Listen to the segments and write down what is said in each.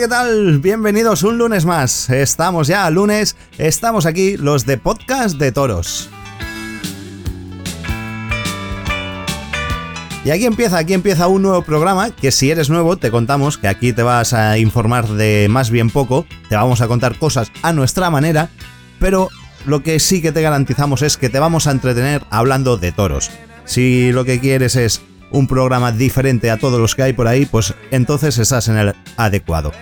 ¿qué tal? Bienvenidos un lunes más. Estamos ya lunes, estamos aquí los de Podcast de Toros. Y aquí empieza, aquí empieza un nuevo programa que si eres nuevo te contamos que aquí te vas a informar de más bien poco, te vamos a contar cosas a nuestra manera, pero lo que sí que te garantizamos es que te vamos a entretener hablando de toros. Si lo que quieres es un programa diferente a todos los que hay por ahí, pues entonces estás en el adecuado.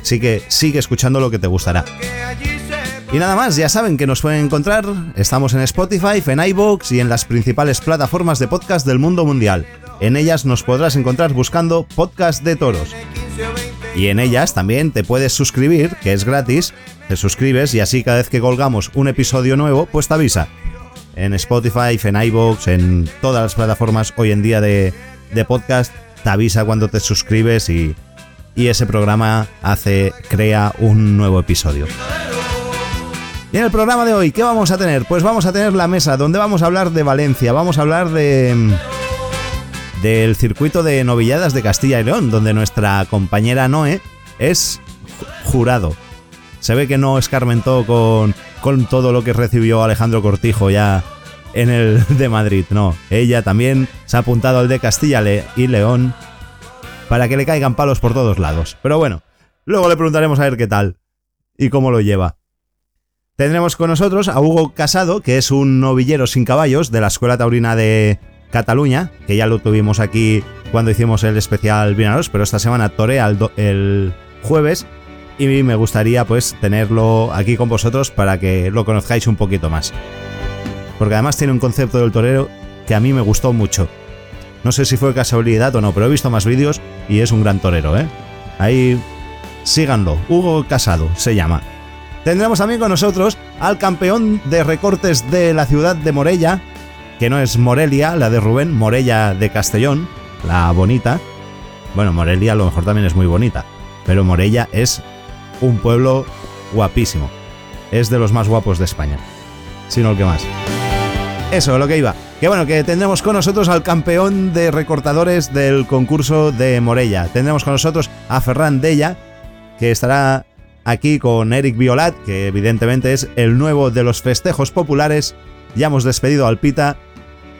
Así que sigue escuchando lo que te gustará. Y nada más, ya saben que nos pueden encontrar. Estamos en Spotify, en iVoox y en las principales plataformas de podcast del mundo mundial. En ellas nos podrás encontrar buscando Podcast de Toros. Y en ellas también te puedes suscribir, que es gratis. Te suscribes y así cada vez que colgamos un episodio nuevo, pues te avisa. En Spotify, en iVoox, en todas las plataformas hoy en día de, de podcast, te avisa cuando te suscribes y, y ese programa hace, crea un nuevo episodio. Y en el programa de hoy, ¿qué vamos a tener? Pues vamos a tener la mesa donde vamos a hablar de Valencia, vamos a hablar de del circuito de novilladas de Castilla y León, donde nuestra compañera Noé es jurado. Se ve que no escarmentó con, con todo lo que recibió Alejandro Cortijo ya en el de Madrid, no. Ella también se ha apuntado al de Castilla y León para que le caigan palos por todos lados. Pero bueno, luego le preguntaremos a ver qué tal y cómo lo lleva. Tendremos con nosotros a Hugo Casado, que es un novillero sin caballos de la Escuela Taurina de Cataluña, que ya lo tuvimos aquí cuando hicimos el especial Vinaros, pero esta semana torea el, el jueves y me gustaría pues tenerlo aquí con vosotros para que lo conozcáis un poquito más. Porque además tiene un concepto del torero que a mí me gustó mucho. No sé si fue casualidad o no, pero he visto más vídeos y es un gran torero, ¿eh? Ahí síganlo, Hugo Casado se llama. Tendremos también con nosotros al campeón de recortes de la ciudad de Morella, que no es Morelia, la de Rubén, Morella de Castellón, la bonita. Bueno, Morelia a lo mejor también es muy bonita, pero Morella es un pueblo guapísimo. Es de los más guapos de España, sino el que más. Eso, lo que iba. Que bueno, que tendremos con nosotros al campeón de recortadores del concurso de Morella. Tendremos con nosotros a Ferran Della, que estará aquí con Eric Violat, que evidentemente es el nuevo de los festejos populares. Ya hemos despedido al Pita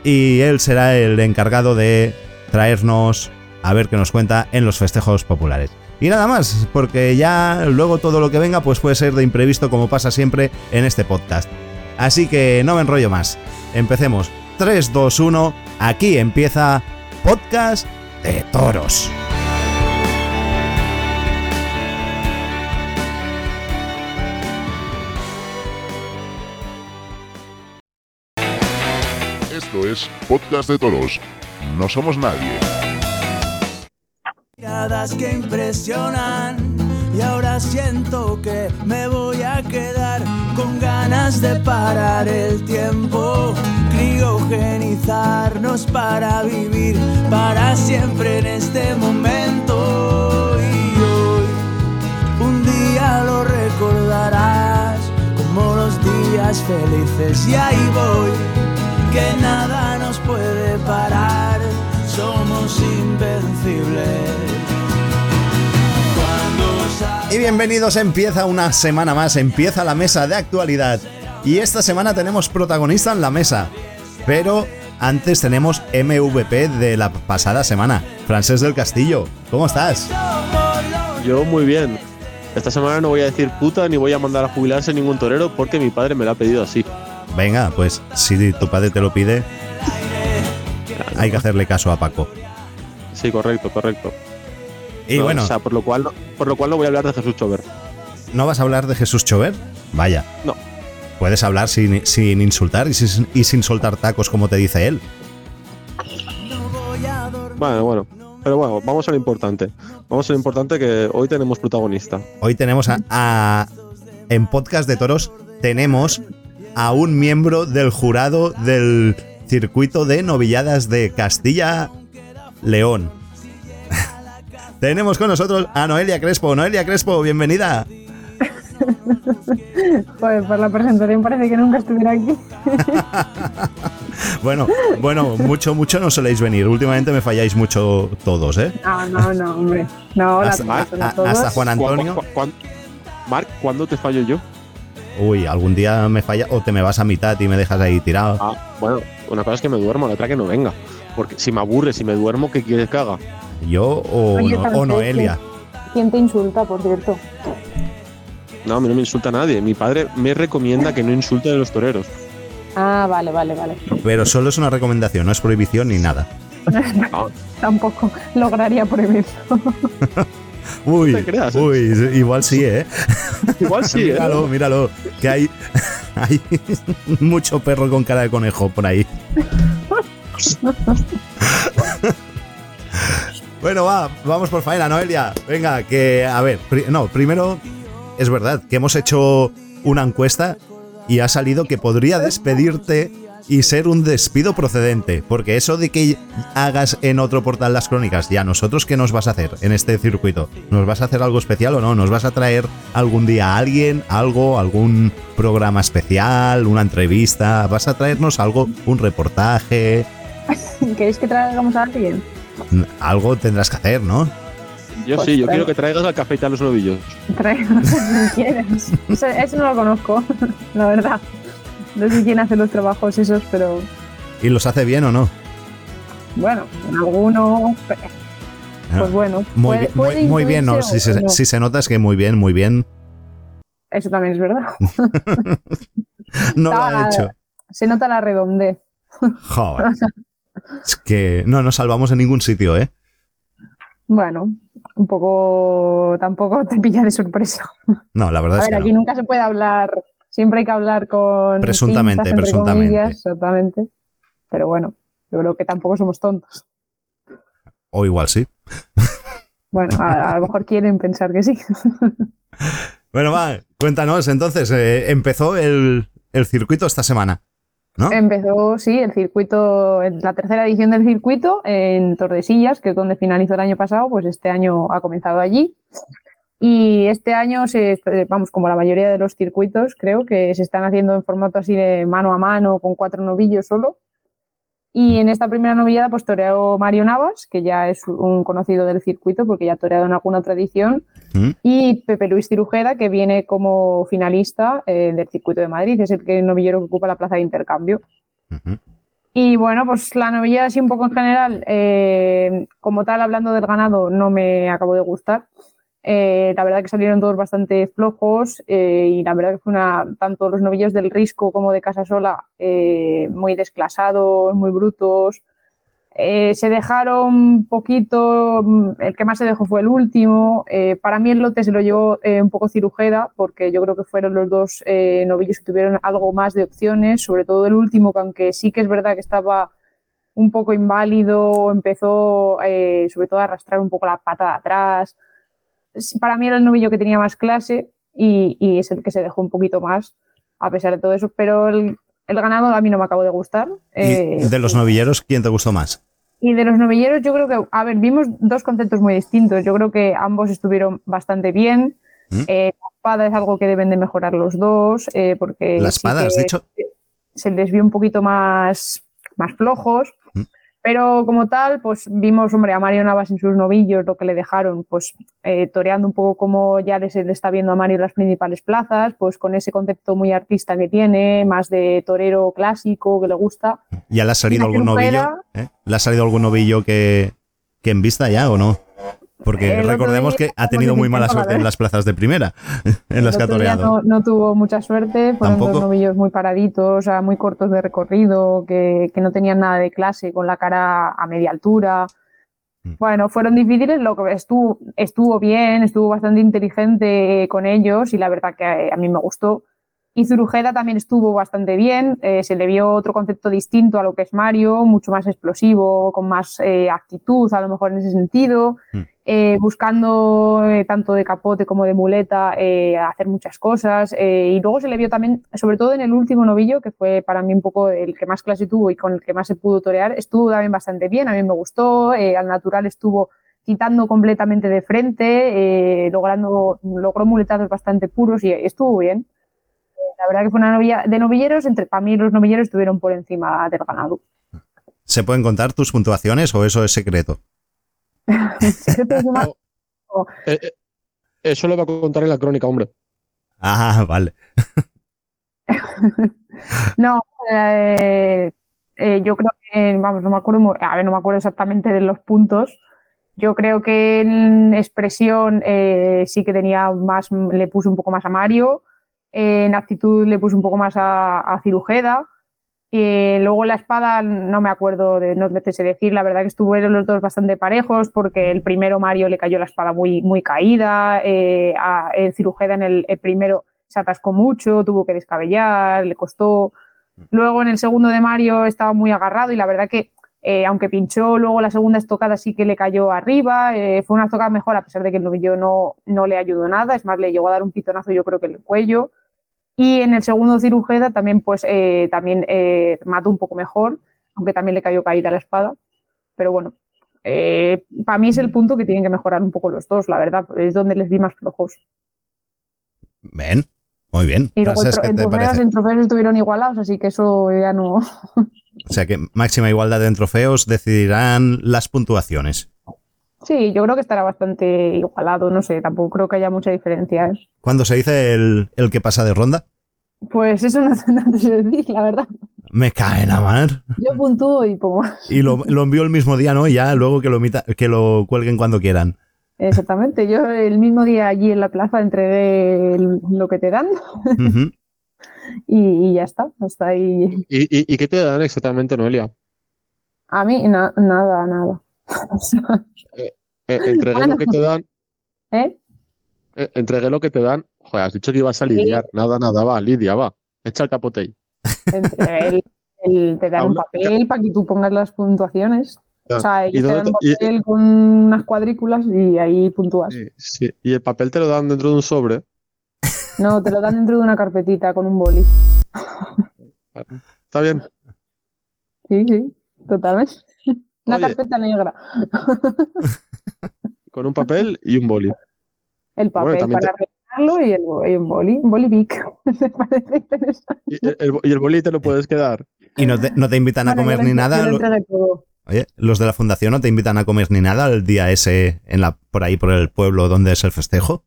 y él será el encargado de traernos a ver qué nos cuenta en los festejos populares. Y nada más, porque ya luego todo lo que venga pues puede ser de imprevisto como pasa siempre en este podcast. Así que no me enrollo más. Empecemos. 3, 2, 1. Aquí empieza Podcast de Toros. Esto es Podcast de Toros. No somos nadie. Miradas que impresionan. Y ahora siento que me voy a quedar con ganas de parar el tiempo, criogenizarnos para vivir para siempre en este momento. Y hoy un día lo recordarás como los días felices. Y ahí voy que nada nos puede parar somos invencibles y bienvenidos, empieza una semana más, empieza la mesa de actualidad. Y esta semana tenemos protagonista en la mesa. Pero antes tenemos MVP de la pasada semana, Francés del Castillo. ¿Cómo estás? Yo muy bien. Esta semana no voy a decir puta ni voy a mandar a jubilarse ningún torero porque mi padre me lo ha pedido así. Venga, pues si tu padre te lo pide, hay que hacerle caso a Paco. Sí, correcto, correcto. Y No, bueno, O sea, por lo, cual, por lo cual no voy a hablar de Jesús Chover. ¿no vas a hablar de Jesús Chover? Vaya. No. Puedes hablar sin, sin insultar y sin, y sin soltar tacos como te dice él. Bueno, bueno. Pero bueno, vamos a lo importante. Vamos a lo importante que hoy tenemos protagonista. Hoy tenemos a, a- En Podcast de Toros tenemos a un miembro del jurado del circuito de novilladas de Castilla León. tenemos con nosotros a Noelia Crespo. Noelia Crespo, bienvenida. Joder, por la presentación parece que nunca estuviera aquí. Bueno, bueno, mucho, mucho no soléis venir. Últimamente me falláis mucho todos, ¿eh? No, no, no, hombre. No, la Hasta, verdad, a- a- todos. hasta Juan ¿Cu- Antonio. cu- cuán- Marc, ¿cuándo te fallo yo? Uy, algún día me falla o te me vas a mitad y me dejas ahí tirado. Ah, bueno, una cosa es que me duermo, la otra que no venga. Porque si me aburre, si me duermo, ¿qué quieres que haga? Yo o, Oye, no- o Noelia. ¿Quién te insulta, por cierto? No, a mí no me insulta nadie. Mi padre me recomienda que no insulte a los toreros. Ah, vale, vale, vale. Pero solo es una recomendación, no es prohibición ni nada. Ah, Tampoco lograría prohibirlo. Uy, creas, ¿eh? uy, igual sí, ¿eh? igual sí, ¿eh? Míralo, míralo, que hay, hay mucho perro con cara de conejo por ahí. Bueno, va, vamos por faena, Noelia. Venga, que, a ver, no, primero, es verdad que hemos hecho una encuesta y ha salido que podría despedirte y ser un despido procedente. Porque eso de que hagas en otro portal las crónicas, ya nosotros, ¿qué nos vas a hacer en este circuito? ¿Nos vas a hacer algo especial o no? ¿Nos vas a traer algún día a alguien, algo, algún programa especial, una entrevista? ¿Vas a traernos algo, un reportaje? ¿Queréis que traigamos a alguien? Algo tendrás que hacer, ¿no? Yo Pues sí, yo quiero que traigas al café y tal los novillos. Traigamos si quieres. Eso, eso no lo conozco, la verdad. No sé quién hace los trabajos esos, pero ¿Y los hace bien o no? bueno, alguno. Pues bueno. Ah, Muy, puede- muy, puede muy bien, ¿no? Si se, no. si se nota es que muy bien, muy bien. Eso también es verdad. No lo ha hecho. Se nota la redondez. Joder. Es que no nos salvamos en ningún sitio, ¿eh? Bueno, un poco. Tampoco te pilla de sorpresa. No, la verdad A es ver, que aquí no. nunca se puede hablar. Siempre hay que hablar con. Presuntamente, entre presuntamente. comillas, exactamente. Pero bueno, yo creo que tampoco somos tontos. O igual sí. Bueno, a, a lo mejor quieren pensar que sí. Bueno, va, cuéntanos. Entonces, eh, empezó el, el circuito esta semana, Empezó, sí, el circuito, la tercera edición del circuito en Tordesillas, que es donde finalizó el año pasado, pues este año ha comenzado allí. Y este año, se, vamos, como la mayoría de los circuitos, creo que se están haciendo en formato así de mano a mano, con cuatro novillos solo. Y en esta primera novillada, pues toreó Mario Navas, que ya es un conocido del circuito porque ya ha toreado en alguna otra edición, ¿Mm? y Pepe Luis Cirujeda, que viene como finalista eh, del circuito de Madrid, es el que novillero que ocupa la plaza de intercambio. Y bueno, pues la novillada así un poco en general, eh, como tal, hablando del ganado, no me acabó de gustar. Eh, la verdad que salieron todos bastante flojos eh, y la verdad que fue una, tanto los novillos del Risco como de Casasola eh, muy desclasados, muy brutos. Eh, se dejaron poquito, el que más se dejó fue el último. Para mí el lote se lo llevó un poco Cirujeda, porque yo creo que fueron los dos novillos que tuvieron algo más de opciones, sobre todo el último, que aunque sí que es verdad que estaba un poco inválido, empezó sobre todo a arrastrar un poco la pata de atrás. Para mí era el novillo que tenía más clase y, y es el que se dejó un poquito más, a pesar de todo eso, pero el, el ganado a mí no me acabó de gustar. Y Eh, de los novilleros, ¿quién te gustó más? y de los novilleros, yo creo que, a ver, vimos dos conceptos muy distintos. Yo creo que ambos estuvieron bastante bien. ¿Mm? Eh, la espada es algo que deben de mejorar los dos, eh, porque La sí espada, que has dicho. se les vio un poquito más, más flojos. Pero como tal, pues vimos, hombre, a Mario Navas en sus novillos, lo que le dejaron, pues eh, toreando un poco como ya le está viendo a Mario en las principales plazas, pues con ese concepto muy artista que tiene, más de torero clásico que le gusta. ¿Ya le ha salido algún novillo? ¿Eh? ¿Le ha salido algún novillo que, que en vista ya o no? Porque El otro recordemos que ha tenido muy mala suerte en las plazas de primera, en las que. No, no tuvo mucha suerte, fueron Tampoco. dos novillos muy paraditos, o sea, muy cortos de recorrido, que, que no tenían nada de clase, con la cara a media altura. Mm. Bueno, fueron difíciles, lo que estuvo, estuvo bien, estuvo bastante inteligente con ellos y la verdad que a, a mí me gustó. Y Zurujeda también estuvo bastante bien, eh, se le vio otro concepto distinto a lo que es Mario, mucho más explosivo, con más eh, actitud a lo mejor en ese sentido, Mm. Eh, buscando eh, tanto de capote como de muleta eh, hacer muchas cosas. eh, y luego se le vio también, sobre todo en el último novillo, que fue para mí un poco el que más clase tuvo y con el que más se pudo torear, estuvo también bastante bien, a mí me gustó, eh, al natural estuvo quitando completamente de frente, eh, logrando, logró muletazos bastante puros y estuvo bien. La verdad que fue una novilla de novilleros, entre para mí los novilleros estuvieron por encima del ganado. ¿Se pueden contar tus puntuaciones o eso es secreto? Eh, eh, eso lo va a contar en la crónica, hombre. Ah, vale. no, eh, eh, yo creo que, vamos, no me acuerdo, a ver, no me acuerdo exactamente de los puntos. Yo creo que en expresión eh, sí que tenía más, le puse un poco más a Mario. en actitud le puse un poco más a, a Cirujeda. Y luego la espada no me acuerdo de, no sé decir, la verdad que estuvieron los dos bastante parejos porque el primero Mario le cayó la espada muy, muy caída, eh, a, el Cirujeda en el, el primero se atascó mucho, tuvo que descabellar, le costó. Luego en el segundo de Mario estaba muy agarrado y la verdad que eh, aunque pinchó luego la segunda estocada sí que le cayó arriba, eh, fue una estocada mejor a pesar de que el novillo no, no le ayudó nada, es más le llegó a dar un pitonazo yo creo que en el cuello. Y en el segundo Cirujeda también pues eh, también eh, mató un poco mejor, aunque también le cayó caída la espada. Pero bueno, eh, para mí es el punto que tienen que mejorar un poco los dos, la verdad, es donde les di más flojos. Ven, muy bien. Y luego en, Frases, tro- ¿qué en te trofeos, en trofeos estuvieron igualados, así que eso ya no. O sea que máxima igualdad en trofeos decidirán las puntuaciones. Sí, yo creo que estará bastante igualado, no sé, tampoco creo que haya mucha diferencia. ¿eh? ¿Cuándo se dice el, el que pasa de ronda? Pues eso no, no sé decir, la verdad. Me cae la mar. Yo puntúo y pongo. Y lo, lo envío el mismo día, ¿no? Y ya luego que lo, que lo cuelguen cuando quieran. Exactamente, yo el mismo día allí en la plaza entregué el- lo que te dan y, y ya está, hasta ahí. ¿Y, y, y qué te dan exactamente, Noelia? A mí na- nada, nada. O sea, Eh, entregué lo que te dan, ¿eh? eh, entregué lo que te dan. Joder, has dicho que ibas a lidiar. Nada, nada, va, Lidia, va. Echa el capote ahí. El, el- te dan un papel para que tú pongas las puntuaciones. O sea, ¿Y te dan un y- papel con unas cuadrículas y ahí puntúas. Sí, sí. Y el papel te lo dan dentro de un sobre. No, te lo dan dentro de una carpetita con un boli. Está bien. Sí, sí, totalmente. Una Oye. carpeta negra. Con un papel y un boli. El papel para rellenarlo y, el, y un boli, un boli bic. Me parece interesante. Y el, el- y el boli te lo puedes quedar. Y no te, no te invitan a Bueno, comer ni nada. lo. Oye, los de la fundación no te invitan a comer ni nada el día ese en la, por ahí por el pueblo donde es el festejo.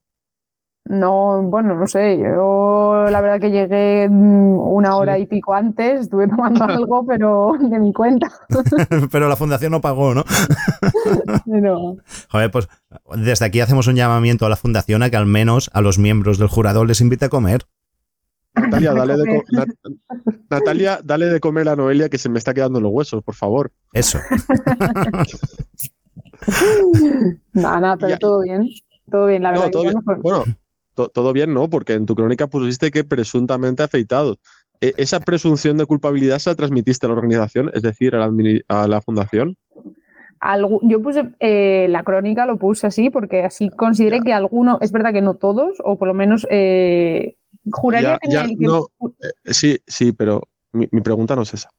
No, bueno, no sé. Yo la verdad que llegué mm, una hora y pico antes, estuve tomando algo, pero de mi cuenta. Pero la fundación no pagó, ¿no? Pero, Joder, pues desde aquí hacemos un llamamiento a la fundación a que al menos a los miembros del jurado les invite a comer. Natalia, dale de, co- Na- Natalia, dale de comer a Noelia que se me está quedando los huesos, por favor. Eso. nada, nada, pero Ya. todo bien. Todo bien, la No, verdad. todo bien. Bueno, to- todo bien, ¿no? Porque en tu crónica pusiste que presuntamente afeitados. E- ¿Esa presunción de culpabilidad se la transmitiste a la organización, es decir, a la, admini- a la fundación? algu- yo puse eh, la crónica, lo puse así, porque así consideré que alguno, es verdad que no todos, o por lo menos eh, juraría Ya- que, ya, el que- no. Eh, sí, sí, pero mi, mi pregunta no es esa.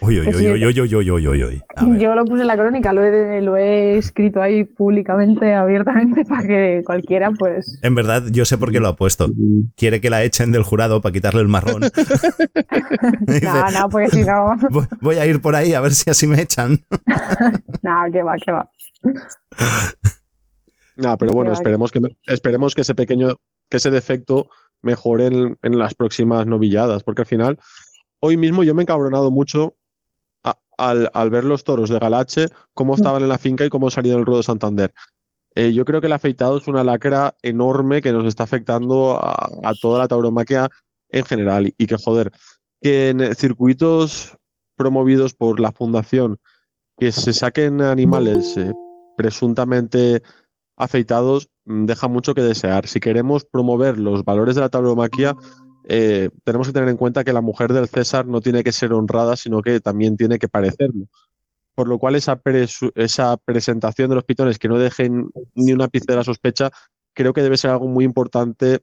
Uy, uy, uy, uy, uy, uy, uy, uy, uy. Yo lo puse en la crónica, lo he, lo he escrito ahí públicamente, abiertamente, para que cualquiera, pues. En verdad, yo sé por qué lo ha puesto. Quiere que la echen del jurado para quitarle el marrón. Dice, No, no, porque si no. "Voy- Voy a ir por ahí a ver si así me echan. No, que va, que va. No, pero bueno, esperemos que, esperemos que ese pequeño, que ese defecto mejore en, en las próximas novilladas, porque al final, hoy mismo yo me he encabronado mucho a- al, al ver los toros de Galache, cómo estaban en la finca y cómo salían el ruedo de Santander. Eh, yo creo que el afeitado es una lacra enorme que nos está afectando a, a toda la tauromaquia en general y, y que, joder, que en circuitos promovidos por la fundación que se saquen animales eh, presuntamente afeitados mm, deja mucho que desear. Si queremos promover los valores de la tauromaquia, eh, tenemos que tener en cuenta que la mujer del César no tiene que ser honrada, sino que también tiene que parecerlo. Por lo cual esa, esa presentación de los pitones que no dejen ni una pizca de la sospecha, creo que debe ser algo muy importante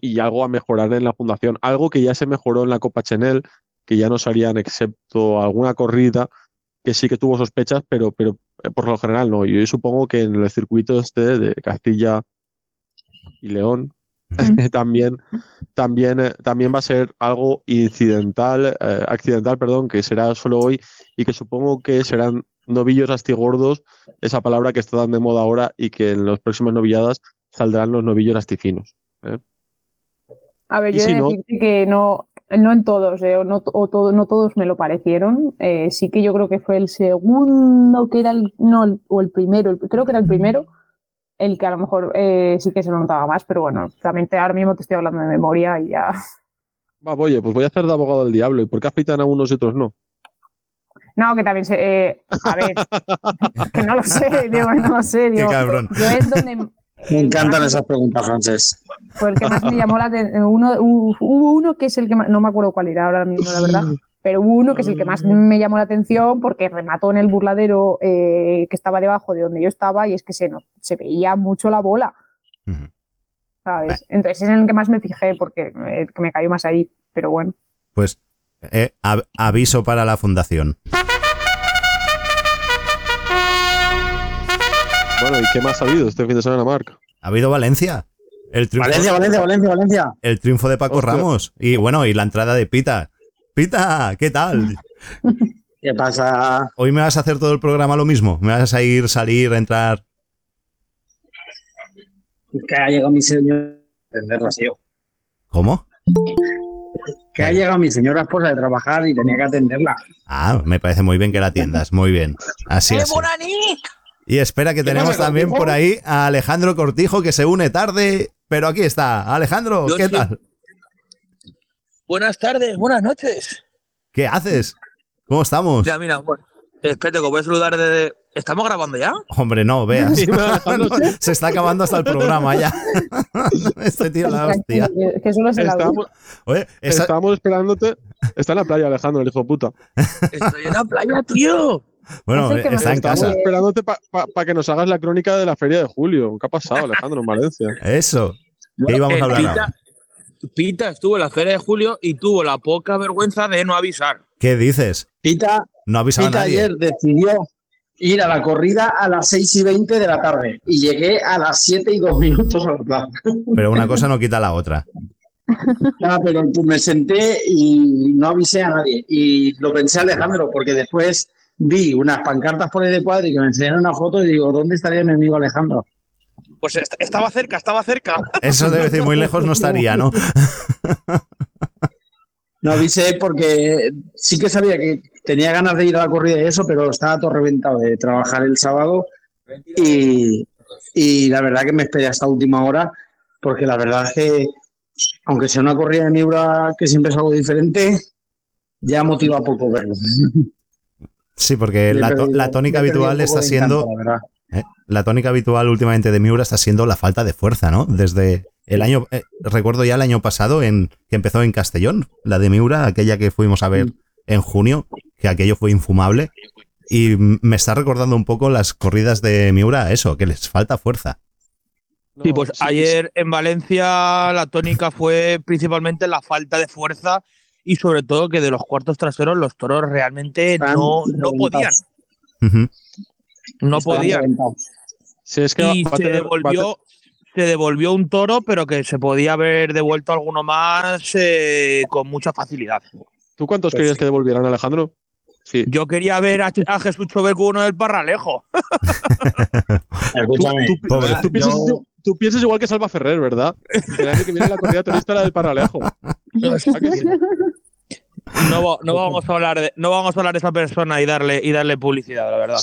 y algo a mejorar en la fundación. Algo que ya se mejoró en la Copa Chenel, que ya no salían excepto alguna corrida que sí que tuvo sospechas, pero, pero eh, por lo general no. Yo supongo que en el circuito este de Castilla y León, también, también, eh, también va a ser algo incidental, eh, accidental, perdón, que será solo hoy y que supongo que serán novillos astigordos, esa palabra que está tan de moda ahora y que en las próximas novilladas saldrán los novillos astifinos. ¿eh? A ver, Y yo he si de no- decirte que no, no en todos, eh, o no, o todo- no todos me lo parecieron. Sí que yo creo que fue el segundo que era el, no, o el primero, creo que era el primero, el que a lo mejor eh, sí que se lo notaba más, pero bueno, realmente ahora mismo te estoy hablando de memoria y ya. Va, oye, pues voy a hacer de abogado del diablo. ¿Y por qué afeitan a unos y otros no? No, que también se. eh, a ver, que no lo sé, digo, no lo sé. Qué Digo, cabrón. yo es donde. Me encantan más- esas preguntas, Francés. Fue el que más me llamó la atención. Uno, hu- hubo uno que es el que más, no me acuerdo cuál era ahora mismo, la verdad, pero uno que es el que más me llamó la atención porque remató en el burladero eh, que estaba debajo de donde yo estaba y es que se, no, se veía mucho la bola. ¿sabes? Entonces es en el que más me fijé porque eh, que me cayó más ahí, pero bueno. Pues eh, av- aviso para la fundación. Bueno, ¿y qué más ha habido este fin de semana, Marc? ¿Ha habido Valencia? El triunfo, Valencia, Valencia, Valencia, Valencia. el triunfo de Paco Hostia. Ramos. Y bueno, y la entrada de Pita. Pita, ¿qué tal? ¿Qué pasa? Hoy me vas a hacer todo el programa lo mismo. Me vas a ir, salir, entrar. Que ha llegado mi señor. Entenderla, tío. ¿Cómo? Que ha llegado mi señora esposa de trabajar y tenía que atenderla. Ah, me parece muy bien que la atiendas. Muy bien. Así es. Y espera que tenemos también por ahí a Alejandro Cortijo que se une tarde, pero aquí está. Alejandro, ¿qué sí. tal? Buenas tardes, buenas noches. ¿Qué haces? ¿Cómo estamos? Ya, mira, bueno, espérate, que voy a saludar desde. ¿Estamos grabando ya? Hombre, no, veas. No, se está acabando hasta el programa ya. este tío la hostia. Que, que solo se la Estábamos, Oye, esa- estábamos esperándote. Está en la playa, Alejandro, el hijo de puta. Estoy en la playa, tío. bueno, es está en Estamos casa. esperándote para que nos hagas la crónica de la feria de julio. ¿Qué ha pasado, Alejandro, en Valencia? Eso. ¿Qué íbamos a hablar Pita, estuvo en la feria de julio y tuvo la poca vergüenza de no avisar. ¿Qué dices? Pita, No ha avisado a Pita nadie. ayer decidió ir a la corrida a las 6 y 20 de la tarde y llegué a las 7 y 2 minutos a la plaza. Pero una cosa no quita la otra. Nada, pero pues, me senté y no avisé a nadie. Y lo pensé Alejandro, porque después vi unas pancartas por ahí de cuadro y que me enseñaron una foto y digo, ¿dónde estaría mi amigo Alejandro? Pues est- estaba cerca, estaba cerca. Eso debe decir muy lejos no estaría, ¿no? No avisé porque sí que sabía que tenía ganas de ir a la corrida y eso, pero estaba todo reventado de trabajar el sábado y, y la verdad que me esperé hasta última hora porque la verdad es que aunque sea una corrida de Miura que siempre es algo diferente, ya motiva poco verlo. Sí, porque la, la tónica habitual está siendo la tónica habitual últimamente de Miura está siendo la falta de fuerza, ¿no? Desde el año, eh, recuerdo ya el año pasado en que empezó en Castellón, la de Miura, aquella que fuimos a ver en junio, que aquello fue infumable. Y mm, me está recordando un poco las corridas de Miura, eso, que les falta fuerza. Sí, pues ayer en Valencia la tónica fue principalmente la falta de fuerza y sobre todo que de los cuartos traseros los toros realmente no, no podían. No podían. Reventados. Si es que Y va a se devolvió, se devolvió un toro, pero que se podía haber devuelto alguno más eh, con mucha facilidad. ¿Tú cuántos Pues querías sí. que devolvieran, Alejandro? Sí. Yo quería ver a, a Jesús Chobeco uno del Parralejo. Escúchame. Tú, tú- Pobre. tú piensas, Yo- tú piensas igual que Salva Ferrer, ¿verdad? Que el año que viene la corrida turista era del Paralejo. ¿A que sí? No, va- no vamos a hablar de, no vamos a hablar de esa persona y darle, y darle publicidad, la verdad.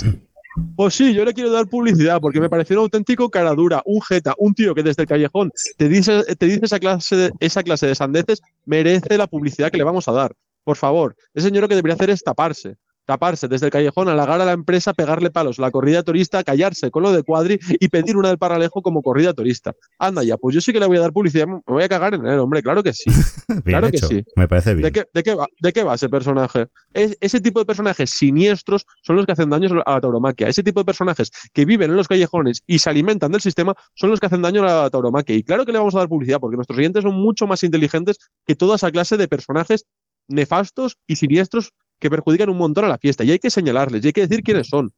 Pues sí, yo le quiero dar publicidad porque me pareció un auténtico cara dura, un jeta, un tío que desde el callejón te dice, te dice esa, clase de, esa clase de sandeces, merece la publicidad que le vamos a dar. Por favor, ese señor lo que debería hacer es taparse. Taparse desde el callejón, halagar a la empresa, pegarle palos la corrida turista, callarse con lo de cuadri y pedir una del paralejo como corrida turista. Anda ya, pues yo sí que le voy a dar publicidad, me voy a cagar en él, hombre, claro que sí. Bien Claro que sí. Me parece bien. ¿De qué, de qué va, ¿De qué va ese personaje? Es- ese tipo de personajes siniestros son los que hacen daño a la tauromaquia. Ese tipo de personajes que viven en los callejones y se alimentan del sistema son los que hacen daño a la tauromaquia. Y claro que le vamos a dar publicidad porque nuestros oyentes son mucho más inteligentes que toda esa clase de personajes nefastos y siniestros que perjudican un montón a la fiesta. Y hay que señalarles y hay que decir quiénes son.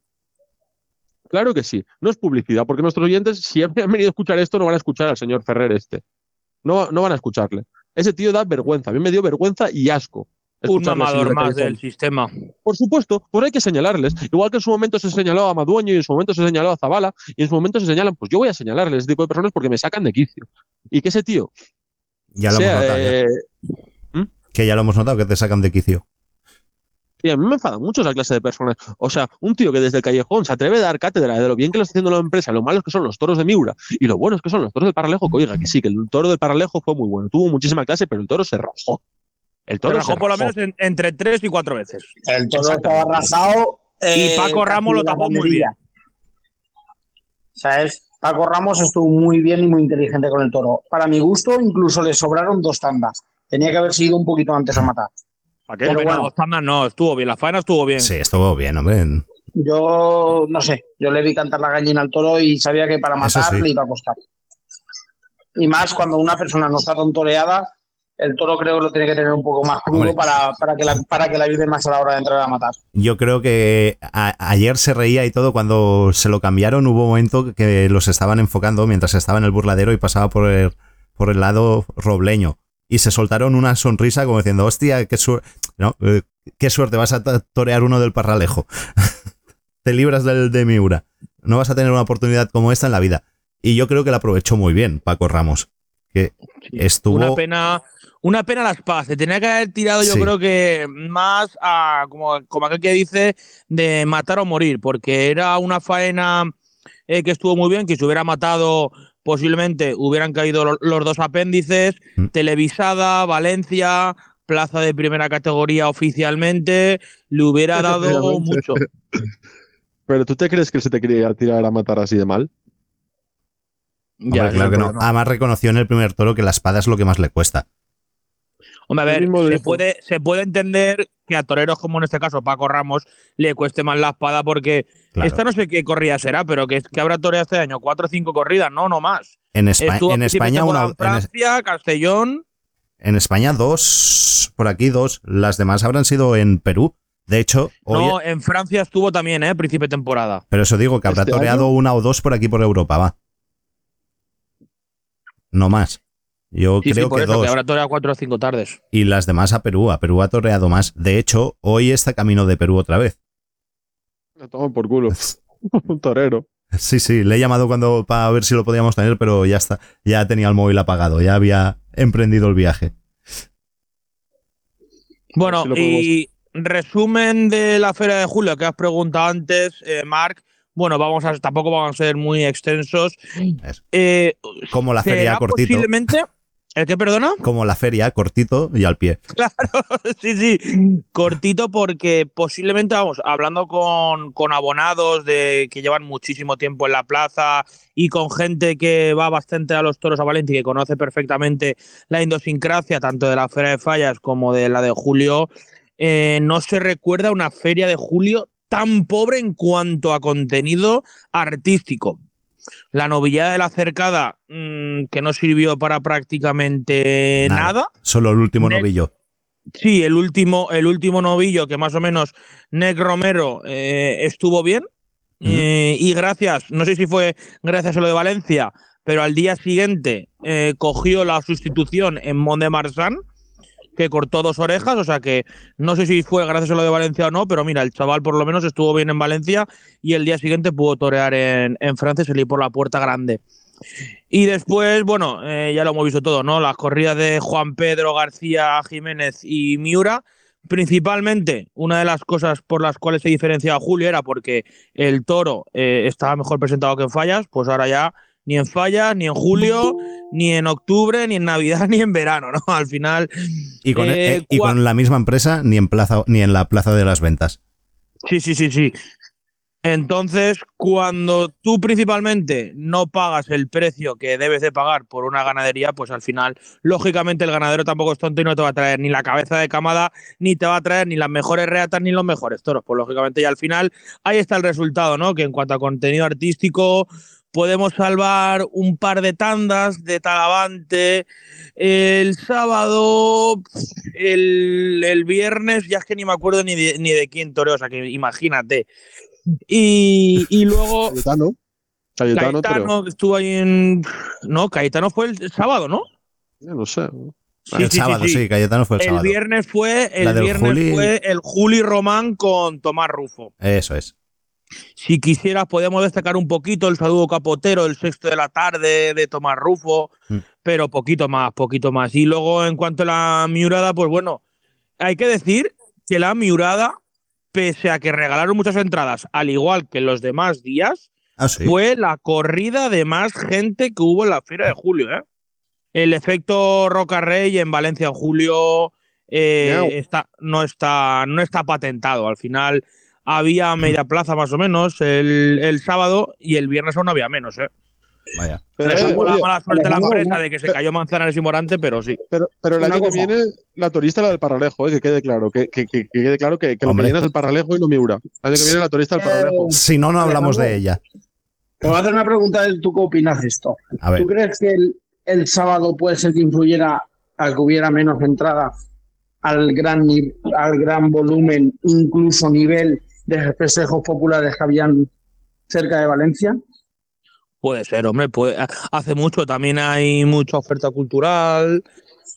Claro que sí. No es publicidad, porque nuestros oyentes, si han venido a escuchar esto, no van a escuchar al señor Ferrer este. No, no van a escucharle. Ese tío da vergüenza. A mí me dio vergüenza y asco. Un mamador más del sistema. Por supuesto, pues hay que señalarles. Igual que en su momento se señaló a Madueño y en su momento se señaló a Zabala y en su momento se señalan, pues yo voy a señalarles a ese tipo de personas porque me sacan de quicio. Y que ese tío Ya lo sea, hemos notado. eh, Que ya lo hemos notado, que te sacan de quicio. Y a mí me enfada mucho esa clase de personas. O sea, un tío que desde el callejón se atreve a dar cátedra de lo bien que lo está haciendo la empresa, lo malos que son los toros de Miura y lo buenos que son los toros del Paralejo, que oiga, que sí, que el toro del Paralejo fue muy bueno, tuvo muchísima clase, pero el toro se rajó. El toro se por lo rajó. menos en- entre tres y cuatro veces. El toro estaba arrasado. Y Paco Ramos lo tapó muy banderilla. ¿Sabes? Paco Ramos estuvo muy bien y muy inteligente con el toro. Para mi gusto, incluso le sobraron dos tandas. Tenía que haber sido un poquito antes a matar. Pero Hombre, bueno. no, no, estuvo bien. La faena estuvo bien. Sí, estuvo bien, hombre. Yo no sé, yo le vi cantar la gallina al toro y sabía que para matar sí. le iba a costar. Y más cuando una persona no está tan toreada, el toro creo que lo tiene que tener un poco más crudo para, para, que la, para que la ayude más a la hora de entrar a matar. Yo creo que a- ayer se reía y todo cuando se lo cambiaron. Hubo un momento que los estaban enfocando mientras estaba en el burladero y pasaba por el, por el lado robleño. Y se soltaron una sonrisa como diciendo, hostia, qué, no, eh, qué suerte, vas a torear uno del parralejo. Te libras del de Miura. No vas a tener una oportunidad como esta en la vida. Y yo creo que la aprovechó muy bien Paco Ramos. Que estuvo... Una pena, una pena las paz. Se tenía que haber tirado, yo creo que más a, como, como aquel que dice, de matar o morir, porque era una faena eh, que estuvo muy bien, que se hubiera matado, posiblemente hubieran caído lo- los dos apéndices, Mm. televisada, Valencia, plaza de primera categoría oficialmente, le hubiera dado mucho. Pero ¿tú te crees que se te quería tirar a matar así de mal? Hombre, Ya, claro que no. Además reconoció en el primer toro que la espada es lo que más le cuesta. Hombre, a ver, se puede, se puede entender que a toreros como en este caso Paco Ramos le cueste más la espada porque Claro. esta no sé qué corrida será, pero que, que habrá toreado este año cuatro o cinco corridas, no, no más. En, Espa- Estuvo en España una, en en, Francia, Castellón. en España dos, por aquí dos. Las demás habrán sido en Perú. De hecho, hoy, No, en Francia estuvo también, ¿eh? Principio de temporada. pero eso digo que habrá ¿Este toreado año? una o dos por aquí por Europa, va. No más. Yo Sí, sí, creo por que eso, dos. que habrá toreado cuatro o cinco tardes. Y las demás a Perú. A Perú ha toreado más. De hecho, hoy está camino de Perú otra vez. Me tomo por culo. Un torero. Sí, sí, le he llamado cuando para ver si lo podíamos tener, pero ya está, ya tenía el móvil apagado, ya había emprendido el viaje. Bueno, lo y resumen de la Feria de Julio que has preguntado antes, eh, Marc. Bueno, vamos a, tampoco vamos a ser muy extensos. Eh, Como la feria cortito, posiblemente. ¿El qué, perdona? como la feria cortito y al pie. sí, sí, cortito porque posiblemente, vamos, hablando con, con abonados de que llevan muchísimo tiempo en la plaza y con gente que va bastante a los toros a Valencia y que conoce perfectamente la idiosincrasia tanto de la Feria de Fallas como de la de Julio, eh, no se recuerda una Feria de Julio tan pobre en cuanto a contenido artístico. La novillada de la cercada, mm, que no sirvió para prácticamente Nada. nada. Solo el último novillo. Sí, el último, el último novillo que más o menos Nec Romero eh, estuvo bien. Eh, y gracias, no sé si fue gracias a lo de Valencia, pero al día siguiente eh, cogió la sustitución en Mont de Marsan, que cortó dos orejas, o sea que no sé si fue gracias a lo de Valencia o no, pero mira, el chaval por lo menos estuvo bien en Valencia y el día siguiente pudo torear en, Francia y salir por la puerta grande. Y después, bueno, eh, ya lo hemos visto todo, ¿no? Las corridas de Juan Pedro, García, Jiménez y Miura. Principalmente, una de las cosas por las cuales se diferenciaba Julio era porque el toro eh, estaba mejor presentado que en fallas, pues ahora ya ni en fallas, ni en julio, ni en octubre, ni en Navidad, ni en verano, ¿no? Al final. Y con, eh, eh, y con la misma empresa ni en plaza ni en la plaza de las ventas. Sí, sí, sí, sí. Entonces, cuando tú principalmente no pagas el precio que debes de pagar por una ganadería, pues al final, lógicamente, el ganadero tampoco es tonto y no te va a traer ni la cabeza de camada, ni te va a traer ni las mejores reatas, ni los mejores toros. Pues lógicamente, y al final, ahí está el resultado, ¿no? Que en cuanto a contenido artístico, podemos salvar un par de tandas de Talavante. El sábado, el, el viernes, ya es que ni me acuerdo ni de, ni de quién toreó, o sea que imagínate. Y, y luego Cayetano. Cayetano, Caetano, que estuvo ahí en. No, Caetano fue el sábado, ¿no? Ya no sé. Sí, el sí, sábado, sí, sí. Cayetano fue el, El sábado. viernes fue el viernes Juli. fue el Juli Román con Tomás Rufo. Eso es. Si quisieras, podemos destacar un poquito el saludo capotero, el sexto de la tarde de Tomás Rufo, Mm. pero poquito más, poquito más. Y luego, en cuanto a la miurada, pues bueno, hay que decir que la miurada, pese a que regalaron muchas entradas, al igual que los demás días, Ah, sí. fue la corrida de más gente que hubo en la Feria de Julio. ¿eh? El efecto Roca Rey en Valencia en julio eh, está, no, está, no está patentado. Al final había media plaza más o menos el, el sábado y el viernes aún había menos. ¿eh? Vaya. Pero, eh, sacó la oye, mala suerte la empresa una- de que se cayó Manzanares y Morante, pero sí. pero, pero el Una año que viene, la turista la del Paralejo, eh, que quede claro. Que, que, que- que quede claro que, que lo que llena es el Paralejo y no Miura. El año que viene la turista del Paralejo. Si no, no hablamos de ella. Te voy a hacer una pregunta de tú qué opinas de esto. A ver. ¿Tú crees que el, el sábado puede ser que influyera a que hubiera menos entrada al gran, al gran volumen, incluso nivel de populares que habían cerca de Valencia? Puede ser, hombre. Puede, hace mucho también hay mucha oferta cultural.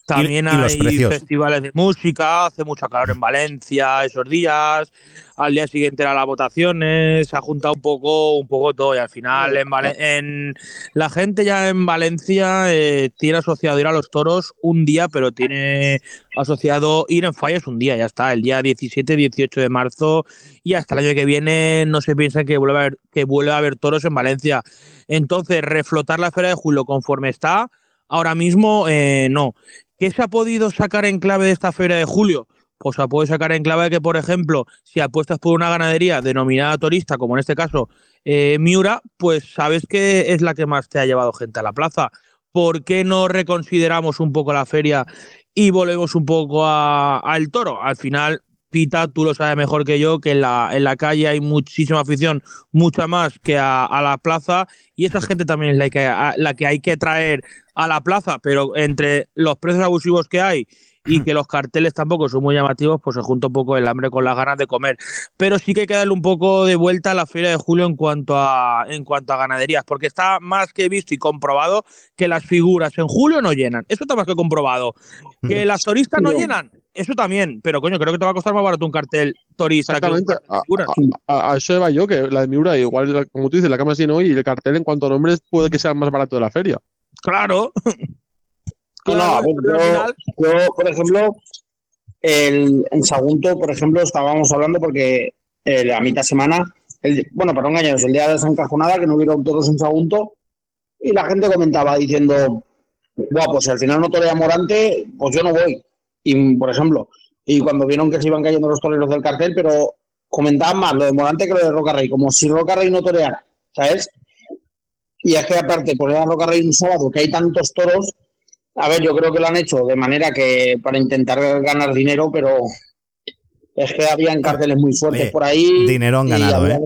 También y hay festivales de música. Hace mucho calor en Valencia esos días. Al día siguiente eran las votaciones. Se ha juntado un poco, un poco todo. Y al final, en, en la gente ya en Valencia eh, tiene asociado ir a los toros un día, pero tiene asociado ir en fallas un día. Ya está. El día 17, 18 de marzo. Y hasta el año que viene no se piensa que vuelva a haber, que vuelva a haber toros en Valencia. Entonces, reflotar la Feria de Julio conforme está, ahora mismo eh, no. ¿Qué se ha podido sacar en clave de esta Feria de Julio? Pues se puede sacar en clave que, por ejemplo, si apuestas por una ganadería denominada torista, como en este caso eh, Miura, pues sabes que es la que más te ha llevado gente a la plaza. ¿Por qué no reconsideramos un poco la feria y volvemos un poco al toro? Al final, Pita, tú lo sabes mejor que yo, que en la, en la calle hay muchísima afición, mucha más que a, a la plaza, y esa gente también es la que, a- la que hay que traer a la plaza, pero entre los precios abusivos que hay y que los carteles tampoco son muy llamativos, pues se junta un poco el hambre con las ganas de comer. Pero sí que hay que darle un poco de vuelta a la feria de julio en cuanto a, en cuanto a ganaderías, porque está más que visto y comprobado que las figuras en julio no llenan. Eso está más que comprobado. Que las turistas no llenan, eso también, pero coño, creo que te va a costar más barato un cartel turista que un Exactamente. de figuras. A, a eso iba yo, que la de Miura, igual, como tú dices, la cama así no, y el cartel en cuanto a nombres puede que sea más barato de la feria. Claro. No, no, ver, yo- por ejemplo, el, en Sagunto, por ejemplo, estábamos hablando porque eh, a mitad semana, el- bueno, para no engañaros, el día de San Cajonada, que no hubieron toros en Sagunto, y la gente comentaba diciendo, Buah, pues si al final no torea Morante, pues yo no voy. Y, por ejemplo, y cuando vieron que se iban cayendo los toreros del cartel, pero comentaban más lo de Morante que lo de Roca Rey, como si Roca Rey no toreara, ¿sabes? Y es que aparte, poner a Roca Rey un sábado, que hay tantos toros, a ver, yo creo que lo han hecho de manera que para intentar ganar dinero, pero es que habían carteles muy fuertes Oye, por ahí. dinero han y ganado, había ¿eh?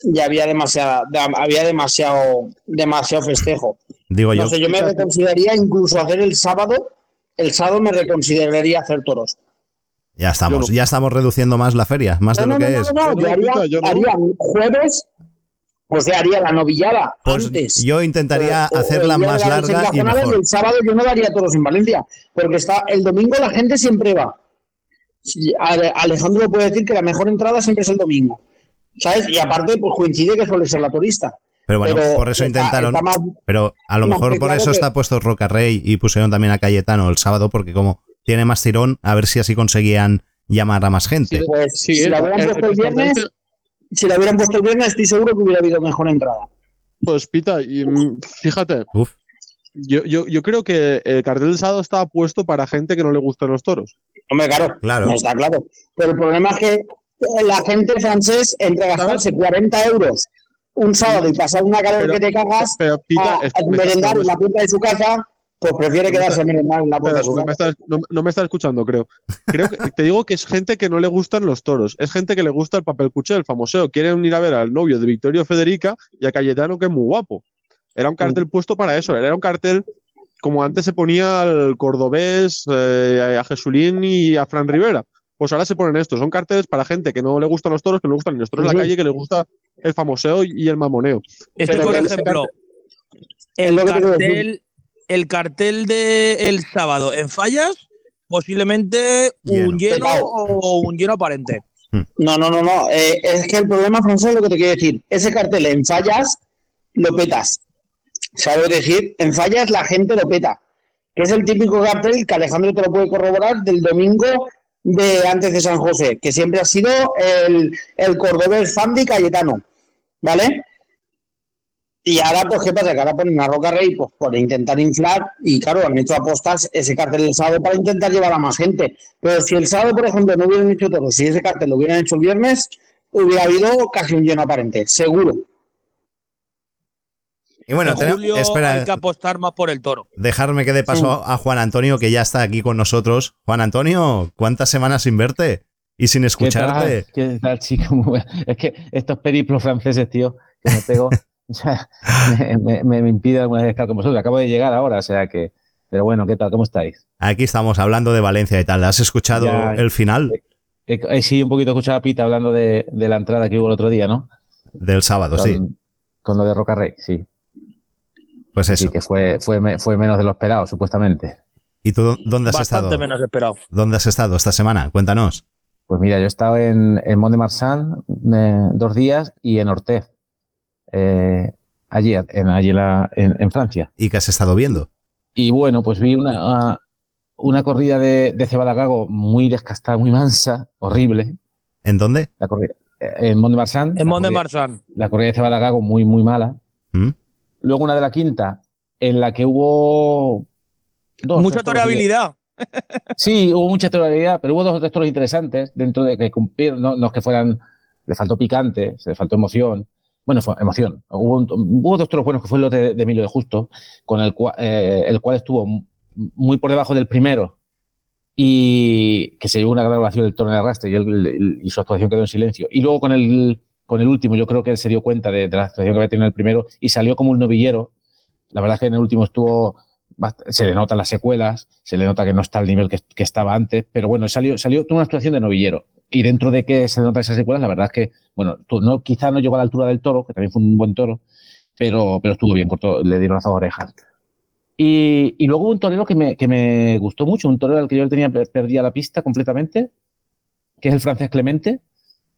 Y había demasiada, da- había demasiado, demasiado festejo. Digo yo. No sé, yo me reconsideraría incluso hacer el sábado, el sábado me reconsideraría hacer toros. Ya estamos, Yo no. ya estamos reduciendo más la feria, más de lo no, que no, es. no, no, Yo yo yo haría jueves, o sea, haría la novillada Pues antes. yo intentaría O- o hacerla más la larga y mejor. el sábado yo no daría toros en Valencia, porque está el domingo la gente siempre va. Alejandro puede decir que la mejor entrada siempre es el domingo. ¿Sabes? Y aparte, pues coincide que suele ser la turista. Pero bueno, Pero por eso intentaron. está más- Pero a lo mejor por claro eso que- está puesto Roca Rey y pusieron también a Cayetano el sábado, porque como tiene más tirón, a ver si así conseguían llamar a más gente. Pues Sí, si la el- hubieran el puesto el viernes, si la hubieran puesto el viernes, estoy seguro que hubiera habido mejor entrada. Pues Pita, y, mm, fíjate, Uf, yo, yo, yo creo que el cartel del sábado estaba puesto para gente que no le gustan los toros. Hombre, claro, Claro. no está claro. Pero el problema es que la gente francés, entre gastarse 40 euros un sábado y pasar una calor Pero- que te cagas, Pero Pita, a, a merendar en la puerta de su casa, pues prefiere quedarse en la puerta de pero su no me casa. estás- no- no me estás escuchando, creo. Creo que te digo que es gente que no le gustan los toros. Es gente que le gusta el papel cuché, el famoseo. Quieren ir a ver al novio de Victorio Federica y a Cayetano, que es muy guapo. Era un cartel puesto para eso. Era un cartel como antes se ponía al cordobés, eh, a Jesulín y a Fran Rivera. Pues ahora se ponen estos. Son carteles para gente que no le gustan los toros, que no le gustan ni los toros en la calle, que le gusta el famoseo y el mamoneo. Esto, Pero por ejemplo, el cartel, el cartel del el sábado en fallas, posiblemente un lleno o un lleno aparente. No, no, no, no. eh, es que el problema, François, es lo que te quiero decir. Ese cartel en fallas lo petas. ¿Sabes decir? En fallas la gente lo peta. Que es el típico cartel que Alejandro te lo puede corroborar del domingo de antes de San José, que siempre ha sido el, el cordobés Fandi Cayetano. ¿Vale? Y ahora, pues, ¿qué pasa? Que ahora ponen a Roca Rey pues, por intentar inflar y, claro, han hecho apostas ese cartel del sábado para intentar llevar a más gente. Pero si el sábado, por ejemplo, no hubieran hecho todo, si ese cartel lo hubieran hecho el viernes, hubiera habido casi un lleno aparente, seguro. Y bueno, en tenemos- julio espera, hay que apostar más por el toro. dejarme que dé paso a Juan Antonio, que ya está aquí con nosotros. Juan Antonio, ¿cuántas semanas sin verte? Y sin escucharte. ¿Qué tal, ¿Qué tal, chico? Muy bueno. Es que estos periplos franceses, tío, que me pego, o sea, me, me, me, me impide alguna vez estar con vosotros. Acabo de llegar ahora, o sea que. Pero bueno, ¿qué tal? ¿Cómo estáis? Aquí estamos hablando de Valencia y tal. ¿Has escuchado Ya. el final Eh, eh, sí, un poquito escuchaba a Pita hablando de, de la entrada que hubo el otro día, ¿no? del sábado? Con, Sí. con lo de Roca Rey, sí. Pues Sí, eso. que fue, fue, me- fue menos de lo esperado, supuestamente. ¿Y tú dónde has Bastante estado? menos esperado. ¿Dónde has estado esta semana? Cuéntanos. Pues mira, yo he estado en, en Mont de Marsan eh, dos días y en Ortez, eh, allí, en, allí en, la- en- en Francia. ¿Y qué has estado viendo? Y bueno, pues vi una, una corrida de, de cebada gago muy descastada, muy mansa, horrible. ¿En dónde? La corrida, eh, en Mont de Marsan. En Mont de Marsan. La corrida de cebada gago muy, muy mala. ¿Mm? Luego una de la quinta, en la que hubo. dos, Mucha toreabilidad. Sí, hubo mucha toreabilidad, pero hubo dos o tres toros interesantes dentro de que cumplieron, no, no es que fueran, le faltó picante, se le faltó emoción. Bueno, fue emoción. Hubo, un- hubo dos toros buenos que fue el de, Emilio de Justo, con el, cua- eh, el cual estuvo muy por debajo del primero y que se llevó una gran del toro en arrastre y, y su actuación quedó en silencio. Y luego con el, con el último, yo creo que él se dio cuenta de, la actuación que había tenido en el primero y salió como un novillero. La verdad es que en el último estuvo se le notan las secuelas, se le nota que no está al nivel que, que estaba antes, pero bueno, salió, salió tuvo una actuación de novillero. Y dentro de que se notan esas secuelas, la verdad es que, bueno, no, quizá no llegó a la altura del toro, que también fue un buen toro, pero, pero estuvo bien, le dieron las dos orejas. Y, y luego un torero que me, que me gustó mucho, un torero al que yo tenía per- perdida la pista completamente, que es el francés Clemente,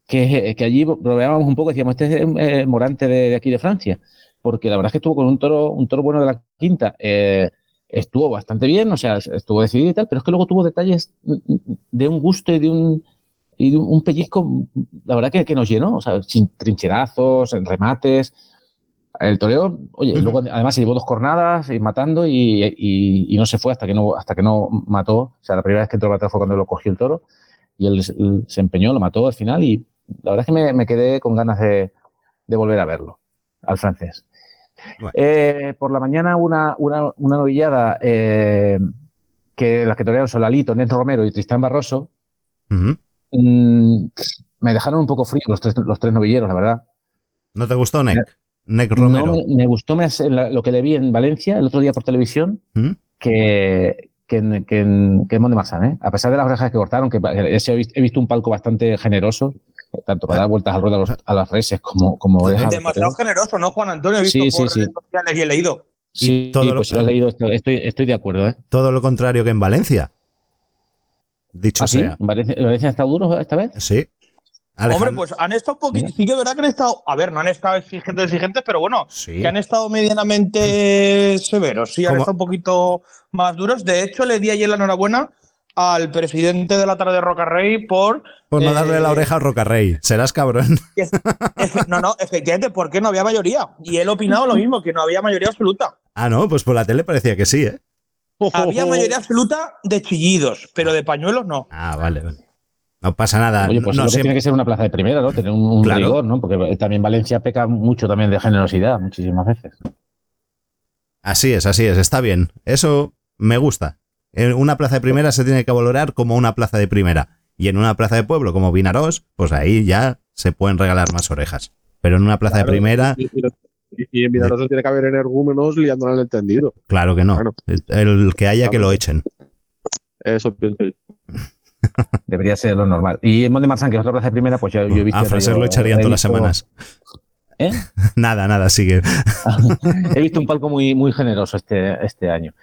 que, que allí bromeábamos un poco, decíamos, este es eh, Morante de, de aquí de Francia, porque la verdad es que estuvo con un toro, un toro bueno de la quinta, eh, estuvo bastante bien, o sea, estuvo decidido y tal, pero es que luego tuvo detalles de un gusto y de un, y de un pellizco, la verdad que, que nos llenó, o sea, sin trincherazos, en remates. El toreo, oye, luego además se llevó dos cornadas y matando y, y- y no se fue hasta que no, hasta que no mató. O sea, la primera vez que entró a matar fue cuando lo cogió el toro y él, se- él se empeñó, lo mató al final y la verdad es que me, me quedé con ganas de, de volver a verlo, al francés. Bueno. Eh, por la mañana una, una, una novillada eh, que las que torearon son Lalito, Neto Romero y Tristán Barroso. Mm, me dejaron un poco frío los tres, los tres novilleros, la verdad. ¿No te gustó, Nick? Nick No, Romero. me, me gustó más lo que le vi en Valencia el otro día por televisión que, que, en, que, en, que ¿eh? A pesar de las orejas que cortaron, que he visto un palco bastante generoso, tanto para dar vueltas al ruedo a, los- a las reses como, como orejas. Demasiado generoso, ¿no, Juan Antonio? He visto Sí, sí, por sí. redes sociales y he leído. Sí, Y todo sí, lo- pues si lo has leído, estoy, estoy, estoy de acuerdo, ¿eh? Todo lo contrario que en Valencia. Dicho ¿Ah, sí? sea. ¿En Valencia, en Valencia ha estado duro esta vez? Sí. Hombre, pues han estado un poquito. Sí que es verdad que han estado. A ver, no han estado exigentes, exigentes, pero bueno, Sí. que han estado medianamente severos. Sí, han ¿Cómo? estado un poquito más duros. De hecho, le di ayer la enhorabuena al presidente de la tarde de Roca Rey por. Por no eh, darle la oreja al Rocarrey. Serás cabrón. No, no, efectivamente, porque no había mayoría. Y él opinado lo mismo, que no había mayoría absoluta. Ah, no, pues por la tele parecía que sí, ¿eh? Había mayoría absoluta de chillidos, pero de pañuelos no. Ah, vale, vale. No pasa nada. Oye, pues no lo que siempre- tiene que ser una plaza de primera, ¿no? Tener un, un Claro. rigor, ¿no? Porque también Valencia peca mucho también de generosidad, muchísimas veces. Así es, así es. Está bien. Eso me gusta. En una plaza de primera se tiene que valorar como una plaza de primera. Y en una plaza de pueblo como Vinarós, pues ahí ya se pueden regalar más orejas. Pero en una plaza de primera, Y, y- y en Vidarosa tiene que haber energúmenos liándola en el tendido. claro que no. El que haya que lo echen. Eso pienso yo. Debería ser lo normal. Y en Mont de Marsan, que es otra plaza de primera, pues yo, yo he visto. A Fraser lo echarían todas las semanas. ¿Eh? nada, nada, sigue. He visto un palco muy, muy generoso este, este año.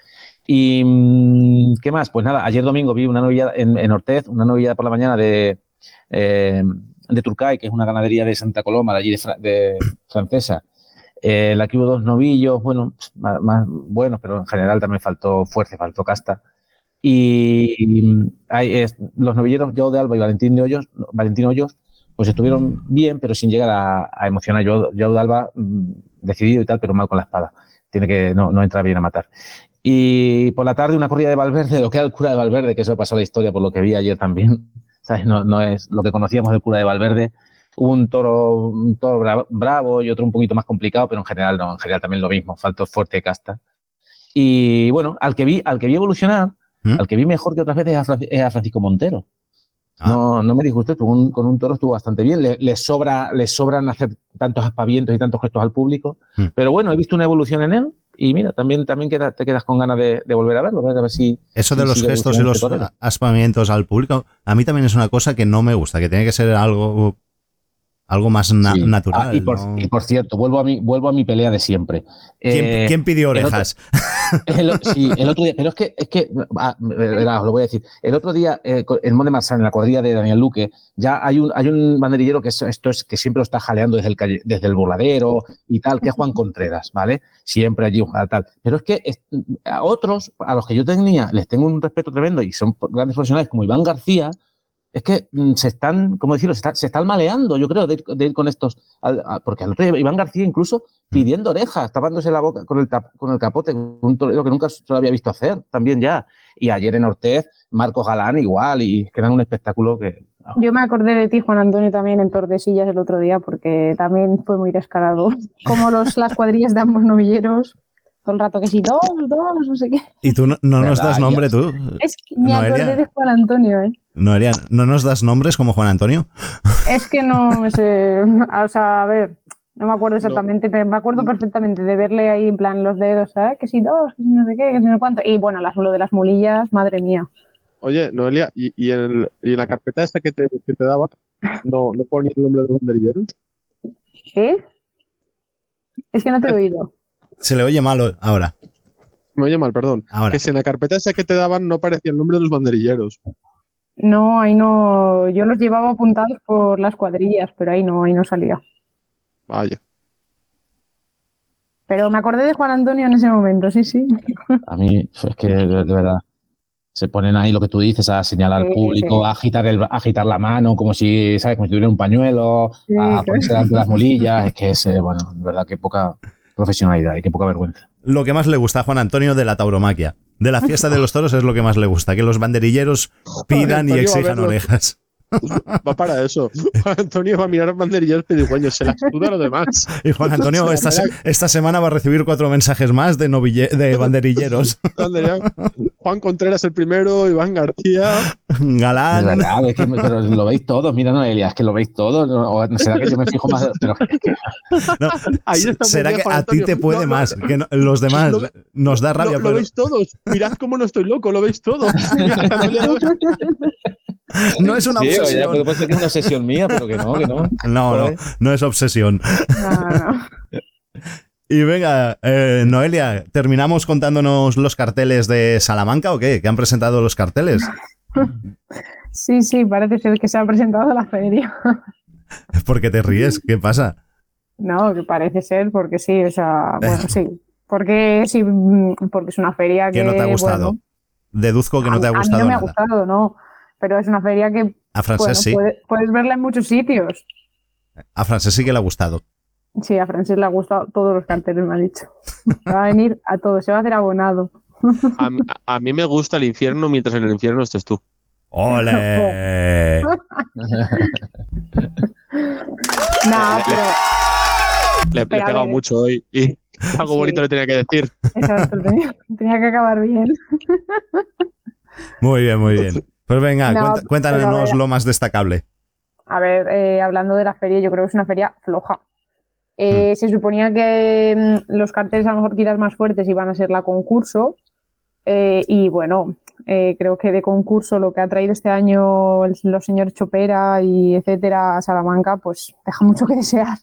¿Y mm, qué más? Pues nada, ayer domingo vi una novillada en, en Ortez, una novillada por la mañana de, eh, de Turcay, que es una ganadería de Santa Coloma, de allí de, de francesa. Eh, la que hubo dos novillos, bueno, más, más buenos, pero en general también faltó fuerza, faltó casta. Y, y hay, es- los novilleros, Joe de Alba y Valentín de Hoyos, Valentín Hoyos, pues estuvieron bien, pero sin llegar a, a emocionar. Joe de Alba, mm, decidido y tal, pero mal con la espada. Tiene que, no, no entra bien a matar. Y por la tarde una corrida de Valverde, lo que era el cura de Valverde, que eso pasó a la historia por lo que vi ayer también. ¿Sabes? No, no es lo que conocíamos del cura de Valverde. Hubo un toro, un toro bra- bravo y otro un poquito más complicado, pero en general no, en general también lo mismo, faltó fuerte casta. Y bueno, al que vi, al que vi evolucionar, ¿Mm? al que vi mejor que otras veces es a, Fran- es a Francisco Montero. Ah. No, no me disgusté, con un, con un toro estuvo bastante bien. Le, le sobra, le sobran hacer tantos aspavientos y tantos gestos al público. Mm. Pero bueno, he visto una evolución en él y mira, también, también queda- te quedas con ganas de, de volver a verlo, a ver si. Eso de si los gestos y los este aspamientos al público, a mí también es una cosa que no me gusta, que tiene que ser algo, algo más na- Sí. natural. Ah, y, por, ¿no? y por cierto, vuelvo a mi, vuelvo a mi pelea de siempre. ¿Quién, Eh, quién pidió el otro- orejas? El, sí, el otro día, pero es que, es que ah, verá, os lo voy a decir. El otro día, eh, en Mont de Marsan, en la cuadrilla de Daniel Luque, ya hay un, hay un banderillero que es, esto es, que siempre lo está jaleando desde el, calle- desde el burladero y tal, que es Juan Contreras, ¿vale? Siempre allí, ojalá, tal. Pero es que es- a otros, a los que yo tenía, les tengo un respeto tremendo y son grandes profesionales como Iván García, es que mm, se están, ¿cómo decirlo? Se, se están maleando, yo creo, de, ir- de ir con estos. porque al otro día Iván García incluso pidiendo orejas, tapándose la boca con el, tap- con el capote, un torero que nunca se lo había visto hacer, también ya. Y ayer en Ortez, Marcos Galán igual, y quedan un espectáculo que. Yo me acordé de ti, Juan Antonio, también en Tordesillas el otro día, porque también fue muy descarado. Como los, las cuadrillas de ambos novilleros, todo el rato que sí, dos, dos, no sé qué. Y tú no, no nos ¿Verdad, das nombre, tú. Es que me Noelia. acordé de Juan Antonio, ¿eh? Noelia, ¿no nos das nombres como Juan Antonio? Es que no me sé, o sea, a ver, no me acuerdo exactamente, pero me acuerdo perfectamente de verle ahí en plan los dedos, ¿sabes? Que si dos, que si no sé qué, que si no sé cuánto. Y bueno, las, lo de las mulillas, madre mía. Oye, Noelia, ¿y, y, en, el- y en la carpeta esta que te, que te daba, no, no ponía el nombre de los banderilleros? ¿Qué? Es que no te he oído. Se le oye malo ahora. Me oye mal, perdón. Ahora. Que si en la carpeta esa que te daban no aparecía el nombre de los banderilleros. No, ahí no, yo los llevaba apuntados por las cuadrillas, pero ahí no, ahí no salía. Vaya. Pero me acordé de Juan Antonio en ese momento, sí, sí. A mí, es que de, de verdad. Se ponen ahí lo que tú dices, a señalar al Sí, público, sí. a agitar, el, a agitar la mano, como si, ¿sabes? Como si tuviera un pañuelo, Sí, a ponerse delante de las molillas. Es que es, eh, bueno, de verdad, que poca profesionalidad y qué poca vergüenza. Lo que más le gusta a Juan Antonio de la tauromaquia. De la fiesta de los toros es lo que más le gusta, que los banderilleros pidan y a exijan verlo. orejas. Va para eso. Juan Antonio va a mirar a banderilleros y dice, coño, se las suda a los demás. Y Juan Antonio esta, se- esta semana va a recibir cuatro mensajes más de, noville- de banderilleros. Juan Contreras el primero, Iván García. Es Galán. verdad, es que me- pero lo veis todos, mira Noelia, es que lo veis todos, será que yo me fijo más, pero No, Ahí está será que a ti te puede No, no, más, que no- los demás Lo- nos da rabia, Lo, lo pero veis todos. Mirad cómo no estoy loco, lo veis todos. No- es una Sí, oye, puede obsesión. puede ser que es una obsesión mía, pero que no, que no. No, no, no es obsesión. No, no. Y venga, eh, Noelia, ¿terminamos contándonos los carteles de Salamanca o qué? ¿Que han presentado los carteles? Sí, sí, parece ser que se ha presentado la feria. ¿Por qué te ríes? ¿Qué pasa? No, que parece ser, porque sí, o sea, bueno, sí. Porque sí, mm, porque es una feria que. Que no te ha gustado. bueno, Deduzco que no a- te ha a mí gustado no me ha nada. gustado, no. Pero es una feria que A Francés bueno, sí. puede- puedes verla en muchos sitios. A Francés sí que le ha gustado. Sí, a Francis le ha gustado todos los carteles, me ha dicho. Va a venir a todo, se va a hacer abonado. A, a- a mí me gusta el infierno mientras en el infierno estés tú. ¡Ole! No, pero Le, le he pegado mucho hoy y algo Sí. bonito le tenía que decir. exacto, tenía, tenía que acabar bien. Muy bien, muy bien. Pues venga, No, cuéntanos pero lo más destacable. A ver, eh, hablando de la feria, yo creo que es una feria floja. Eh, Se suponía que mm, los carteles a lo mejor quizás más fuertes iban a ser la concurso. eh, y bueno, eh, creo que de concurso lo que ha traído este año el- los señores Chopera y etcétera a Salamanca, pues deja mucho que desear.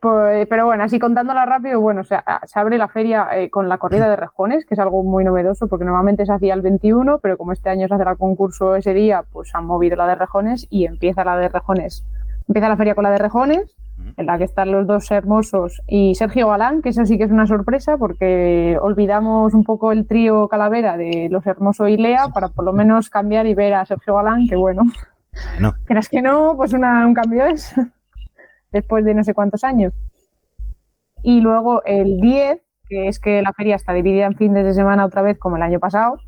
Pues, pero bueno, así contándola rápido, bueno, se, se abre la feria eh, con la corrida de rejones, que es algo muy novedoso porque normalmente se hacía el 21, pero como este año se hace el concurso ese día, pues han movido la de rejones y empieza la de rejones. Empieza la feria con la de rejones, en la que están los dos hermosos y Sergio Galán, que eso sí que es una sorpresa porque olvidamos un poco el trío Calavera de los hermosos y Lea para por lo menos cambiar y ver a Sergio Galán, que bueno, No. creas que no, pues una- un cambio es después de no sé cuántos años. Y luego el 10, que es que la feria está dividida en fines de semana otra vez como el año pasado,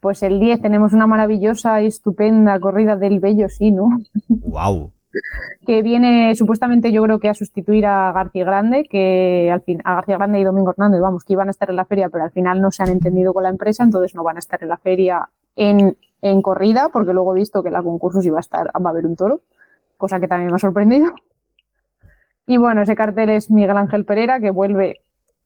pues el 10 tenemos una maravillosa y estupenda corrida del Bello Sinu, ¡Wow! que viene supuestamente yo creo que a sustituir a García Grande, que al fin, a García Grande y Domingo Hernández, vamos, que iban a estar en la feria, pero al final no se han entendido con la empresa, entonces no van a estar en la feria en, en corrida, porque luego he visto que la concurso iba a estar, va a haber un toro, cosa que también me ha sorprendido. Y bueno, ese cartel es Miguel Ángel Pereira, que vuelve,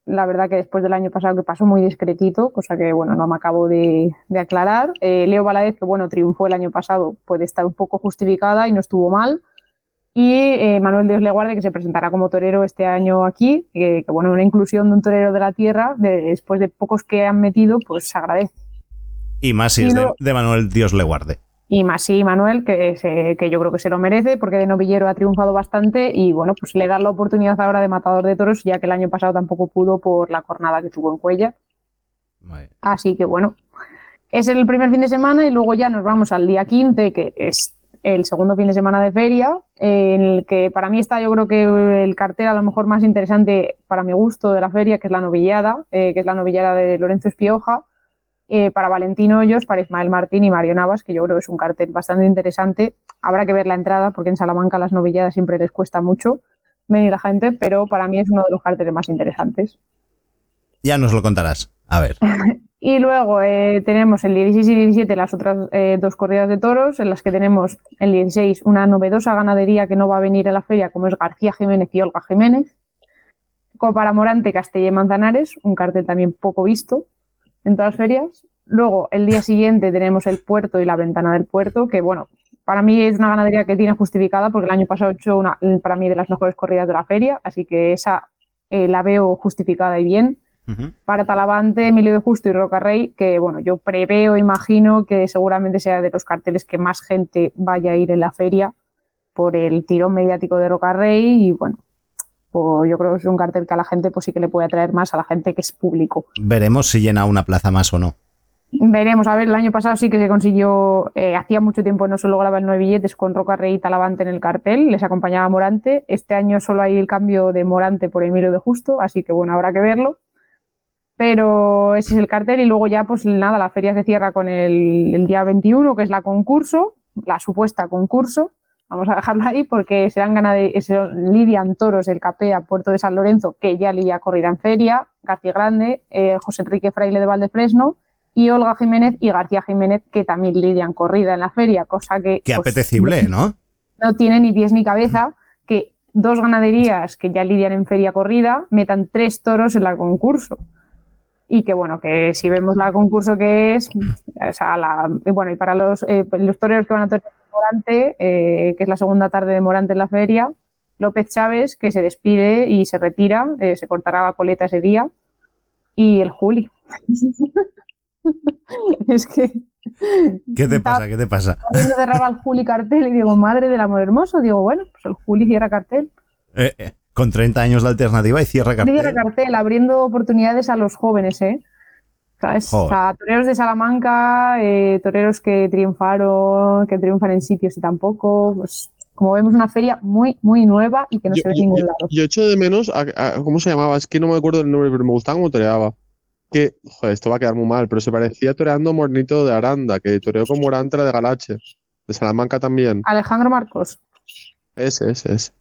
la verdad que después del año pasado que pasó muy discretito, cosa que bueno, no me acabo de, de aclarar. Eh, Leo Valadez, que bueno, triunfó el año pasado, puede estar un poco justificada y no estuvo mal. Y eh, Manuel Dios le guarde, que se presentará como torero este año aquí, que, que, bueno, una inclusión de un torero de la tierra, de- después de pocos que han metido, pues se agradece. Y más si Y es de, no- de Manuel Dios le guarde. Y más sí, Manuel, que, se- que yo creo que se lo merece, porque de novillero ha triunfado bastante y bueno, pues le da la oportunidad ahora de matador de toros, ya que el año pasado tampoco pudo por la cornada que tuvo en Cuella. Así que bueno, es el primer fin de semana y luego ya nos vamos al día 15, que es el segundo fin de semana de feria, en el que para mí está yo creo que el cartel a lo mejor más interesante para mi gusto de la feria, que es la novillada, eh, que es la novillada de Lorenzo Espioja, eh, para Valentino Hoyos, para Ismael Martín y Mario Navas, que yo creo que es un cartel bastante interesante. Habrá que ver la entrada, porque en Salamanca las novilladas siempre les cuesta mucho venir la gente, pero para mí es uno de los carteles más interesantes. Ya nos lo contarás. A ver. Y luego eh, tenemos el 16 y 17 las otras eh, dos corridas de toros, en las que tenemos el 16 una novedosa ganadería que no va a venir a la feria, como es García Jiménez y Olga Jiménez. Como para Morante, Castella y Manzanares, un cartel también poco visto en todas las ferias. Luego, el día siguiente tenemos el puerto y la ventana del puerto, que bueno, para mí es una ganadería que tiene justificada, porque el año pasado he hecho una, para mí, de las mejores corridas de la feria, así que esa eh, la veo justificada y bien para Talavante, Emilio de Justo y Roca Rey, que bueno, yo preveo, imagino que seguramente sea de los carteles que más gente vaya a ir en la feria por el tirón mediático de Roca Rey y bueno, pues yo creo que es un cartel que a la gente pues sí que le puede atraer más a la gente que es público. Veremos si llena una plaza más o no. Veremos, a ver, el año pasado sí que se consiguió, eh, hacía mucho tiempo no se lograban nueve billetes con Roca Rey y Talavante en el cartel, les acompañaba Morante, este año solo hay el cambio de Morante por Emilio de Justo, así que bueno, habrá que verlo. Pero ese es el cartel y luego ya pues nada, la feria se cierra con el, el día 21, que es la concurso, la supuesta concurso, vamos a dejarla ahí porque serán lidian toros el Capea Puerto de San Lorenzo, que ya lidia corrida en feria, García Grande, eh, José Enrique Fraile de Valdefresno y Olga Jiménez y García Jiménez, que también lidian corrida en la feria, cosa que Qué pues, apetecible, ¿no? no tiene ni pies ni cabeza que dos ganaderías que ya lidian en feria corrida metan tres toros en la concurso. Y que bueno, que si vemos la concurso que es, o sea, la- bueno, y para los, eh, los toreros que van a torear Morante, eh, que es la segunda tarde de Morante en la feria, López Chávez, que se despide y se retira, eh, se cortará la coleta ese día, y el Juli. es que ¿Qué te pasa? ¿Qué te pasa? cerrar al Juli cartel y digo, madre del amor hermoso, digo, bueno, pues el Juli cierra cartel. Eh, con 30 años de alternativa y cierra Cierra cartel. cartel, abriendo oportunidades a los jóvenes, ¿eh? O sea, toreros de Salamanca, eh, toreros que triunfaron, que triunfan en sitios y tampoco, pues como vemos una feria muy, muy nueva y que no Yo, se ve en ningún yo- lado. yo echo de menos, a, a- ¿cómo se llamaba? Es que no me acuerdo el nombre, pero me gustaba cómo toreaba. Que, joder, esto va a quedar muy mal, pero se parecía toreando Mornito de Aranda, que toreó con Morante la de Galache, de Salamanca también. Alejandro Marcos. Ese, ese, ese.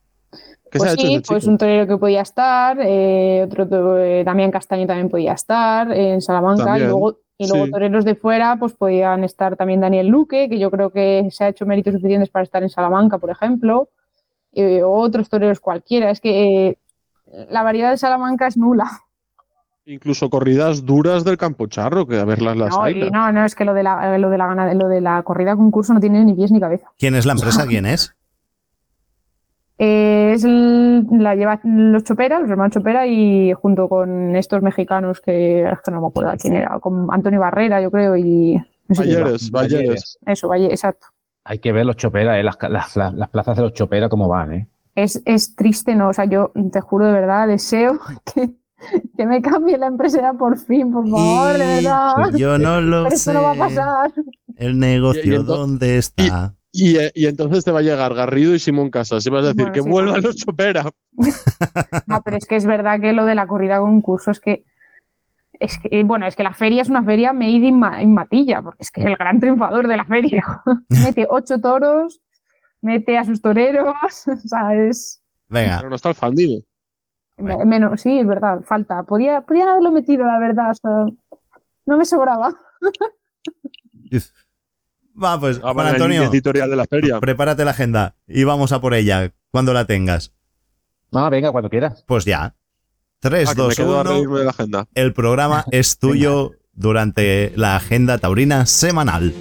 ¿Qué se Pues ha hecho sí, ese pues chico? un torero que podía estar, eh, otro eh, Damián Castaño también podía estar eh, en Salamanca, y luego, y luego sí. toreros de fuera, pues podían estar también Daniel Luque, que yo creo que se ha hecho méritos suficientes para estar en Salamanca, por ejemplo, eh, otros toreros cualquiera. Es que eh, la variedad de Salamanca es nula. Incluso corridas duras del Campo Charro, que a verlas las No, hay. y no, no, es que lo de la, lo de la, lo de la corrida concurso no tiene ni pies ni cabeza. ¿Quién es la empresa? ¿Quién es? Eh, es el- la lleva los Chopera, los hermanos Chopera, y junto con estos mexicanos que, es que no me acuerdo quién era, con Antonio Barrera, yo creo, y no sé. Eso, Valle, exacto. Hay que ver los choperas, eh, las, las- las- las plazas de los choperas cómo van, ¿eh? Es, es triste, ¿no? O sea, yo te juro de verdad, deseo que, que me cambie la empresa por fin, por favor, de verdad. Yo no lo Pero sé. esto no va a pasar. El negocio, ¿dónde está? Y, eh, y entonces te va a llegar Garrido y Simón Casas. Y vas a decir Bueno, que sí. vuelvan los Chopera. No, pero es que es verdad que lo de la corrida concurso es que. Es que, bueno, es que la feria es una feria made in, Ma- in Matilla, porque es que es el gran triunfador de la feria. mete ocho toros, mete a sus toreros, o sea, es. Venga, Pero no está el. Bueno. Menos, sí, es verdad, falta. Podía, podían haberlo metido, la verdad, o sea, no me sobraba. Va pues, Ah, Juan Antonio, editorial de la feria. prepárate la agenda y vamos a por ella cuando la tengas. No, venga, cuando quieras. Pues ya. 3, Ah, que me 2, quedo a 1. reírme de la agenda. El programa es tuyo durante la agenda taurina semanal.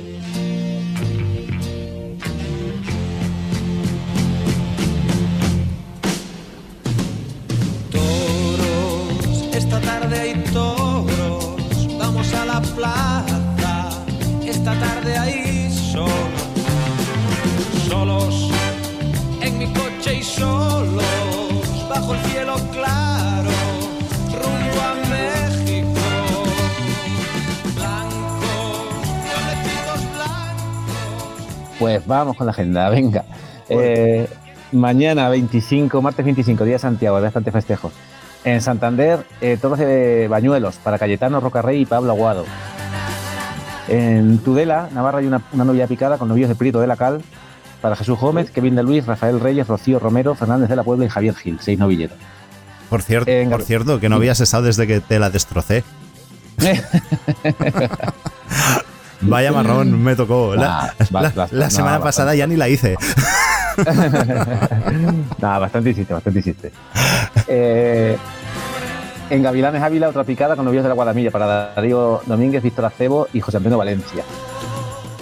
Pues vamos con la agenda, venga. Eh, mañana 25, martes 25, día de Santiago, hay bastante festejos. En Santander, eh, toros de bañuelos para Cayetano Rocarrey y Pablo Aguado. En Tudela, Navarra, hay una, una novia picada con novios de Prieto de la Cal para Jesús Gómez, Kevin de Luis, Rafael Reyes, Rocío Romero, Fernández de la Puebla y Javier Gil, seis novilleros. Por cierto, por cierto, que no habías estado desde que te la destrocé. Vaya marrón, me tocó. La, la- semana pasada ya ni la hice. Nada, bastante hiciste, bastante hiciste. Eh, en Gavilanes Ávila, otra picada con novios de la Guadamilla para Darío Domínguez, Víctor Acebo y José Antonio Valencia.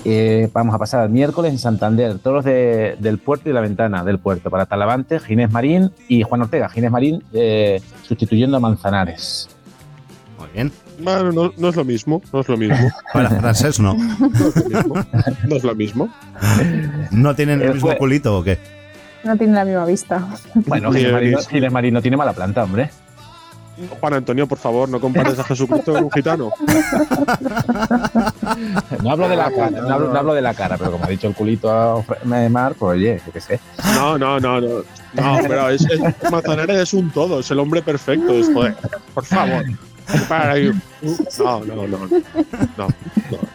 Eh, vamos a pasar al miércoles en Santander, toros de- del puerto y la ventana del puerto para Talavante, Ginés Marín y Juan Ortega. Ginés Marín eh, sustituyendo a Manzanares. Muy bien. Bueno, no, no es lo mismo, no es lo mismo. Para francés no. No es lo mismo. No es lo mismo. ¿No tienen el Eh, mismo culito o qué? No tiene la misma vista. Bueno, Ni Ginés Marín, no- Eris. Ginés Marín no tiene mala planta, hombre. Juan Antonio, por favor, no compares a Jesucristo con un gitano. No hablo de la cara, no hablo, no hablo de la cara, pero como ha dicho el culito a Mar, pues oye, yo qué sé. No, no, no, no. No, pero es, es, Manzanares es un todo, es el hombre perfecto. Es, joder, por favor. Para ahí. No, no, no. no.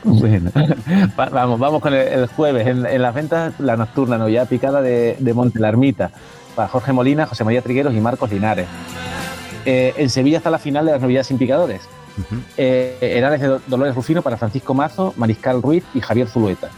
Bueno, va- vamos, vamos con el, el jueves. En, en las ventas, la nocturna, novillada picada de, de Monte la Ermita, para Jorge Molina, José María Trigueros y Marcos Linares. Eh, en Sevilla está la final de las novedades sin picadores. Eh, Henares de Do- Dolores Rufino para Francisco Mazo, Mariscal Ruiz y Javier Zulueta.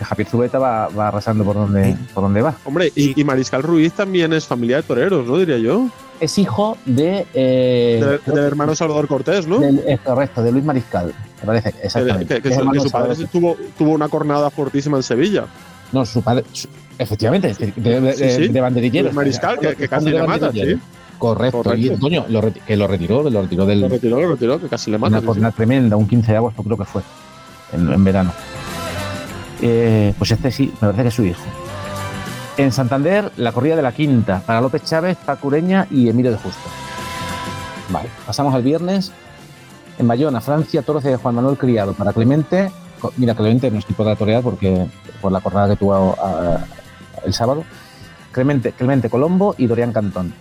Que Javier Zulueta va, va arrasando por donde, por donde va. Hombre, y, y Mariscal Ruiz también es familia de toreros, ¿no? Diría yo. Es hijo de. eh, De- del hermano Salvador Cortés, ¿no? del- es correcto, de Luis Mariscal. Me parece, Que, exactamente. que- su, hermano que su de padre tuvo, tuvo una cornada fortísima en Sevilla. No, su padre. su- efectivamente, de, de, de- Sí, sí. de banderillero. Luis Mariscal, que, que casi De le mata, sí. Correcto. Correcto. Y, coño, lo que lo retiró, lo retiró del. Lo retiró, lo retiró, que casi le mata. una sí, corona tremenda, un 15 de agosto creo que fue, en, en verano. Eh, pues este sí, me parece que es su hijo. En Santander, la corrida de la quinta, para López Chávez, Pacureña y Emilio de Justo. Vale, pasamos al viernes. En Bayona, Francia, toros de Juan Manuel Criado. Para Clemente, mira, Clemente no es tipo de torear porque por la jornada que tuvo a- el sábado. Clemente, Clemente Colombo y Dorian Cantón,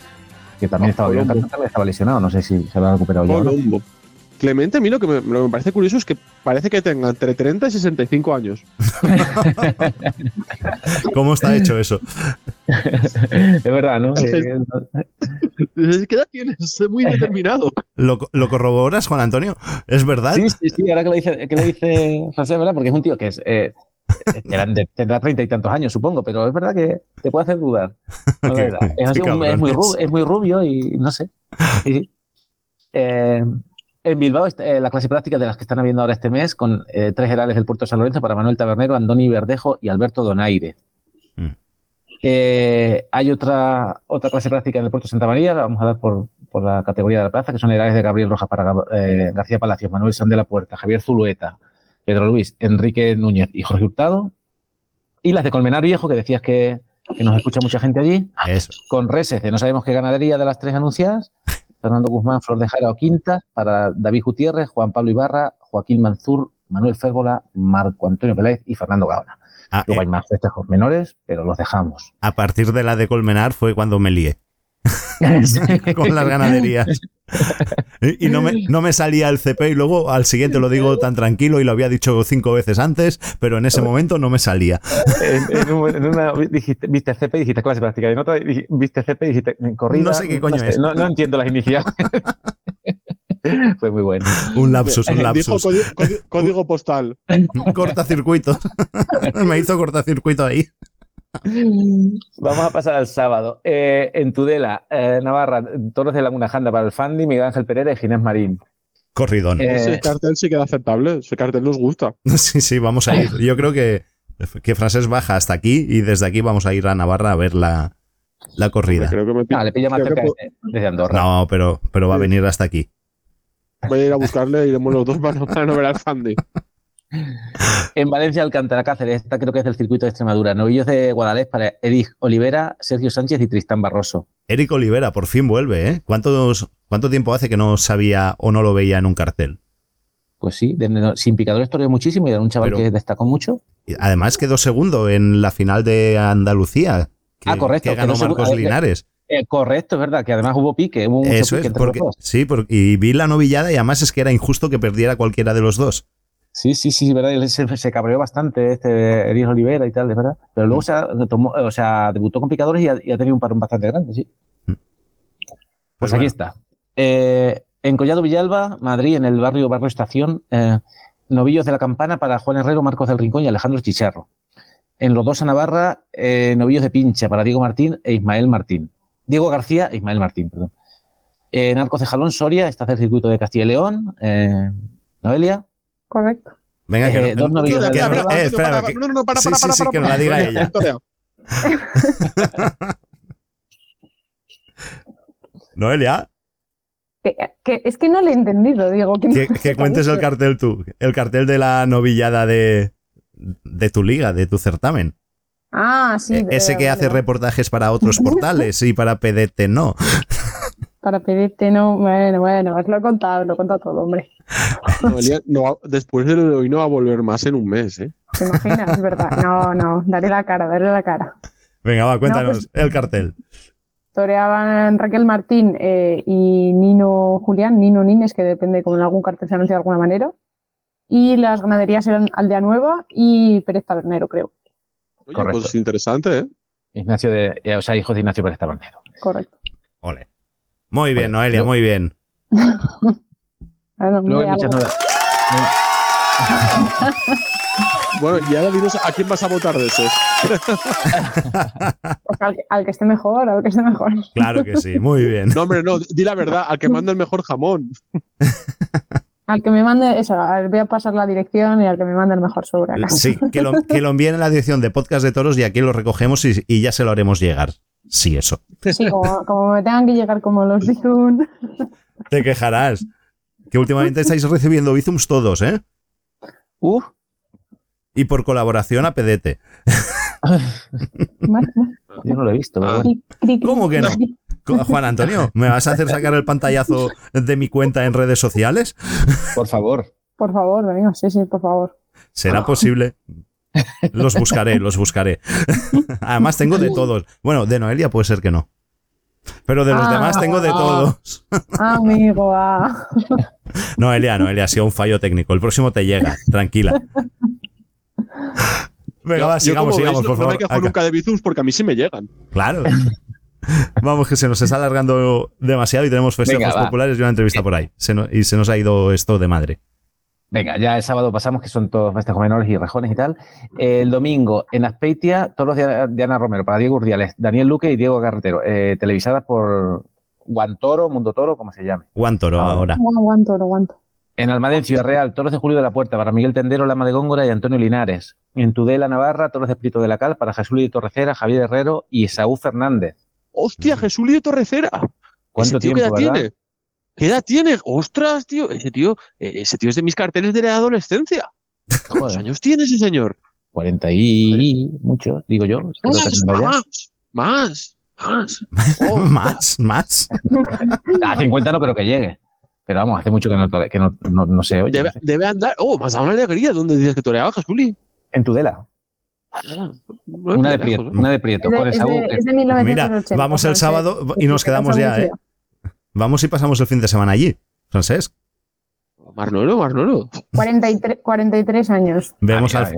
que también Ah, estaba, Colombo. Cantón también estaba lesionado, no sé si se lo ha recuperado ya. o no. Clemente, a mí lo que, me, lo que me parece curioso es que parece que tenga entre 30 y 65 años. ¿Cómo está hecho eso? es verdad, ¿no? Eh, ¿Qué edad tienes? Es muy determinado. ¿Lo, lo corroboras, Juan Antonio? ¿Es verdad? sí, sí, sí, ahora que lo dice, que lo dice José, ¿verdad? Porque es un tío que es. eh, tendrá treinta y tantos años, supongo, pero es verdad que te puede hacer dudar. No, es, así, un- muy rubio, es muy rubio y no sé. Sí, sí. Eh, en Bilbao, eh, la clase práctica de las que están habiendo ahora este mes, con eh, tres herales del puerto de San Lorenzo para Manuel Tabernero, Andoni Verdejo y Alberto Donaire. Mm. Eh, hay otra, otra clase práctica en el puerto de Santa María, la vamos a dar por, por la categoría de la plaza, que son edades de Gabriel Rojas para García Palacios, Manuel San de la Puerta, Javier Zulueta, Pedro Luis, Enrique Núñez y Jorge Hurtado. Y las de Colmenar Viejo, que decías que, que nos escucha mucha gente allí, Eso. con reses de no sabemos qué ganadería de las tres anunciadas, Fernando Guzmán, Flor de Jara o Quintas, para David Gutiérrez, Juan Pablo Ibarra, Joaquín Manzur, Manuel Férgola, Marco Antonio Peláez y Fernando Gaona. Ah, Luego eh, hay más festejos menores, pero los dejamos. a partir de la de Colmenar fue cuando me lié con las ganaderías. Y y no me, no me salía el CP y luego al siguiente lo digo tan tranquilo y lo había dicho cinco veces antes, pero en ese momento no me salía. en, en un- en una dijiste, viste CP y dijiste clase práctica. Y en otra viste CP y dijiste corrida. No sé qué coño sé, es. No, no entiendo las iniciales. Fue muy bueno. Un lapsus, un lapsus. código postal. Cortacircuito. me hizo cortacircuito ahí. Vamos a pasar al sábado. Eh, en Tudela, eh, Navarra, toros de Laguna Janda para el Fandi, Miguel Ángel Pereira y Ginés Marín. Corridón. Eh, Ese cartel sí queda aceptable. Ese cartel nos gusta. Sí, sí, vamos a ir. Yo creo que, que Frases baja hasta aquí y desde aquí vamos a ir a Navarra a ver la, la corrida. Creo que me ah, le pilla más creo que cerca desde, desde Andorra. No, pero, pero va a venir hasta aquí. voy a ir a buscarle y iremos los dos para no, para no ver al Fandi. En Valencia, Alcántara Cáceres, esta creo que es del circuito de Extremadura. Novillos de Guadalest para Eric Olivera, Sergio Sánchez y Tristán Barroso. Eric Olivera por fin vuelve, ¿eh? ¿Cuántos, ¿Cuánto tiempo hace que no sabía o no lo veía en un cartel? Pues sí, de- sin picadores toreó muchísimo y era un chaval Pero- que destacó mucho. Además quedó segundo en la final de Andalucía. Que, Ah, correcto, Que ganó Marcos a ver, Linares. Eh, correcto, es verdad, que además hubo pique, hubo Eso pique es, porque, sí, porque, y vi la novillada y además es que era injusto que perdiera cualquiera de los dos. Sí, sí, sí, verdad, se, se cabreó bastante este Eric Olivera y tal, es verdad. Pero luego se tomó, o sea, debutó con picadores y ha, y ha tenido un parón bastante grande, sí. Mm. Pues, aquí está. Eh, en Collado Villalba, Madrid, en el barrio Barrio Estación, eh, novillos de la campana para Juan Herrero, Marcos del Rincón y Alejandro Chicharro. En los dos a Navarra, eh, novillos de pincha para Diego Martín e Ismael Martín. Diego García e Ismael Martín, perdón. En Arcos de Jalón, Soria, está el circuito de Castilla y León. Noelia. Correcto. Venga, que Eh, dos novillos que de no- Navarra. eh, espera, que- No, no, no, para, sí, para, sí, para, sí, para, que nos la para. diga ella. Noelia, Que, que- es que no le he entendido, Diego. Que, que, que cuentes el cartel tú. El cartel de la novillada de, de tu liga, de tu certamen. Ah, sí. Eh, Ese que hace reportajes para otros portales y para PDT no. Para pedirte, no. Bueno, bueno, os lo he contado, lo he contado todo, hombre. Noelia, no va- después de lo de hoy no va a volver más en un mes, ¿eh? ¿Te imaginas? Es verdad. No, no. Daré la cara, daré la cara. Venga, va, cuéntanos pues- el cartel. Toreaban Raquel Martín eh, y Nino Julián, Nino Nines, que depende como en algún cartel se anuncia de alguna manera. Y las ganaderías eran Aldea Nueva y Pérez Tabernero, creo. Oye, Correcto. pues interesante, ¿eh? Ignacio de, eh, o sea, hijos de Ignacio Pérez Tabernero. Correcto. Ole. Muy bien, Bueno, Noelia, yo- muy bien. Bueno, Luego hay muchas novedades. Bueno, y ahora dinos a quién vas a votar de esos. Pues al, que- al que esté mejor, al que esté mejor. Claro que sí, muy bien. No, hombre, no, di la verdad, al que manda el mejor jamón. Al que me mande, eso, voy a pasar la dirección y al que me mande el mejor sobre. Sí, que lo, que lo envíen en la dirección de Podcast de Toros y aquí lo recogemos y, y ya se lo haremos llegar. Sí, eso. Sí, como, como me tengan que llegar como los Bizun. Te quejarás. Que últimamente estáis recibiendo Bizums todos, ¿eh? Uf, Y por colaboración a Pedete. yo no lo he visto. bueno. ¿Cómo que no? Juan Antonio, ¿me vas a hacer sacar el pantallazo de mi cuenta en redes sociales? Por favor. Por favor, venga, sí, sí, por favor. ¿Será posible? Los buscaré, los buscaré. Además tengo de todos. Bueno, de Noelia puede ser que no. Pero de los Ah. demás tengo de todos. Amigo, ah. Noelia, Noelia, ha sido un fallo técnico. El próximo te llega, tranquila. Venga, va, Yo, sigamos, sigamos, veis, por no, no me favor. quejo nunca de Bizums porque a mí sí me llegan. Claro. Vamos, que se nos está alargando demasiado y tenemos festejos Venga, populares y una entrevista por ahí. Se no- y se nos ha ido esto de madre. Venga, ya el sábado pasamos, que son todos festejos menores y rejones y tal. El domingo, en Aspeitia, todos los de, de Ana Romero, para Diego Urdiales, Daniel Luque y Diego Carretero, eh, televisadas por Guantoro, Mundo Toro, como se llame. Guantoro Ah, ahora. No aguanto. En Almadén, Ciudad Real, Toros de Julio de la Puerta, para Miguel Tendero, Lama de Góngora y Antonio Linares. En Tudela, Navarra, Torres de Espíritu de la Cal, para Jesús de Torrecera, Javier Herrero y Saúl Fernández. ¡Hostia, Jesús de Torrecera! ¿Cuánto ¿Ese tío tiempo, tiene? ¿Qué edad tiene? ¡Ostras, tío! Ese tío, eh, ese tío es de mis carteles de la adolescencia. ¿Cuántos años tiene ese señor? 40 y mucho, digo yo. Más, más, más, más. Oh, más, más. A 50 no creo que llegue. Pero vamos, hace mucho que no, que no, no, no se oye. Debe, debe andar. Oh, has dado una alegría. ¿Dónde dices que toreaba, Jasuli? En Tudela. Una de Prieto, una de Prieto. Es de, es de- es de Mira, 1980. vamos el sábado y nos quedamos ya. ¿eh? Vamos y pasamos el fin de semana allí, Francesc. Marnolo, Marnolo. 43, 43 años. Vemos, Ah, al, ¿eh?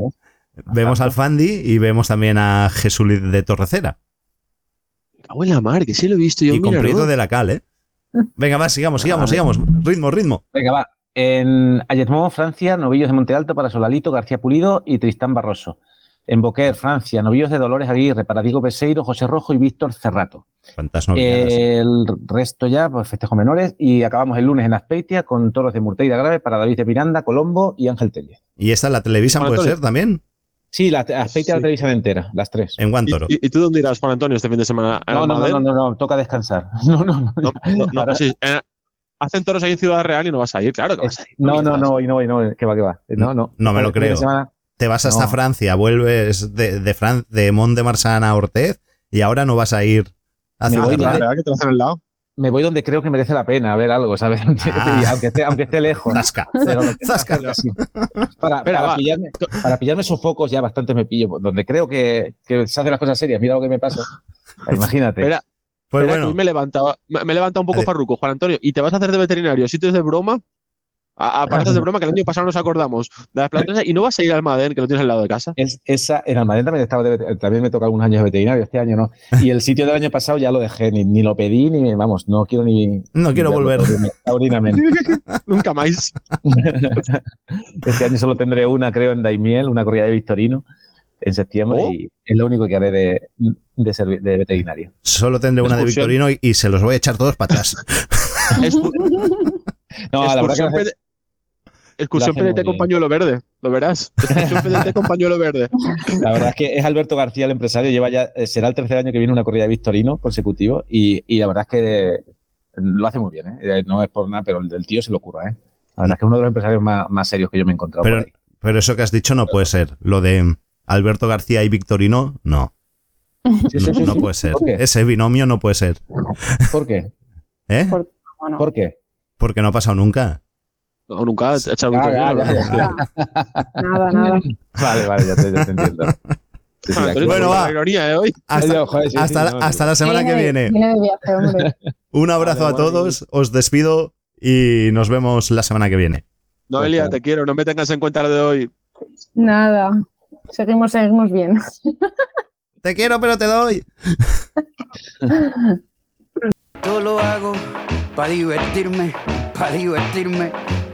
vemos al Fandi y vemos también a Jesús de Torrecera. Cago en la mar, que sí lo he visto yo. y mira, Prieto ¿no? de la Cal, ¿eh? Venga, va, sigamos, sigamos, sigamos. Ritmo, ritmo. Venga, va. En Ayetmont, Francia, novillos de Monte Alto para Solalito, García Pulido y Tristán Barroso. En Boquer, Francia, novillos de Dolores Aguirre para Diego Peseiro, José Rojo y Víctor Cerrato. El resto ya, pues festejos menores. Y acabamos el lunes en Aspeitia con toros de Murteira Grave para David de Miranda, Colombo y Ángel Telle. ¿Y esta la televisan puede ser también? Sí, la Aspeitia Sí. la televisan entera, las tres. En ¿Y, Guantoro. y- y tú dónde irás, Juan Antonio, este fin de semana? ¿A No, no, no, no, no, no, toca descansar. No, no, no. No, no, no, Ahora- sí, eh, hacen toros ahí en Ciudad Real y no vas a ir, claro que vas a ir. No, no, no, hoy no, hoy no, que va, que va. No, no. No me lo El fin de creo. Te vas hasta No. Francia, vuelves de, de, Fran- de Mont de Marsan a Ortez y ahora no vas a ir a Me voy Ciudad de- Real. ¿Verdad que te lo hacen al lado? Me voy donde creo que merece la pena ver algo, ¿sabes? Aunque, Ah. aunque esté, aunque esté lejos. Zasca. Zasca. Para, para pillarme, para pillarme esos focos ya bastante me pillo. Donde creo que, que se hacen las cosas serias. Mira lo que me pasa. Imagínate. Espera, Pues bueno, me levantaba, me, levantado un poco farruco, Juan Antonio, y te vas a hacer de veterinario, sitios de broma, a, a parajes de broma que el año pasado nos acordamos de las plantas y no vas a ir al Madén, que lo tienes al lado de casa. Es, esa, en Almadén también, estaba de también me toca algunos años de veterinario, este año no. Y el sitio del año pasado ya lo dejé, ni, ni lo pedí, ni vamos, no quiero ni. no quiero ni volver. taurina- Taurinamente. Nunca más. Este año solo tendré una, creo, en Daimiel, una corrida de Victorino en septiembre Oh. y es lo único que haré de, de, veterinario. Solo tendré una de. Victorino y, y se los voy a echar todos para atrás. No, la verdad que excursión PDT con pañuelo verde, lo verás. Excursión PDT con pañuelo verde. La verdad es que es Alberto García el empresario, lleva ya, eh, será el tercer año que viene una corrida de Victorino consecutivo y, y la verdad es que lo hace muy bien, ¿eh? Eh, No es por nada, pero el, el tío se lo ocurra, ¿eh? La verdad es que es uno de los empresarios más, más serios que yo me he encontrado. Pero, por ahí. pero eso que has dicho no puede ser. Lo de Alberto García y Victorino, no. Sí, sí, No, sí, no sí. puede ser. Ese binomio no puede ser. ¿Por qué? ¿Eh? Por- Bueno, ¿Por qué? Porque no ha pasado nunca. Nunca he echado un Ah, pañuelo, ya, ya, ¿no? ya. nada, nada. Vale, vale, ya te, ya te entiendo. Sí, sí, Bueno, con va. de hoy. Hasta, Ay, joder, sí, sí, hasta, la, no, no. hasta la semana que Viene viaje. Un abrazo Vale, a bueno. todos, os despido y nos vemos la semana que viene. Noelia, te quiero, no me tengas en cuenta lo de hoy. Nada. Seguimos, seguimos bien. Te quiero, pero te doy. Yo lo hago para divertirme, para divertirme,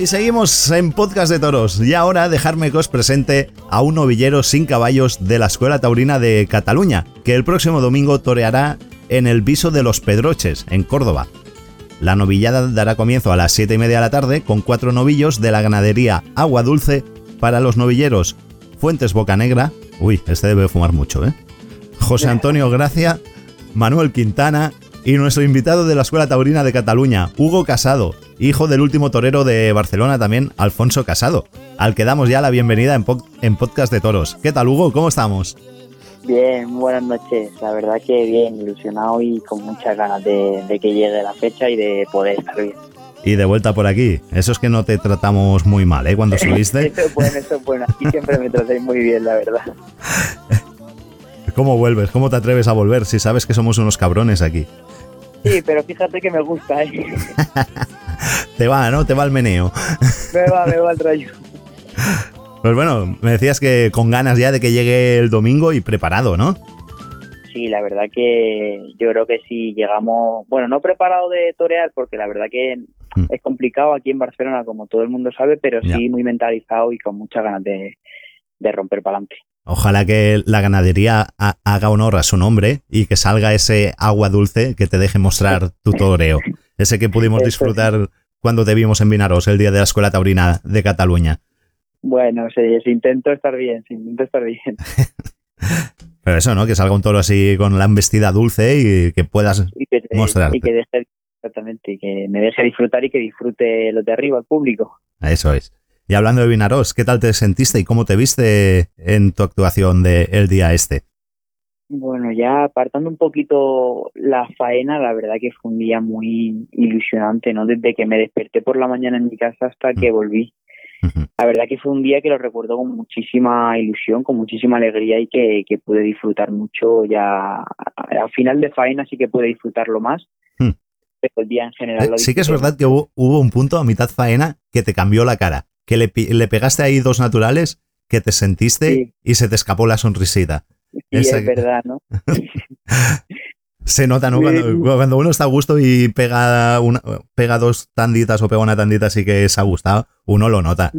Y seguimos en Podcast de Toros. Y ahora dejarme que os presente a un novillero sin caballos de la Escuela Taurina de Cataluña, que el próximo domingo toreará en el Viso de los Pedroches, en Córdoba. La novillada dará comienzo a las 7 y media de la tarde con cuatro novillos de la ganadería Agua Dulce para los novilleros Fuentes Bocanegra. Uy, este debe fumar mucho, ¿eh? José Antonio Gracia, Manuel Quintana y nuestro invitado de la Escuela Taurina de Cataluña, Hugo Casado. Hijo del último torero de Barcelona también, Alfonso Casado, al que damos ya la bienvenida en, po- en Podcast de Toros. ¿Qué tal, Hugo? ¿Cómo estamos? Bien, buenas noches. La verdad que bien, ilusionado y con muchas ganas de, de que llegue la fecha y de poder estar bien. Y de vuelta por aquí. Eso es que no te tratamos muy mal, ¿eh? Cuando subiste. Eso es bueno, eso es bueno. Aquí siempre me tratáis muy bien, la verdad. ¿Cómo vuelves? ¿Cómo te atreves a volver si sabes que somos unos cabrones aquí? Sí, pero fíjate que me gusta, ¿eh? Te va, ¿no? Te va el meneo. Me va, me va el rayo. Pues bueno, me decías que con ganas ya de que llegue el domingo y preparado, ¿no? Sí, la verdad que yo creo que si llegamos, bueno, no preparado de torear, porque la verdad que Mm. es complicado aquí en Barcelona, como todo el mundo sabe, pero Ya. sí muy mentalizado y con muchas ganas de, de romper para adelante. Ojalá que la ganadería ha- haga honor a su nombre y que salga ese agua dulce que te deje mostrar tu toreo. Ese que pudimos disfrutar cuando te vimos en Vinaros el día de la Escuela Taurina de Cataluña. Bueno, sí, sí, intento estar bien, sí, intento estar bien. Pero eso, ¿no? Que salga un toro así con la embestida dulce y que puedas y que, te- mostrarte. y que deje exactamente y que me deje disfrutar y que disfrute los de arriba el público Eso es. Y hablando de Vinaros, ¿qué tal te sentiste y cómo te viste en tu actuación del día este? bueno ya apartando un poquito la faena la verdad que fue un día muy ilusionante no desde que me desperté por la mañana en mi casa hasta que volví. La verdad que fue un día que lo recuerdo con muchísima ilusión con muchísima alegría y que, que pude disfrutar mucho ya al final de faena sí que pude disfrutarlo más. Hmm. pero el día en general lo Eh, Sí que es verdad que hubo, hubo un punto a mitad faena que te cambió la cara, que le, le pegaste ahí dos naturales, que te sentiste Sí. y se te escapó la sonrisita. Sí, Esa- es verdad, ¿no? Se nota, ¿no? Cuando uno está a gusto y pega, una, pega dos tanditas o pega una tandita así que se ha gustado, uno lo nota.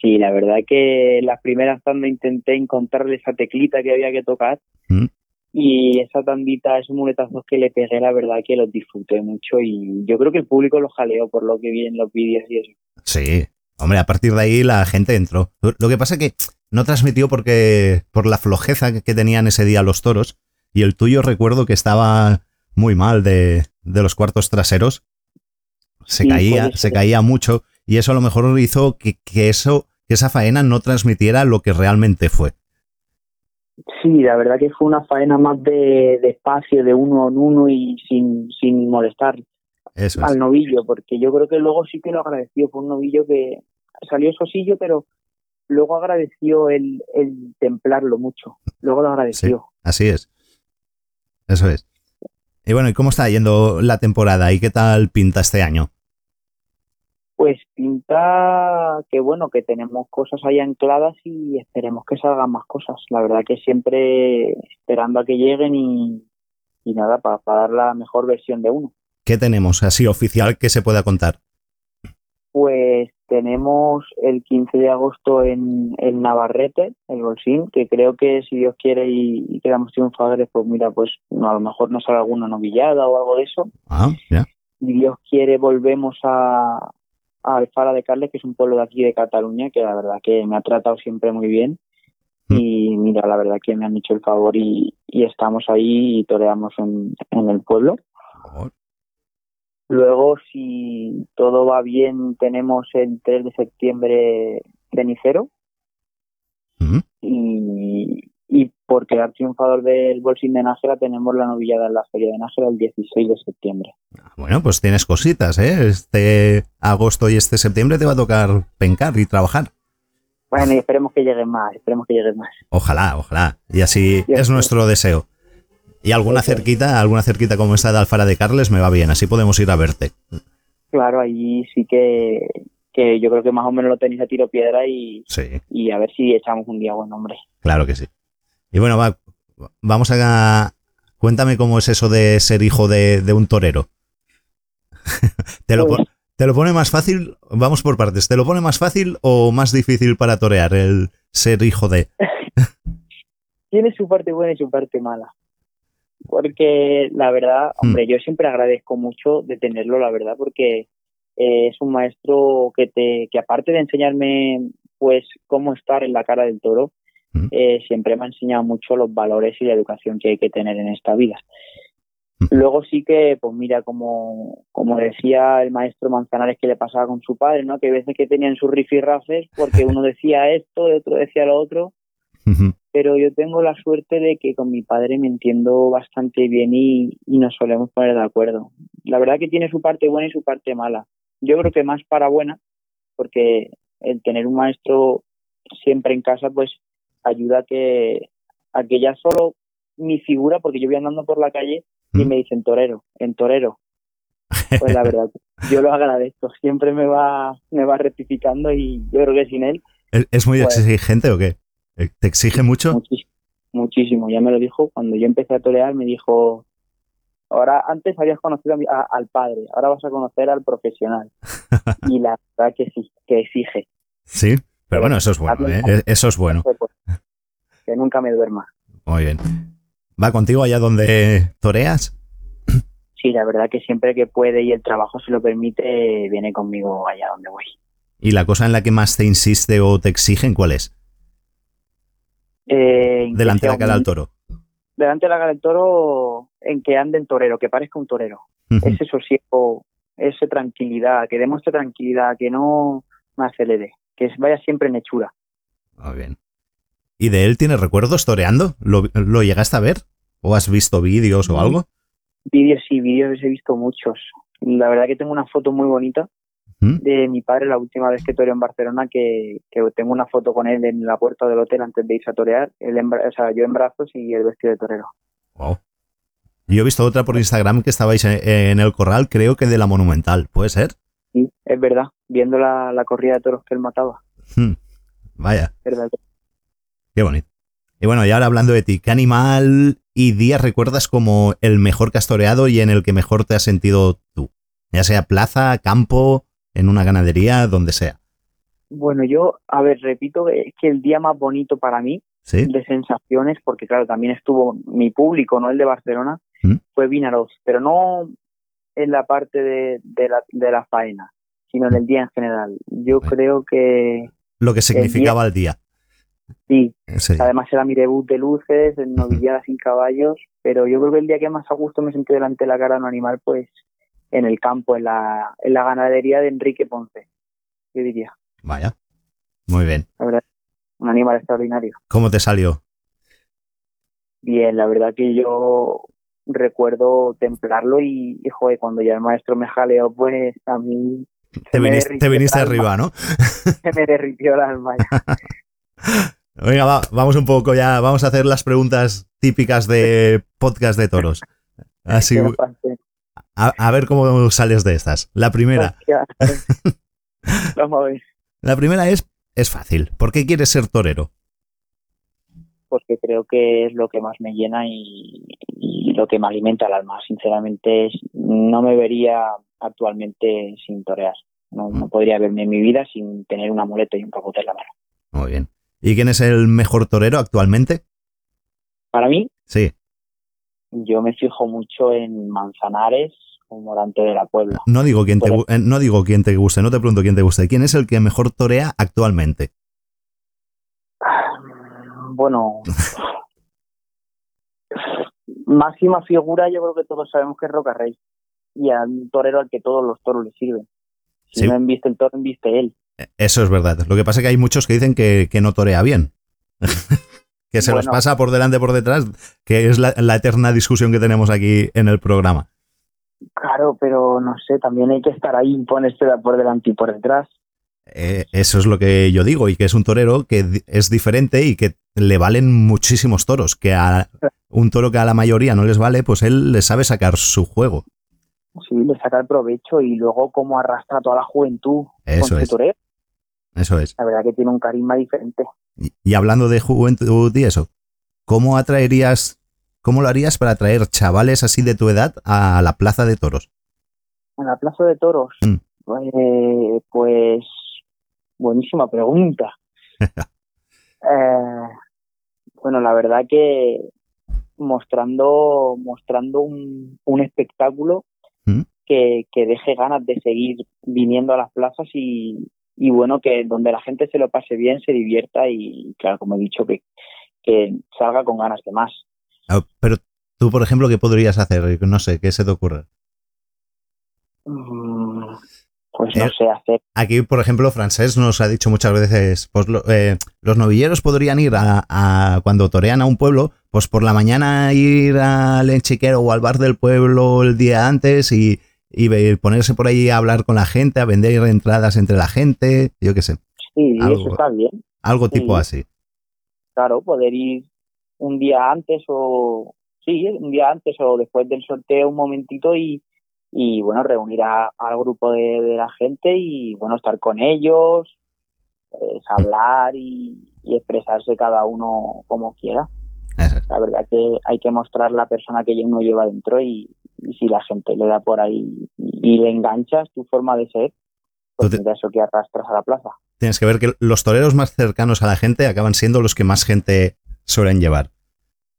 Sí, la verdad que las primeras tandas intenté encontrarle esa teclita que había que tocar Mm. y esa tandita, esos muletazos que le pegué, la verdad que los disfruté mucho y yo creo que el público los jaleó por lo que vi en los vídeos y eso. Sí. Hombre, a partir de ahí la gente entró. Lo que pasa es que no transmitió porque por la flojeza que tenían ese día los toros y el tuyo recuerdo que estaba muy mal de, de los cuartos traseros. Se Sí, caía, se caía mucho y eso a lo mejor hizo que, que eso, que esa faena no transmitiera lo que realmente fue. Sí, la verdad que fue una faena más de, de espacio, de uno en uno y sin, sin molestar Eso es. al novillo, porque yo creo que luego sí que lo agradeció. Fue un novillo que salió sosillo, pero luego agradeció el, el templarlo mucho. Luego lo agradeció. Así es. Eso es. Y bueno, ¿y cómo está yendo la temporada? ¿Y qué tal pinta este año? Pues pinta que bueno, que tenemos cosas ahí ancladas y esperemos que salgan más cosas. La verdad que siempre esperando a que lleguen y, y nada, para, dar la mejor versión de uno. ¿Qué tenemos así oficial que se pueda contar? Pues tenemos el 15 de agosto en, en Navarrete, el Bolsín, que creo que si Dios quiere y, y quedamos triunfadores, pues mira, pues no, a lo mejor nos sale alguna novillada o algo de eso. Ah, ya. Si Dios quiere, volvemos a, a Alfara de Carles, que es un pueblo de aquí de Cataluña, que la verdad que me ha tratado siempre muy bien. Mm. Y mira, la verdad que me han hecho el favor y, y estamos ahí y toreamos en, en el pueblo. Oh, Luego, si todo va bien, tenemos el 3 de septiembre cenicero y, y por quedar triunfador del Bolsín de Nájera tenemos la novillada en la Feria de Nájera el 16 de septiembre. Bueno, pues tienes cositas, ¿eh? Este agosto y este septiembre te va a tocar pencar y trabajar. Bueno, y esperemos que lleguen más, esperemos que lleguen más. Ojalá, ojalá. Y así es nuestro deseo. Y alguna Eso cerquita, alguna cerquita como esta de Alfara de Carles me va bien, así podemos ir a verte. Claro, allí sí que, que yo creo que más o menos lo tenéis a tiro piedra y, Sí, y a ver si echamos un día buen hombre. claro que sí. Y bueno, va, vamos a... Cuéntame cómo es eso de ser hijo de, de un torero. ¿Te lo, Pues- ¿Te lo pone más fácil? Vamos por partes. ¿Te lo pone más fácil o más difícil para torear el ser hijo de? tiene su parte buena y su parte mala. Porque la verdad, Hmm. hombre, yo siempre agradezco mucho de tenerlo, la verdad, porque eh, es un maestro que te, que aparte de enseñarme pues cómo estar en la cara del toro, Hmm. eh, siempre me ha enseñado mucho los valores y la educación que hay que tener en esta vida. Luego sí que, pues mira, como, como decía el maestro Manzanares que le pasaba con su padre, ¿no? Que hay veces que tenían sus rifirrafes porque uno decía esto, el otro decía lo otro, Pero yo tengo la suerte de que con mi padre me entiendo bastante bien y, y nos solemos poner de acuerdo. La verdad que tiene su parte buena y su parte mala. Yo creo que más para buena, porque el tener un maestro siempre en casa, pues ayuda a que, a que ya solo mi figura, porque yo voy andando por la calle y Mm. me dicen torero, en torero. Pues la verdad, yo lo agradezco. Siempre me va, me va rectificando y yo creo que sin él, ¿Es, es muy Pues- exigente o qué? Eh, ¿Te exige mucho? muchísimo, muchísimo. Ya me lo dijo cuando yo empecé a torear, me dijo, ahora antes habías conocido a mi- a- al padre, ahora vas a conocer al profesional. y la verdad que sí, que exige. Sí, pero bueno, eso es bueno, ¿eh? Eh, Eso es bueno. Pues, que nunca me duerma. Muy bien. ¿Va contigo allá donde toreas? Sí, la verdad que siempre que puede y el trabajo se lo permite, viene conmigo allá donde voy. ¿Y la cosa en la que más te insiste o te exigen cuál es? Eh, Delante de la cara del toro. delante de la cara del toro en que ande en torero, que parezca un torero. Ese sosiego, esa tranquilidad, que demuestre tranquilidad, que no me acelere, que vaya siempre en hechura. Muy bien. ¿Y de él tienes recuerdos toreando? ¿Lo, lo llegaste a ver? ¿O has visto vídeos o algo? Vídeos y vídeos he visto muchos. La verdad que tengo una foto muy bonita ¿Mm? de mi padre la última vez que toreó en Barcelona, que, que tengo una foto con él en la puerta del hotel antes de irse a torear, él en o sea, yo en brazos y el vestido de torero. Wow. Yo he visto otra por Instagram que estabais en, en el corral, creo que de la Monumental. ¿Puede ser? Sí, es verdad, viendo la, la corrida de toros que él mataba, Hmm. Vaya, ¿verdad? qué bonito. Y bueno, y ahora hablando de ti, ¿qué animal y día recuerdas como el mejor que has toreado y en el que mejor te has sentido tú? Ya sea plaza, campo, en una ganadería, donde sea. Bueno, yo, a ver, repito, es que el día más bonito para mí ¿Sí? de sensaciones, porque claro, también estuvo mi público, no el de Barcelona, ¿Mm? fue Vinaroz, pero no en la parte de, de, la, de la faena, sino en el día en general. Yo Bueno. creo que Lo que significaba el día. sí, además era mi debut de luces, en novillada sin caballos, pero yo creo que el día que más a gusto me sentí delante de la cara de un animal, pues en el campo, en la, en la ganadería de Enrique Ponce, yo diría, Vaya. Muy bien. la verdad, un animal extraordinario. ¿Cómo te salió? Bien, la verdad que yo recuerdo templarlo y, y, joder, cuando ya el maestro me jaleó, pues a mí Te viniste, te viniste arriba, ¿no? se me derritió el alma. ya. Venga, va, vamos un poco ya, vamos a hacer las preguntas típicas de podcast de toros. Así. A, a ver cómo sales de estas. La primera, Hostia. Vamos a ver, la primera es, es fácil. ¿Por qué quieres ser torero? porque creo que es lo que más me llena y, y lo que me alimenta el alma. Sinceramente, no me vería actualmente sin torear. No, no podría verme en mi vida sin tener un amuleto y un capote en la mano. Muy bien. ¿Y quién es el mejor torero actualmente? Para mí, Sí, yo me fijo mucho en Manzanares o Morante de la Puebla. no digo quién te, eh, no digo quién te guste, no te pregunto quién te guste. ¿Quién es el que mejor torea actualmente? Bueno, máxima figura yo creo que todos sabemos que es Roca Rey y a un torero al que todos los toros le sirven. Si Sí. no embiste el toro, embiste él. Eso es verdad. Lo que pasa es que hay muchos que dicen que, que no torea bien. que se los pasa por delante por detrás, que es la, la eterna discusión que tenemos aquí en el programa. Claro, pero no sé, también hay que estar ahí y ponerse por delante y por detrás. Eh, eso es lo que yo digo, y que es un torero que es diferente y que le valen muchísimos toros, que a un toro que a la mayoría no les vale, pues él le sabe sacar su juego. Sí, le saca el provecho y luego cómo arrastra a toda la juventud Eso con su es. toreo. Eso es. La verdad que tiene un carisma diferente. Y, y hablando de juventud y eso, ¿cómo atraerías, cómo lo harías para atraer chavales así de tu edad a la plaza de toros? En la plaza de toros, Mm. eh, pues buenísima pregunta. Eh, bueno, la verdad que mostrando mostrando un, un espectáculo Mm. que, que deje ganas de seguir viniendo a las plazas y, y bueno, que donde la gente se lo pase bien, se divierta y claro, como he dicho, que, que salga con ganas de más. Ah, Pero Tú, por ejemplo, ¿qué podrías hacer? No sé, ¿qué se te ocurre? Mm, Pues no Eh, sé hacer. Aquí, por ejemplo, Francés nos ha dicho muchas veces, pues lo- eh, los novilleros podrían ir a, a- cuando torean a un pueblo, pues por la mañana ir al enchiquero o al bar del pueblo el día antes y, y ponerse por ahí a hablar con la gente, a vender entradas entre la gente, yo qué sé, Sí, algo- eso está bien. algo tipo Sí. así. Claro, poder ir un día antes o. Sí, un día antes o después del sorteo un momentito y, y bueno, reunir a- al grupo de, de la gente y, bueno, estar con ellos, pues, hablar y, y expresarse cada uno como quiera. La verdad que hay que mostrar la persona que uno lleva dentro y, y si la gente le da por ahí y, y le enganchas tu forma de ser, pues mira eso que arrastras a la plaza. Tienes que ver que los toreros más cercanos a la gente acaban siendo los que más gente suelen llevar.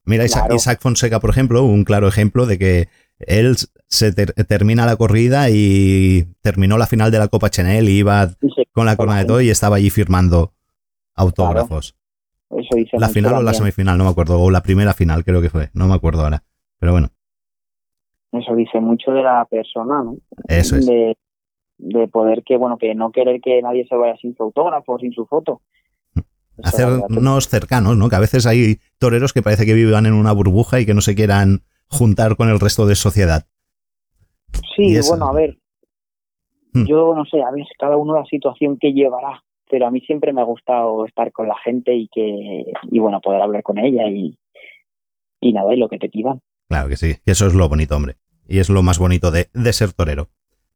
Mira, Isaac, Claro. Isaac Fonseca, por ejemplo, un claro ejemplo de que él se ter- termina la corrida y terminó la final de la Copa Chanel y iba Y se- con la corona de todo y estaba allí firmando autógrafos. Eso dice La final o la semifinal, no me acuerdo, o la primera final creo que fue, no me acuerdo ahora. Pero bueno, eso dice mucho de la persona, ¿no? eso es. De, de poder que, bueno, que no querer que nadie se vaya sin su autógrafo, sin su foto. Eso, la verdad que- Hacernos cercanos, ¿no? Que a veces hay toreros que parece que vivan en una burbuja y que no se quieran juntar con el resto de sociedad. Sí, bueno, a ver, Hmm. yo no sé, a ver, cada uno la situación que llevará, pero a mí siempre me ha gustado estar con la gente y que, y bueno, poder hablar con ella y, y nada, y lo que te pidan. Claro que sí, eso es lo bonito, hombre. Y es lo más bonito de, de ser torero.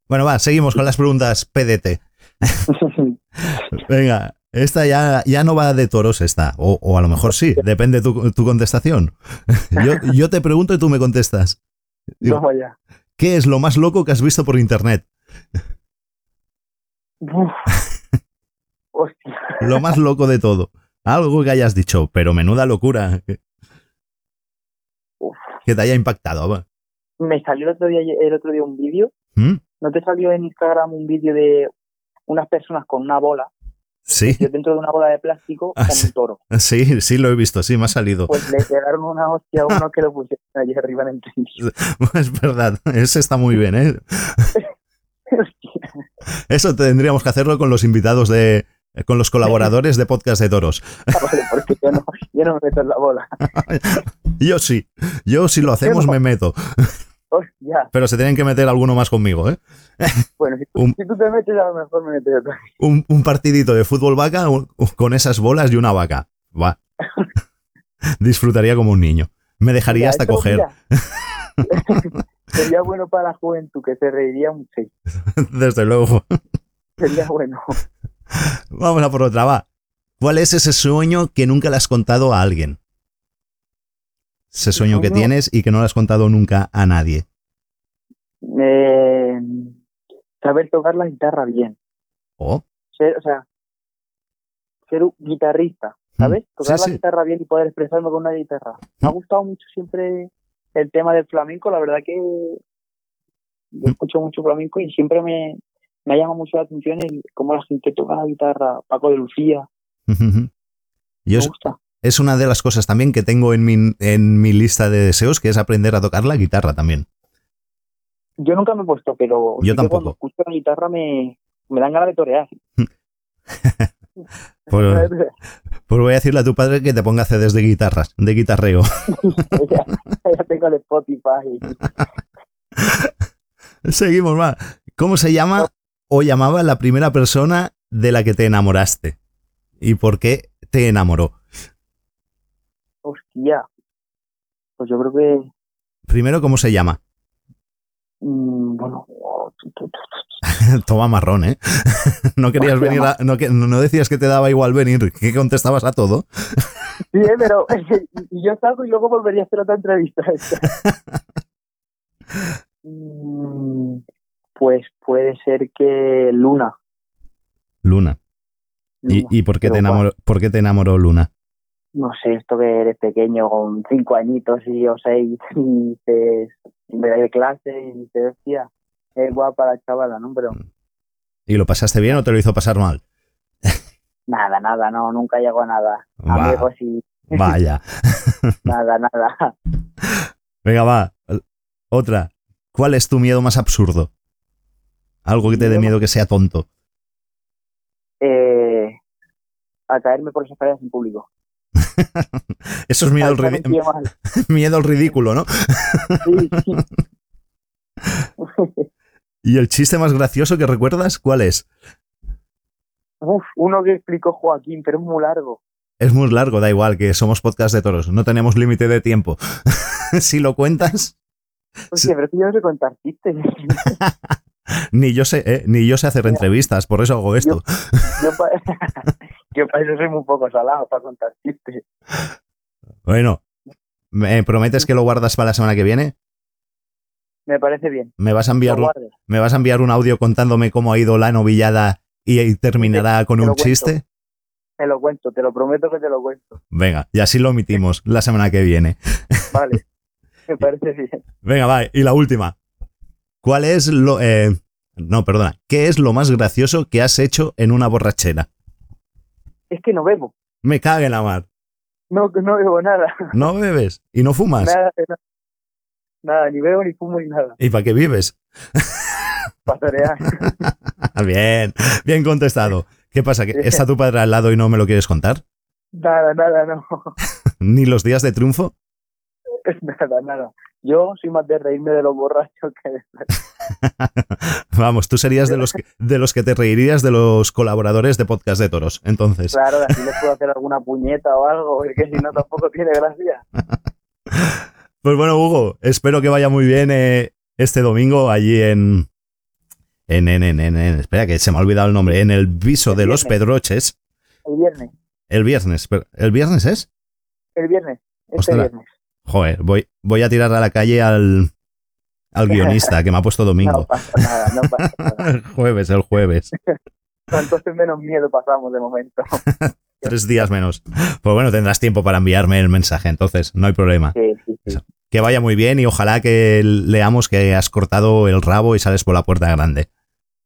Bueno, va, seguimos con las preguntas PDT. Venga, esta ya, ya no va de toros, esta. O, o a lo mejor sí, depende tu, tu contestación. Yo, yo te pregunto y tú me contestas. Digo, allá. ¿Qué es lo más loco que has visto por internet? Uf. Hostia. Lo más loco de todo. Algo que hayas dicho, pero menuda locura. Que, Uf. que te haya impactado. va. Me salió el otro día, el otro día un vídeo, ¿Mm? ¿no te salió en Instagram un vídeo de unas personas con una bola, Sí, yo dentro de una bola de plástico Ah, con un toro? sí, sí lo he visto, sí, me ha salido. Pues le pegaron una hostia a uno que lo pusieron allí arriba en el trillo. Es verdad, ese está muy bien, ¿eh? Eso tendríamos que hacerlo con los invitados de. con los colaboradores de podcast de toros. Vale, porque yo no, yo no me meto en la bola. Yo sí, yo si lo hacemos me meto. Hostia. Pero se tienen que meter alguno más conmigo, ¿eh? Bueno, si tú, Un- si tú te metes, a lo mejor me meto yo también. Un, un partidito de fútbol vaca un- con esas bolas y una vaca. Va. Disfrutaría como un niño. Me dejaría Mira, hasta esto, coger. Sería bueno para la juventud, que se reiría mucho. Desde luego. Sería bueno. Vamos a por otra, va. ¿Cuál es ese sueño que nunca le has contado a alguien? Ese sueño que tienes y que no le has contado nunca a nadie. Eh, saber tocar la guitarra bien. Oh, Ser, o sea, ser un guitarrista, ¿sabes? Mm, Tocar sí, la sí. guitarra bien y poder expresarme con una guitarra. Me ha gustado mucho siempre el tema del flamenco, la verdad que Mm. yo escucho mucho flamenco y siempre me, me ha llamado mucho la atención el cómo la gente toca la guitarra, Paco de Lucía, es, gusta. Es una de las cosas también que tengo en mi, en mi lista de deseos, que es aprender a tocar la guitarra también. Yo nunca me he puesto, pero Yo sí tampoco. cuando escucho la guitarra me, me dan ganas de torear. Pues, pues voy a decirle a tu padre que te ponga CDs de guitarras, de guitarreo. ya, ya tengo el Spotify. Seguimos, va. ¿Cómo se llama o llamaba la primera persona de la que te enamoraste? ¿Y por qué te enamoró? Hostia. Pues yo creo que, Primero, ¿cómo se llama? mm, bueno, Toma marrón, ¿eh? No querías venir, a- no, decías que te daba igual venir, que contestabas a todo. Sí, eh, pero yo salgo y luego volvería a hacer otra entrevista. Mm, pues puede ser que Luna. Luna. ¿Y, Luna. y por, qué te enamoró, por qué te enamoró Luna? No sé, esto que eres pequeño, con cinco añitos y o seis, y dices, me da de clase y dices, hostia, es guapa la chavala, ¿no? Pero ¿Y lo pasaste bien o te lo hizo pasar mal? nada, nada, no, nunca llegó a nada. Va. Amigos y Vaya. nada, nada. Venga, va. Otra. ¿Cuál es tu miedo más absurdo? Algo que te dé miedo que sea tonto. Eh, a caerme por esas escaleras en público. Eso es miedo al, miedo al ridículo, ¿no? Sí, sí. ¿Y el chiste más gracioso que recuerdas? ¿Cuál es? Uf, uno que explicó Joaquín, pero es muy largo. Es muy largo, da igual, que somos podcast de toros. No tenemos límite de tiempo. si lo cuentas, Hostia, pero es que yo no sé contar chistes. ni yo sé, ¿eh? ni yo sé hacer entrevistas, por eso hago esto. Yo yo pa eso soy muy poco salado para contar chistes. Bueno, ¿me prometes que lo guardas para la semana que viene? Me parece bien. ¿Me vas a enviar. ¿me vas a enviar un audio contándome cómo ha ido la novillada y, y terminará con te un cuento. chiste? Te lo cuento, te lo prometo que te lo cuento. Venga, y así lo omitimos la semana que viene. Vale. Me parece bien. Venga, va, y la última. ¿Cuál es lo... eh, no, perdona. ¿Qué es lo más gracioso que has hecho en una borrachera? Es que no bebo. Me cague en la mar. No, no bebo nada. ¿No bebes? ¿Y no fumas? Nada, nada. Nada, ni bebo, ni fumo, ni nada. ¿Y para qué vives? Pastorear. bien, bien contestado. ¿Qué pasa? ¿Que está tu padre al lado y no me lo quieres contar? Nada, nada, no. ¿Ni los días de triunfo? Nada, nada. Yo soy más de reírme de los borrachos que de... Vamos, tú serías de los, que, de los que te reirías de los colaboradores de Podcast de Toros. Entonces, Claro, así les puedo hacer alguna puñeta o algo, porque si no tampoco tiene gracia. pues bueno, Hugo, espero que vaya muy bien eh, este domingo allí en, en, en, en, Espera, que se me ha olvidado el nombre. En el viso El de los. Pedroches. El viernes, El viernes. pero- ¿El viernes es? el viernes, este Ostras. viernes. Joder, voy, voy a tirar a la calle al, al guionista que me ha puesto No domingo. pasa nada, no pasa nada. El jueves, el jueves. Entonces menos miedo pasamos de momento. Tres días menos. Pues bueno, tendrás tiempo para enviarme el mensaje, entonces no hay problema. Sí, sí, sí. Que vaya muy bien y ojalá que leamos que has cortado el rabo y sales por la puerta grande.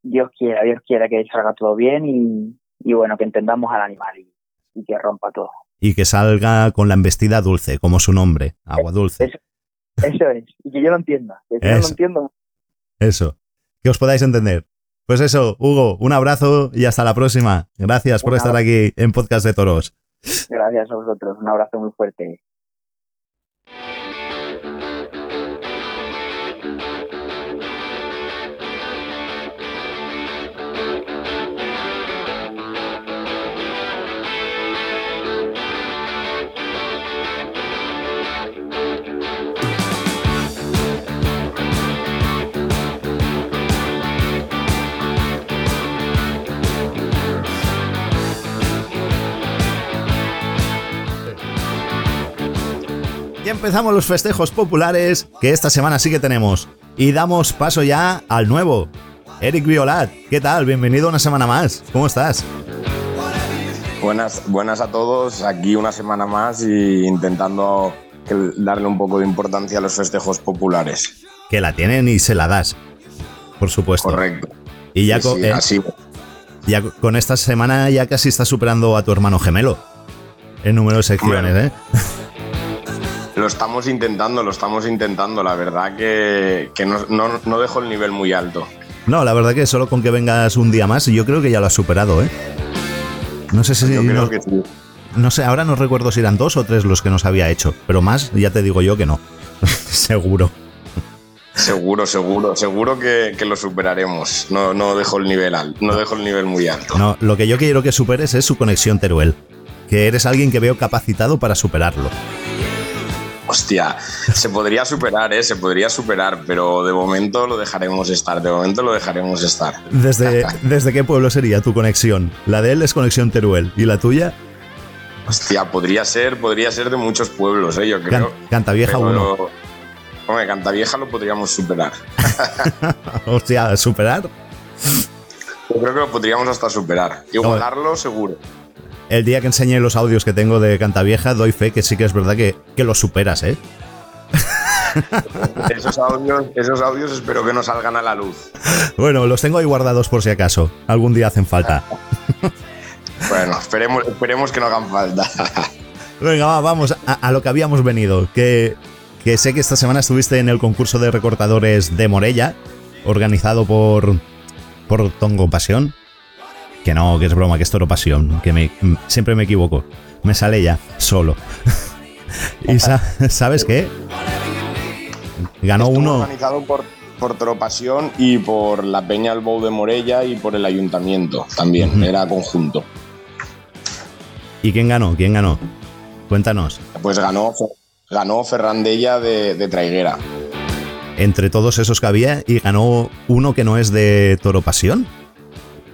Dios quiera, Dios quiera que salga todo bien y, y bueno, que entendamos al animal y, y que rompa todo. Y que salga con la embestida dulce, como su nombre, agua dulce. Eso, eso es, y que yo lo entienda. Que no lo Eso. entiendo, Eso. Que os podáis entender. Pues eso, Hugo, un abrazo y hasta la próxima. Gracias por estar aquí en Podcast de Toros. gracias a vosotros. Un abrazo muy fuerte. Ya empezamos los festejos populares que esta semana sí que tenemos. Y damos paso ya al nuevo. Eric Violat, ¿qué tal? Bienvenido una semana más. ¿Cómo estás? Buenas, buenas a todos, aquí una semana más y intentando darle un poco de importancia a los festejos populares. Que la tienen y se la das. Por supuesto. Correcto. Y ya, Sí, co- sí, eh, así. ya co- con esta semana ya casi está superando a tu hermano gemelo. En número de secciones, ¿eh? Lo estamos intentando, lo estamos intentando. La verdad que, que no, no- no dejo el nivel muy alto. No, la verdad que solo con que vengas un día más, yo creo que ya lo has superado, ¿eh? No sé si. Yo creo no, que sí. no sé, ahora no recuerdo si eran dos o tres los que nos había hecho, pero más, ya te digo yo que no. Seguro. Seguro, seguro, seguro que, que lo superaremos. No, no dejo el nivel alto, no dejo el nivel muy alto. No, lo que yo quiero que superes es su conexión Teruel. Que eres alguien que veo capacitado para superarlo. Hostia, se podría superar, ¿eh? Se podría superar, pero de momento lo dejaremos estar, de momento lo dejaremos estar. ¿Desde, ¿Desde qué pueblo sería tu conexión? La de él es conexión Teruel. ¿Y la tuya? Hostia, podría ser, podría ser de muchos pueblos, ¿eh? Yo creo. Can- Cantavieja Pero- 1. Hombre, Cantavieja lo podríamos superar. Hostia, ¿superar? Yo creo que lo podríamos hasta superar. Igualarlo, seguro. El día que enseñé los audios que tengo de Cantavieja, doy fe que sí que es verdad que, que lo superas, ¿eh? Esos audios, esos audios espero que no salgan a la luz. Bueno, los tengo ahí guardados por si acaso. Algún día hacen falta. Bueno, esperemos, esperemos que no hagan falta. Venga, va, vamos a, a lo que habíamos venido. Que que sé que esta semana estuviste en el concurso de recortadores de Morella, organizado por, por Tongo Pasión. Que no, que es broma, que es Toro Pasión, que me, siempre me equivoco. Me sale ya, solo. y sa- ¿sabes qué? Ganó Estuvo uno. organizado por, por Tropasión y por la Peña El Bou de Morella y por el ayuntamiento también. Era conjunto. ¿Y quién ganó? ¿Quién ganó? Cuéntanos. Pues ganó, ganó Ferrandella de, de Traiguera. Entre todos esos que había y ganó uno que no es de Toro Pasión,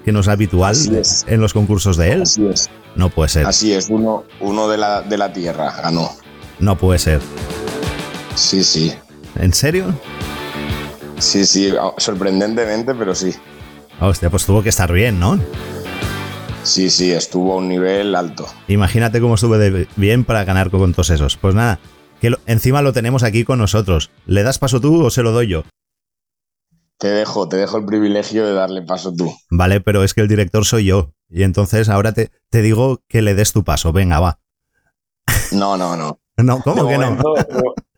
que no es habitual es. en los concursos de él. Así es. No puede ser. Así es, uno, uno de, la, de la tierra ganó. No puede ser. Sí, sí. ¿En serio? Sí, sí, sorprendentemente, pero sí. Hostia, pues tuvo que estar bien, ¿no? Sí, sí, estuvo a un nivel alto. Imagínate cómo estuve de bien para ganar con todos esos. Pues nada, que lo- encima lo tenemos aquí con nosotros. ¿Le das paso tú o se lo doy yo? Te dejo, te dejo el privilegio de darle paso tú. Vale, pero es que el director soy yo. Y entonces ahora te, te digo que le des tu paso. Venga, va. No, no, no. No, ¿cómo De que no? momento-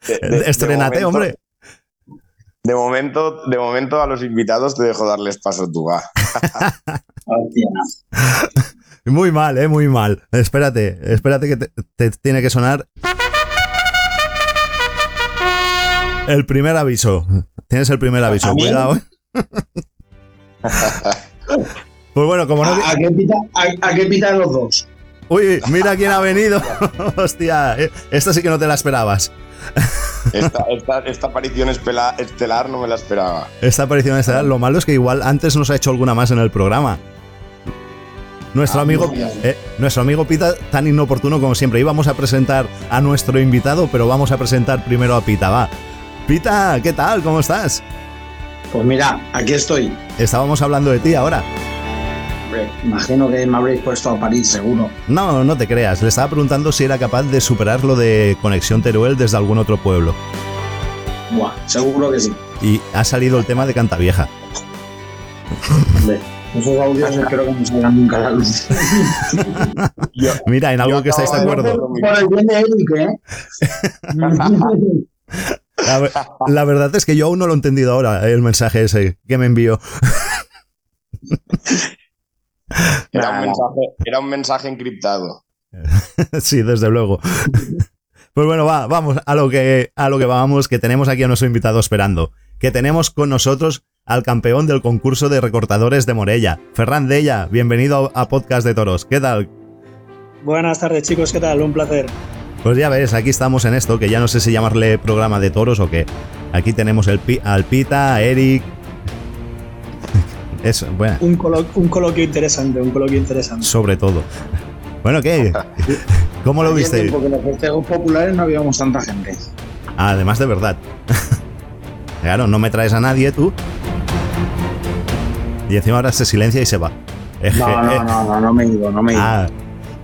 de- de- de Estrenate, momento- hombre. De momento, de momento a los invitados te dejo darles paso tú, va. Muy mal, eh, muy mal. Espérate, espérate que te, te tiene que sonar. El primer aviso. Tienes el primer aviso, cuidado. eh. Pues bueno, como no. ¿A, qué pita, los dos? Uy, mira quién ha venido. Hostia, eh, esta sí que no te la esperabas. Esta, esta, esta aparición estelar no me la esperaba. Esta aparición estelar, lo malo es que igual antes nos ha hecho alguna más en el programa. Nuestro Ah, amigo, eh, nuestro amigo Pita, tan inoportuno como siempre. Íbamos a presentar a nuestro invitado, pero vamos a presentar primero a Pita, va. Pita, ¿qué tal? ¿Cómo estás? Pues mira, aquí estoy. Estábamos hablando de ti ahora. Imagino que me habréis puesto a París, seguro. No, no te creas. Le estaba preguntando si era capaz de superar lo de Conexión Teruel desde algún otro pueblo. Buah, seguro que sí. Y ha salido el tema de Cantavieja. Hombre, esos audios espero que no salgan nunca a la luz. Mira, en algo que estáis de acuerdo. Por el bien de Eric, ¿eh? La, ver- la verdad es que yo aún no lo he entendido ahora, el mensaje ese que me envió. Era un mensaje, era un mensaje encriptado. sí, desde luego. Pues bueno, va, vamos a lo que a lo que vamos, que tenemos aquí a nuestro invitado esperando. Que tenemos con nosotros al campeón del concurso de recortadores de Morella, Ferran Della. Bienvenido a Podcast de Toros. ¿Qué tal? Buenas tardes chicos, ¿qué tal? Un placer. Pues ya ves, aquí estamos en esto, que ya no sé si llamarle programa de toros o qué. Aquí tenemos el pi- Pita, a Eric. Eso, bueno, Un, colo- un coloquio interesante, un coloquio interesante. sobre todo. Bueno, ¿qué? ¿Cómo lo viste? tiempo que en los festejos populares no habíamos tanta gente. Además de verdad. claro, no me traes a nadie tú. Y encima ahora se silencia y se va. No, no, no, no, no me he ido, no me he ido. Ah,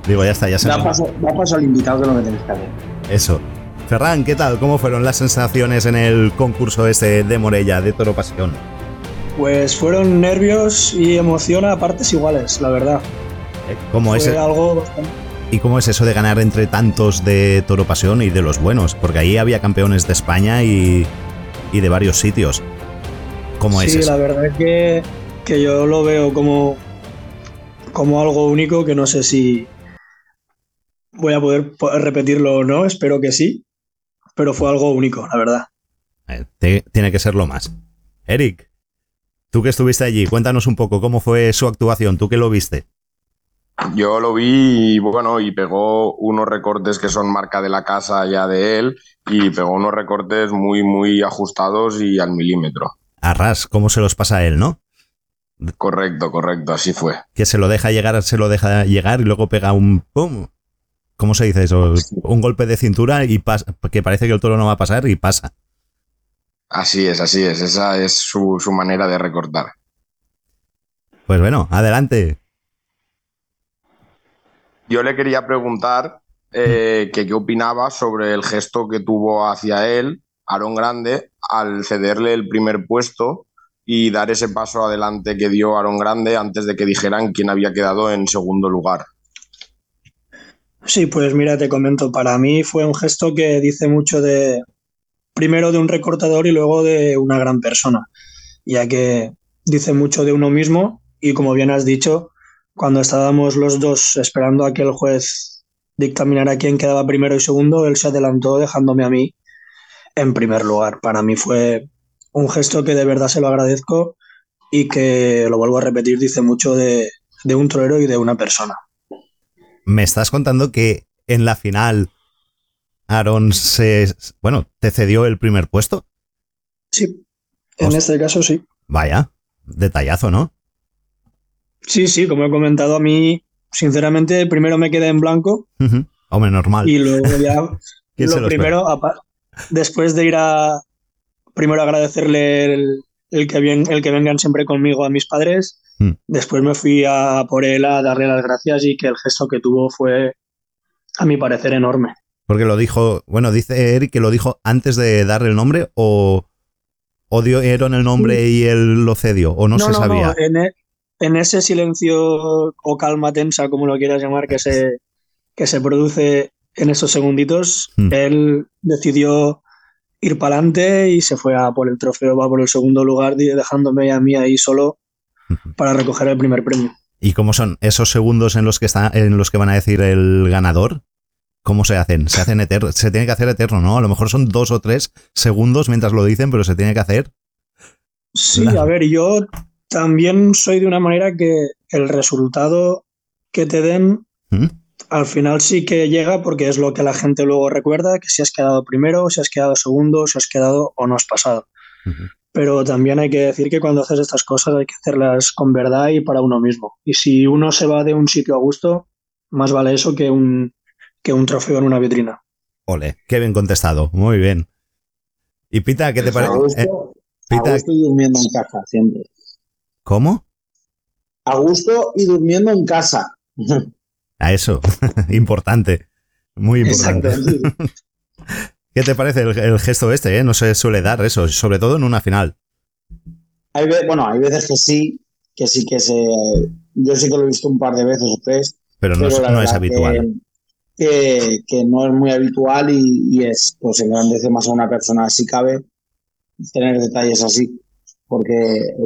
digo, ya está, ya se da, paso, da paso al invitado que es lo que tenéis que hacer. Eso. Ferran, ¿qué tal? ¿Cómo fueron las sensaciones en el concurso este de Morella, de Toro Pasión? Pues fueron nervios y emoción a partes iguales, la verdad. ¿Cómo Fue es, algo bastante- ¿Y cómo es eso de ganar entre tantos de Toro Pasión y de los buenos? Porque ahí había campeones de España y, y de varios sitios. ¿Cómo es sí, eso? la verdad es que, que yo lo veo como, como algo único que no sé si voy a poder po- repetirlo o no, espero que sí, pero fue algo único, la verdad. Eh, te- tiene que ser lo más. Eric, tú que estuviste allí, cuéntanos un poco cómo fue su actuación, tú que lo viste. Yo lo vi y bueno, y pegó unos recortes que son marca de la casa ya de él y pegó unos recortes muy, muy ajustados y al milímetro. Arras, cómo se los pasa a él, ¿no? Correcto, correcto, así fue. Que se lo deja llegar, se lo deja llegar y luego pega un pum. ¿Cómo se dice eso? Un golpe de cintura y pasa, que parece que el toro no va a pasar y pasa. Así es, así es. Esa es su, su manera de recortar. Pues bueno, adelante. Yo le quería preguntar eh, que qué opinaba sobre el gesto que tuvo hacia él, Aaron Grande, al cederle el primer puesto y dar ese paso adelante que dio Aaron Grande antes de que dijeran quién había quedado en segundo lugar. Sí, pues mira, te comento, para mí fue un gesto que dice mucho de, primero de un recortador y luego de una gran persona, ya que dice mucho de uno mismo y como bien has dicho, cuando estábamos los dos esperando a que el juez dictaminara quién quedaba primero y segundo, él se adelantó dejándome a mí en primer lugar. Para mí fue un gesto que de verdad se lo agradezco y que, lo vuelvo a repetir, dice mucho de, de un torero y de una persona. Me estás contando que en la final Aaron se. Bueno, te cedió el primer puesto. Sí, en este caso sí. Vaya, detallazo, ¿no? Sí, sí, como he comentado, a mí, sinceramente, primero me quedé en blanco Ujú. Hombre, normal. y luego ya. ¿Quién se lo primero, después de ir a. Primero agradecerle el, el que, bien, el que vengan siempre conmigo a mis padres. Mm. Después me fui a por él a darle las gracias y que el gesto que tuvo fue, a mi parecer, enorme. Porque lo dijo. Bueno, dice Eric que lo dijo antes de darle el nombre o. O dieron el nombre y él lo cedió, o no, se sabía. en, e- en ese silencio o calma tensa, como lo quieras llamar, que se, que se produce en esos segunditos, Mm. él decidió ir para adelante y se fue a por el trofeo, va por el segundo lugar, dejándome a mí ahí solo para recoger el primer premio. ¿Y cómo son esos segundos en los que está, en los que van a decir el ganador? ¿Cómo se hacen? Se hacen eterno, se tiene que hacer eterno, ¿no? A lo mejor son dos o tres segundos mientras lo dicen, pero se tiene que hacer. Sí, Claro. a ver, yo también soy de una manera que el resultado que te den ¿Mm? al final sí que llega porque es lo que la gente luego recuerda, que si has quedado primero, si has quedado segundo, si has quedado o no has pasado. Pero también hay que decir que cuando haces estas cosas hay que hacerlas con verdad y para uno mismo. Y si uno se va de un sitio a gusto, más vale eso que un, que un trofeo en una vitrina. Ole, qué bien contestado, muy bien. Y Pita, ¿qué te A parece? gusto, Eh, a Pita, gusto y durmiendo en casa, siempre. ¿Cómo? A gusto y durmiendo en casa. A eso, importante, muy importante. ¿Qué te parece el, el gesto este? eh? No se suele dar eso, sobre todo en una final. Hay bueno, hay veces que sí, que sí que se. Yo sí que lo he visto un par de veces o tres. Pero no es- no habitual. Que, que- que no es muy habitual y, y es, pues engrandece más a una persona si cabe tener detalles así. Porque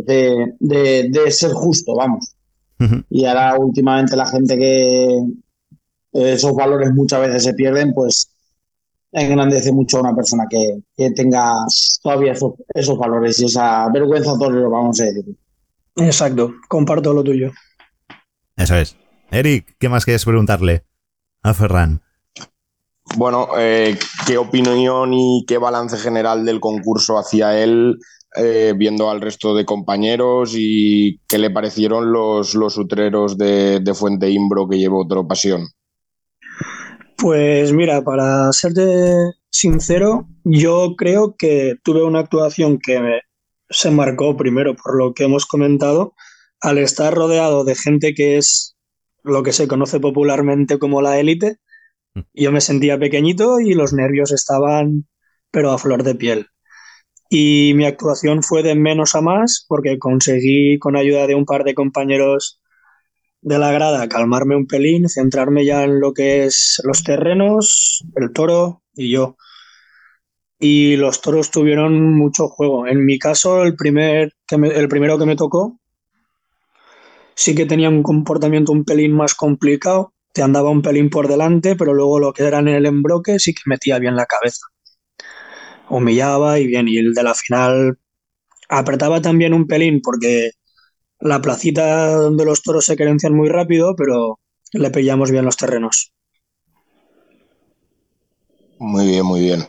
de, de, de ser justo, vamos. Y ahora últimamente la gente que esos valores muchas veces se pierden, pues engrandece mucho a una persona que, que tenga todavía esos, esos valores y esa vergüenza torero, vamos a decir. Exacto, comparto lo tuyo. Eso es. Eric, ¿qué más quieres preguntarle a Ferran? Bueno, eh, ¿qué opinión y qué balance general del concurso hacía él, eh, viendo al resto de compañeros y qué le parecieron los, los utreros de, de Fuente Imbro que llevó otra pasión? Pues mira, para serte sincero, yo creo que tuve una actuación que me- se marcó primero por lo que hemos comentado, al estar rodeado de gente que es lo que se conoce popularmente como la élite, yo me sentía pequeñito y los nervios estaban pero a flor de piel. Y mi actuación fue de menos a más porque conseguí con ayuda de un par de compañeros de la grada calmarme un pelín, centrarme ya en lo que es los terrenos, el toro y yo. Y los toros tuvieron mucho juego. En mi caso, el, primer que me- el primero que me tocó sí que tenía un comportamiento un pelín más complicado, te andaba un pelín por delante, pero luego lo que era en el embroque sí que metía bien la cabeza. Humillaba y bien, y el de la final apretaba también un pelín porque la placita donde los toros se querencian muy rápido, pero le pillamos bien los terrenos. Muy bien, muy bien.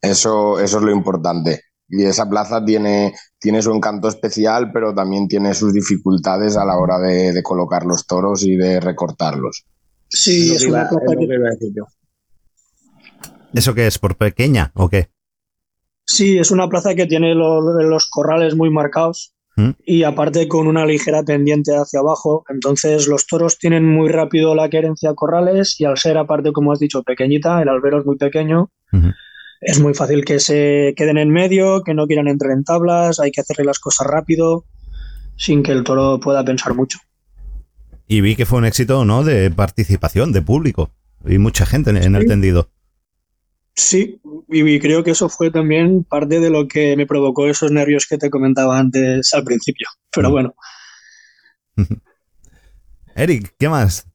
Eso, eso es lo importante. Y esa plaza tiene, tiene su encanto especial, pero también tiene sus dificultades a la hora de, de colocar los toros y de recortarlos. Sí, es una plaza que- iba a decir yo. ¿Eso qué es? ¿Por pequeña o qué? Sí, es una plaza que tiene lo- los corrales muy marcados ¿Mm? y aparte con una ligera pendiente hacia abajo. Entonces los toros tienen muy rápido la querencia a corrales y al ser aparte, como has dicho, pequeñita, el albero es muy pequeño, es muy fácil que se queden en medio, que no quieran entrar en tablas, hay que hacerle las cosas rápido sin que el toro pueda pensar mucho. Y vi que fue un éxito, ¿no? De participación, de público. Y mucha gente en, en el tendido. Sí, y creo que eso fue también parte de lo que me provocó esos nervios que te comentaba antes al principio. Pero bueno, Eric, ¿qué más?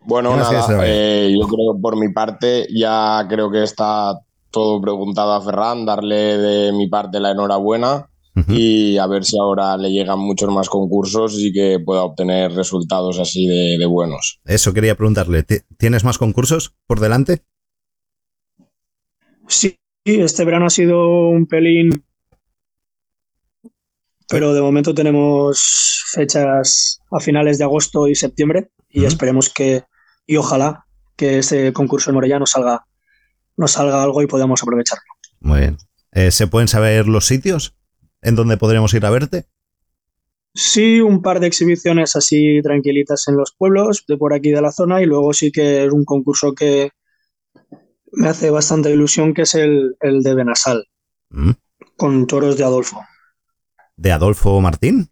Bueno, ¿Qué más quieres nada, eh, yo creo que por mi parte ya creo que está todo preguntado a Ferran, darle de mi parte la enhorabuena y a ver si ahora le llegan muchos más concursos y que pueda obtener resultados así de, de buenos. Eso quería preguntarle. ¿Ti- ¿Tienes más concursos por delante? Sí, este verano ha sido un pelín, pero de momento tenemos fechas a finales de agosto y septiembre y esperemos que, y ojalá que este concurso en Morella nos salga, nos salga algo y podamos aprovecharlo. Muy bien. Eh, ¿Se pueden saber los sitios en donde podremos ir a verte? Sí, un par de exhibiciones así tranquilitas en los pueblos de por aquí de la zona y luego sí que es un concurso que me hace bastante ilusión que es el, el de Benasal Mm. con toros de Adolfo. ¿De Adolfo Martín?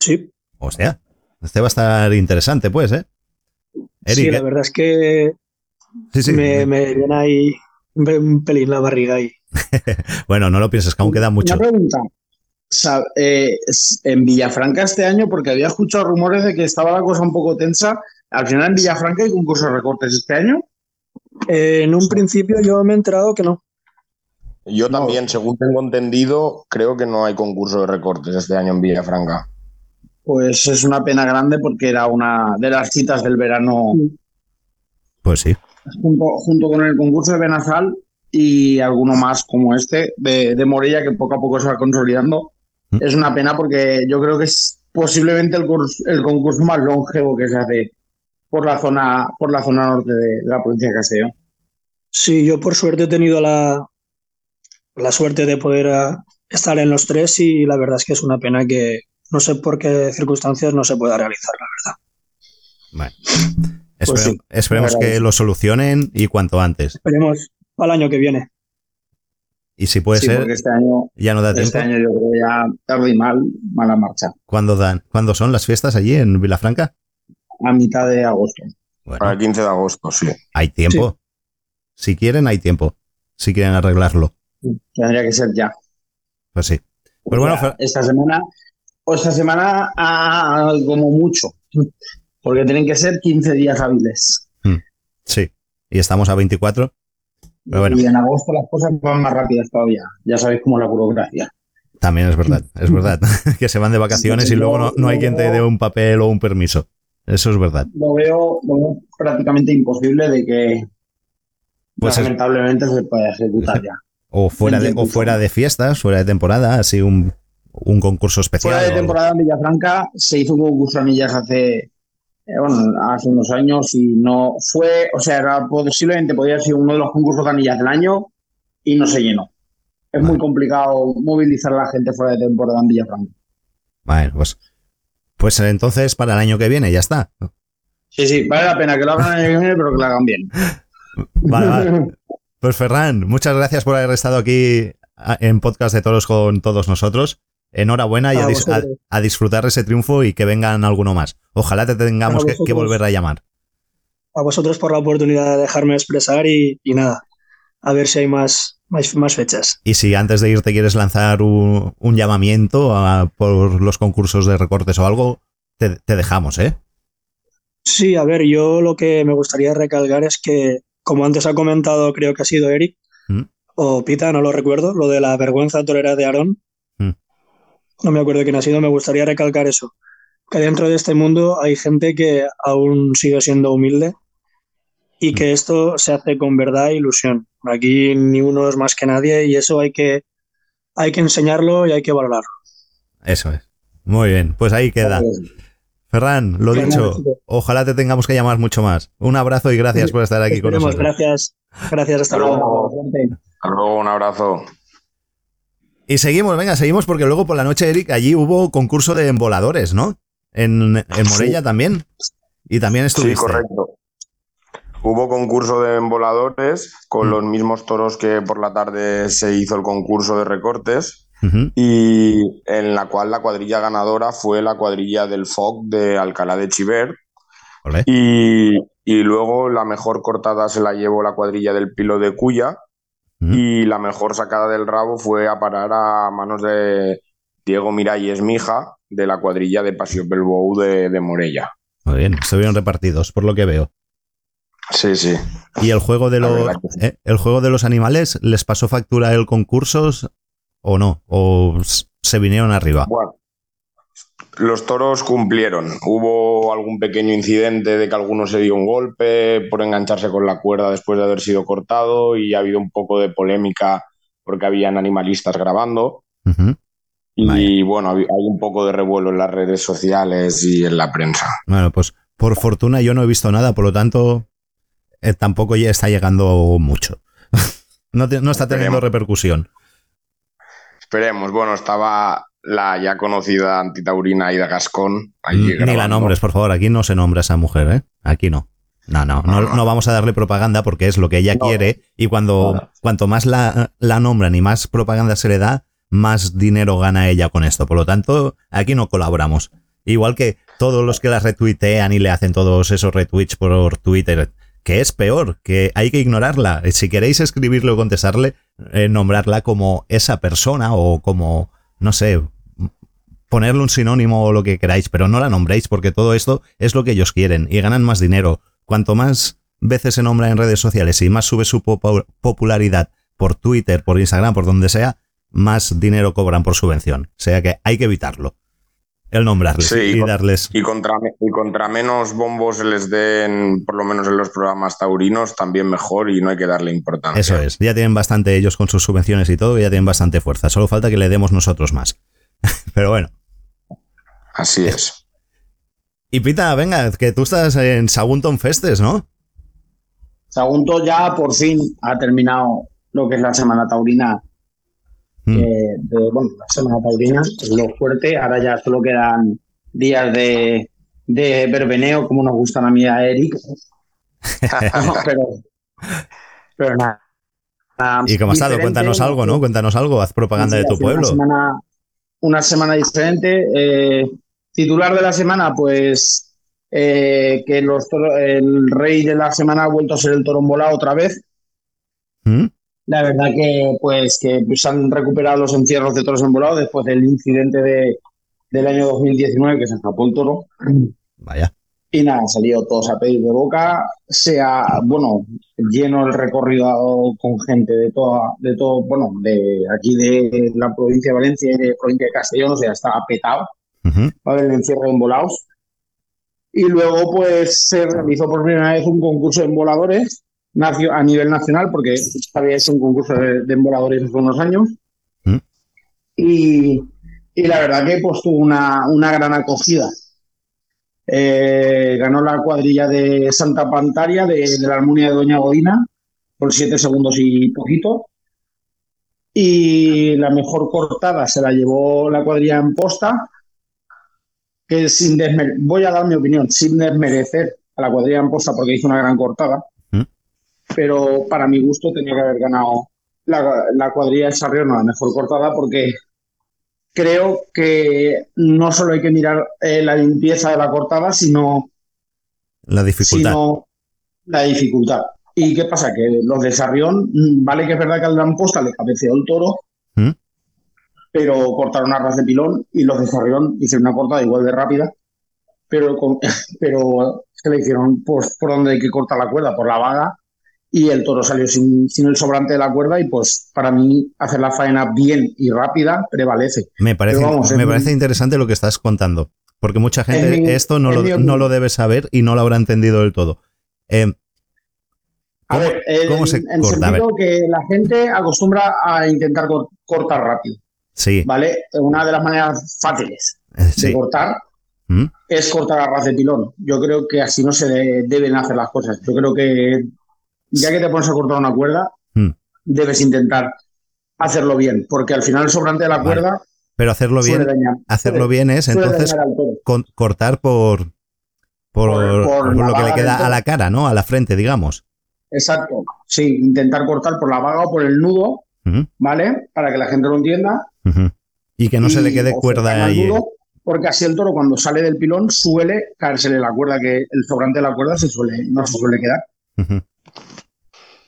Sí. O sea, este va a estar interesante, pues, ¿eh? Sí, la ¿eh? verdad es que Sí, sí. me, me viene ahí un pelín la barriga ahí. Bueno, no lo pienses, que aún queda mucho. Una pregunta. Eh, en Villafranca este año, porque había escuchado rumores de que estaba la cosa un poco tensa, al final en Villafranca hay concurso de recortes este año. Eh, en un principio yo me he enterado que no. Yo también, según tengo entendido, creo que no hay concurso de recortes este año en Villafranca. Pues es una pena grande porque era una de las citas del verano Pues sí. junto, junto con el concurso de Benazal y alguno más como este de, de Morella que poco a poco se va consolidando. Es una pena porque yo creo que es posiblemente el, el concurso más longevo que se hace por la zona, por la zona norte de, de la provincia de Castellón. Sí, yo por suerte he tenido la, la suerte de poder ah, estar en los tres y la verdad es que es una pena que no sé por qué circunstancias no se pueda realizar, la verdad. Bueno. Pues Espere- sí, esperemos que lo solucionen y cuanto antes. Esperemos al año que viene. Y si puede Sí, ser, este año, ya no da tiempo. este año yo creo que ya tarde y mal, mala marcha. ¿Cuándo dan? ¿Cuándo son las fiestas allí en Vilafranca? A mitad de agosto. Para el 15 de agosto, sí. Hay tiempo. Si quieren, hay tiempo. Si quieren arreglarlo. Tendría que ser ya. Pues sí. Pues bueno, Fer- esta semana o esta semana ah, como mucho. Porque tienen que ser 15 días hábiles. sí. Y estamos a 24. Pero bueno, Y en agosto las cosas van más rápidas todavía. Ya sabéis cómo es la burocracia. también es verdad. Es verdad. que se van de vacaciones y luego no, no hay quien te dé un papel o un permiso. Eso es verdad. Lo veo, lo veo prácticamente imposible de que Pues es- lamentablemente se pueda ejecutar ya. O fuera de, o fuera de fiestas, fuera de temporada, así un, un concurso especial. Fuera de temporada en Villafranca se hizo un concurso de anillas hace, eh, bueno, hace unos años y no fue, o sea, era, posiblemente podría haber sido uno de los concursos de anillas del año y no se llenó. Es muy complicado movilizar a la gente fuera de temporada en Villafranca. Bueno, pues, pues entonces para el año que viene ya está. Sí, sí, vale la pena que lo hagan el año que viene, pero que lo hagan bien. Vale, vale. Pues Ferran, muchas gracias por haber estado aquí a- en Podcast de Toros con todos nosotros. Enhorabuena y a, dis- a- a disfrutar ese triunfo y que vengan alguno más. Ojalá te tengamos que, volver a llamar. A vosotros por la oportunidad de dejarme expresar y, y nada, a ver si hay más, más, más fechas. Y si antes de irte quieres lanzar un, un llamamiento a- por los concursos de recortes o algo, te, te dejamos, ¿eh? Sí, a ver, yo lo que me gustaría recalcar es que, como antes ha comentado, creo que ha sido Eric Mm. o Pita, no lo recuerdo, lo de la vergüenza torera de Aarón, Mm. no me acuerdo quién ha sido, me gustaría recalcar eso, que dentro de este mundo hay gente que aún sigue siendo humilde y que esto se hace con verdad e ilusión. Aquí ni uno es más que nadie y eso hay que, hay que enseñarlo y hay que valorarlo. Eso es. Muy bien, pues ahí queda. Ferran, lo Pues dicho, ojalá te tengamos que llamar mucho más. Un abrazo y gracias por estar aquí con nosotros. gracias, gracias, hasta luego. Hasta luego, un abrazo. Y seguimos, venga, seguimos porque luego por la noche, Eric, allí hubo concurso de emboladores, ¿no? En, en Morella también. Y también estuviste. Sí, correcto. Hubo concurso de emboladores con los mismos toros que por la tarde se hizo el concurso de recortes y en la cual la cuadrilla ganadora fue la cuadrilla del FOC de Alcalá de Chiver Olé. y, y luego la mejor cortada se la llevó la cuadrilla del Pilo de Cuya y la mejor sacada del rabo fue a parar a manos de Diego Miralles Mija de la cuadrilla de Paseo Belbou de, de Morella. Muy bien, estuvieron repartidos, por lo que veo. Sí, sí. ¿Y el juego de los eh, el juego de los animales les pasó factura el concurso o no? ¿O se vinieron arriba? Bueno, los toros cumplieron. Hubo algún pequeño incidente de que alguno se dio un golpe por engancharse con la cuerda después de haber sido cortado y ha habido un poco de polémica porque habían animalistas grabando. Y bueno, hay un poco de revuelo en las redes sociales y en la prensa. Bueno, pues por fortuna yo no he visto nada, por lo tanto eh, tampoco ya está llegando mucho. no, te- no está teniendo repercusión. Esperemos. Bueno, estaba la ya conocida antitaurina Aida Gascón. allí Ni la nombres, por favor. Aquí no se nombra esa mujer, ¿eh? Aquí no. No, no, no, no vamos a darle propaganda porque es lo que ella quiere y cuando cuanto más la, la nombran y más propaganda se le da, más dinero gana ella con esto. Por lo tanto, aquí no colaboramos. Igual que todos los que la retuitean y le hacen todos esos retweets por Twitter, que es peor, que hay que ignorarla. Si queréis escribirle o contestarle, eh, nombrarla como esa persona o como, no sé, ponerle un sinónimo o lo que queráis, pero no la nombréis porque todo esto es lo que ellos quieren y ganan más dinero. Cuanto más veces se nombra en redes sociales y más sube su popu- popularidad por Twitter, por Instagram, por donde sea, más dinero cobran por subvención. O sea que hay que evitarlo. El nombrarles Sí, y darles... Y contra, y contra menos bombos se les den, por lo menos en los programas taurinos, también mejor y no hay que darle importancia. Eso es, ya tienen bastante ellos con sus subvenciones y todo, ya tienen bastante fuerza. Solo falta que le demos nosotros más. Pero bueno. Así es. Y Pita, venga, que tú estás en Sagunton Festes, ¿no? Sagunto ya por fin ha terminado lo que es la semana taurina. Mm. eh, de, bueno, la semana taurina, lo fuerte. Ahora ya solo quedan días de, de verbeneo, como nos gustan a mí a Eric. No, pero, pero nada. nada ¿Y cómo ha estado? Cuéntanos algo, ¿no? Cuéntanos algo, haz propaganda de tu pueblo. Una semana, una semana diferente. Eh, titular de la semana, pues eh, que los toro- el rey de la semana ha vuelto a ser el toro volado otra vez. ¿Mm? La verdad que pues que pues, han recuperado los encierros de toros embolados después del incidente de, del año 2019 que se escapó el toro. Vaya. Y nada, han salido todos a pedir de boca, sea, bueno, lleno el recorrido con gente de toda, de todo, bueno, de aquí de la provincia de Valencia y de provincia de Castellón, o sea, estaba petado, Ujú. va a haber el encierro de embolados. Y luego, pues, se realizó por primera vez un concurso de emboladores a nivel nacional, porque había hecho un concurso de, de emboladores hace unos años. Mm. Y, y la verdad que pues tuvo una, una gran acogida. Eh, ganó la cuadrilla de Santa Pantaria de, de la Almunia de Doña Godina por siete segundos y poquito. Y la mejor cortada se la llevó la cuadrilla en posta, que sin desmer- voy a dar mi opinión, sin desmerecer a la cuadrilla en posta porque hizo una gran cortada. Pero para mi gusto tenía que haber ganado la, la cuadrilla de Sarrión la mejor cortada porque creo que no solo hay que mirar eh, la limpieza de la cortada, sino, La dificultad. sino la dificultad. ¿Y qué pasa? Que los de Sarrión, mm, vale que es verdad que al gran posta le cabeceó el toro, ¿Mm? pero cortaron a ras de pilón y los de Sarrión hicieron una cortada igual de rápida, pero, con- pero se le hicieron pues, por donde hay que cortar la cuerda, por la vaga, y el toro salió sin, sin el sobrante de la cuerda y pues para mí hacer la faena bien y rápida prevalece. Me parece, vamos, me parece mi- interesante lo que estás contando. Porque mucha gente Es mi- esto no es lo, no lo debe saber y no lo habrá entendido del todo. Eh, A ¿Cómo- ver, en, cómo se en corta? Sentido que la gente acostumbra a intentar cor- cortar rápido, sí, ¿vale? Una de las maneras fáciles eh, de cortar ¿Mm? es cortar a ras de pilón. Yo creo que así no se de- deben hacer las cosas. Yo creo que ya que te pones a cortar una cuerda, Mm. debes intentar hacerlo bien, porque al final el sobrante de la Vale. cuerda Pero hacerlo bien, dañar. hacerlo bien es entonces con- cortar por, por, Por- por por la lo que le queda a la cara, ¿no? A la frente, digamos. Exacto. Sí, intentar cortar por la vaga o por el nudo, ¿vale? Para que la gente lo entienda. Y que no se le quede cuerda ahí. nudo porque así el toro cuando sale del pilón suele caérsele la cuerda, que el sobrante de la cuerda se suele, no se suele quedar.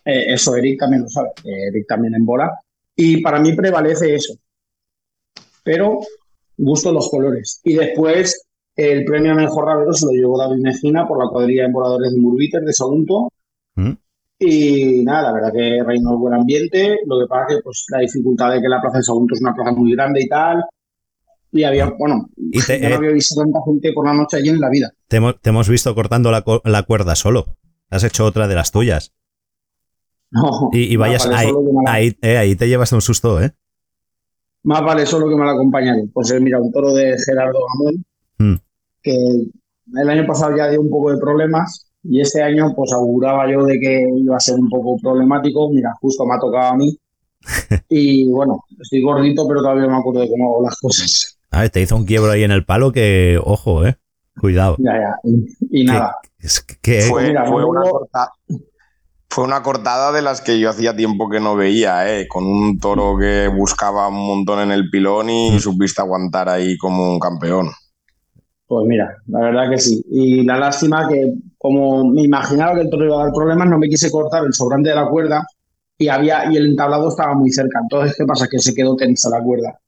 Eh, eso Eric también lo sabe, eh, Eric también en bola. Y para mí prevalece eso. Pero gusto los colores. Y después el premio a mejor rabero se lo llevó David Mejina por la cuadrilla de voladores de Murbiter de Sagunto. Mm. Y nada, la verdad que reinó el buen ambiente. Lo que pasa que pues, la dificultad de que la plaza de Sagunto es una plaza muy grande y tal. Y había, bueno, Y te- yo no eh, había visto tanta gente por la noche allí en la vida. Te hemos, te hemos visto cortando la, la cuerda solo. Has hecho otra de las tuyas. No, Y, vayas vale ahí, eh, ahí te llevas un susto, ¿eh? Más vale solo que mal acompañado. Pues eh, mira, un toro de Gerardo Gamón, Mm. que el año pasado ya dio un poco de problemas y este año pues auguraba yo de que iba a ser un poco problemático. Mira, justo me ha tocado a mí. Y bueno, estoy gordito, pero todavía no me acuerdo de cómo hago las cosas. A ver, te hizo un quiebro ahí en el palo que, ojo, ¿eh? Cuidado. Ya, ya. Y, y nada. Es que, Fue, Mira, fue una corta- fue una cortada de las que yo hacía tiempo que no veía, ¿eh? con un toro que buscaba un montón en el pilón y supiste aguantar ahí como un campeón. Pues mira, la verdad que sí. Y la lástima que, como me imaginaba que el toro iba a dar problemas, no me quise cortar el sobrante de la cuerda y había y el entablado estaba muy cerca. Entonces, ¿qué pasa? Que se quedó tensa la cuerda.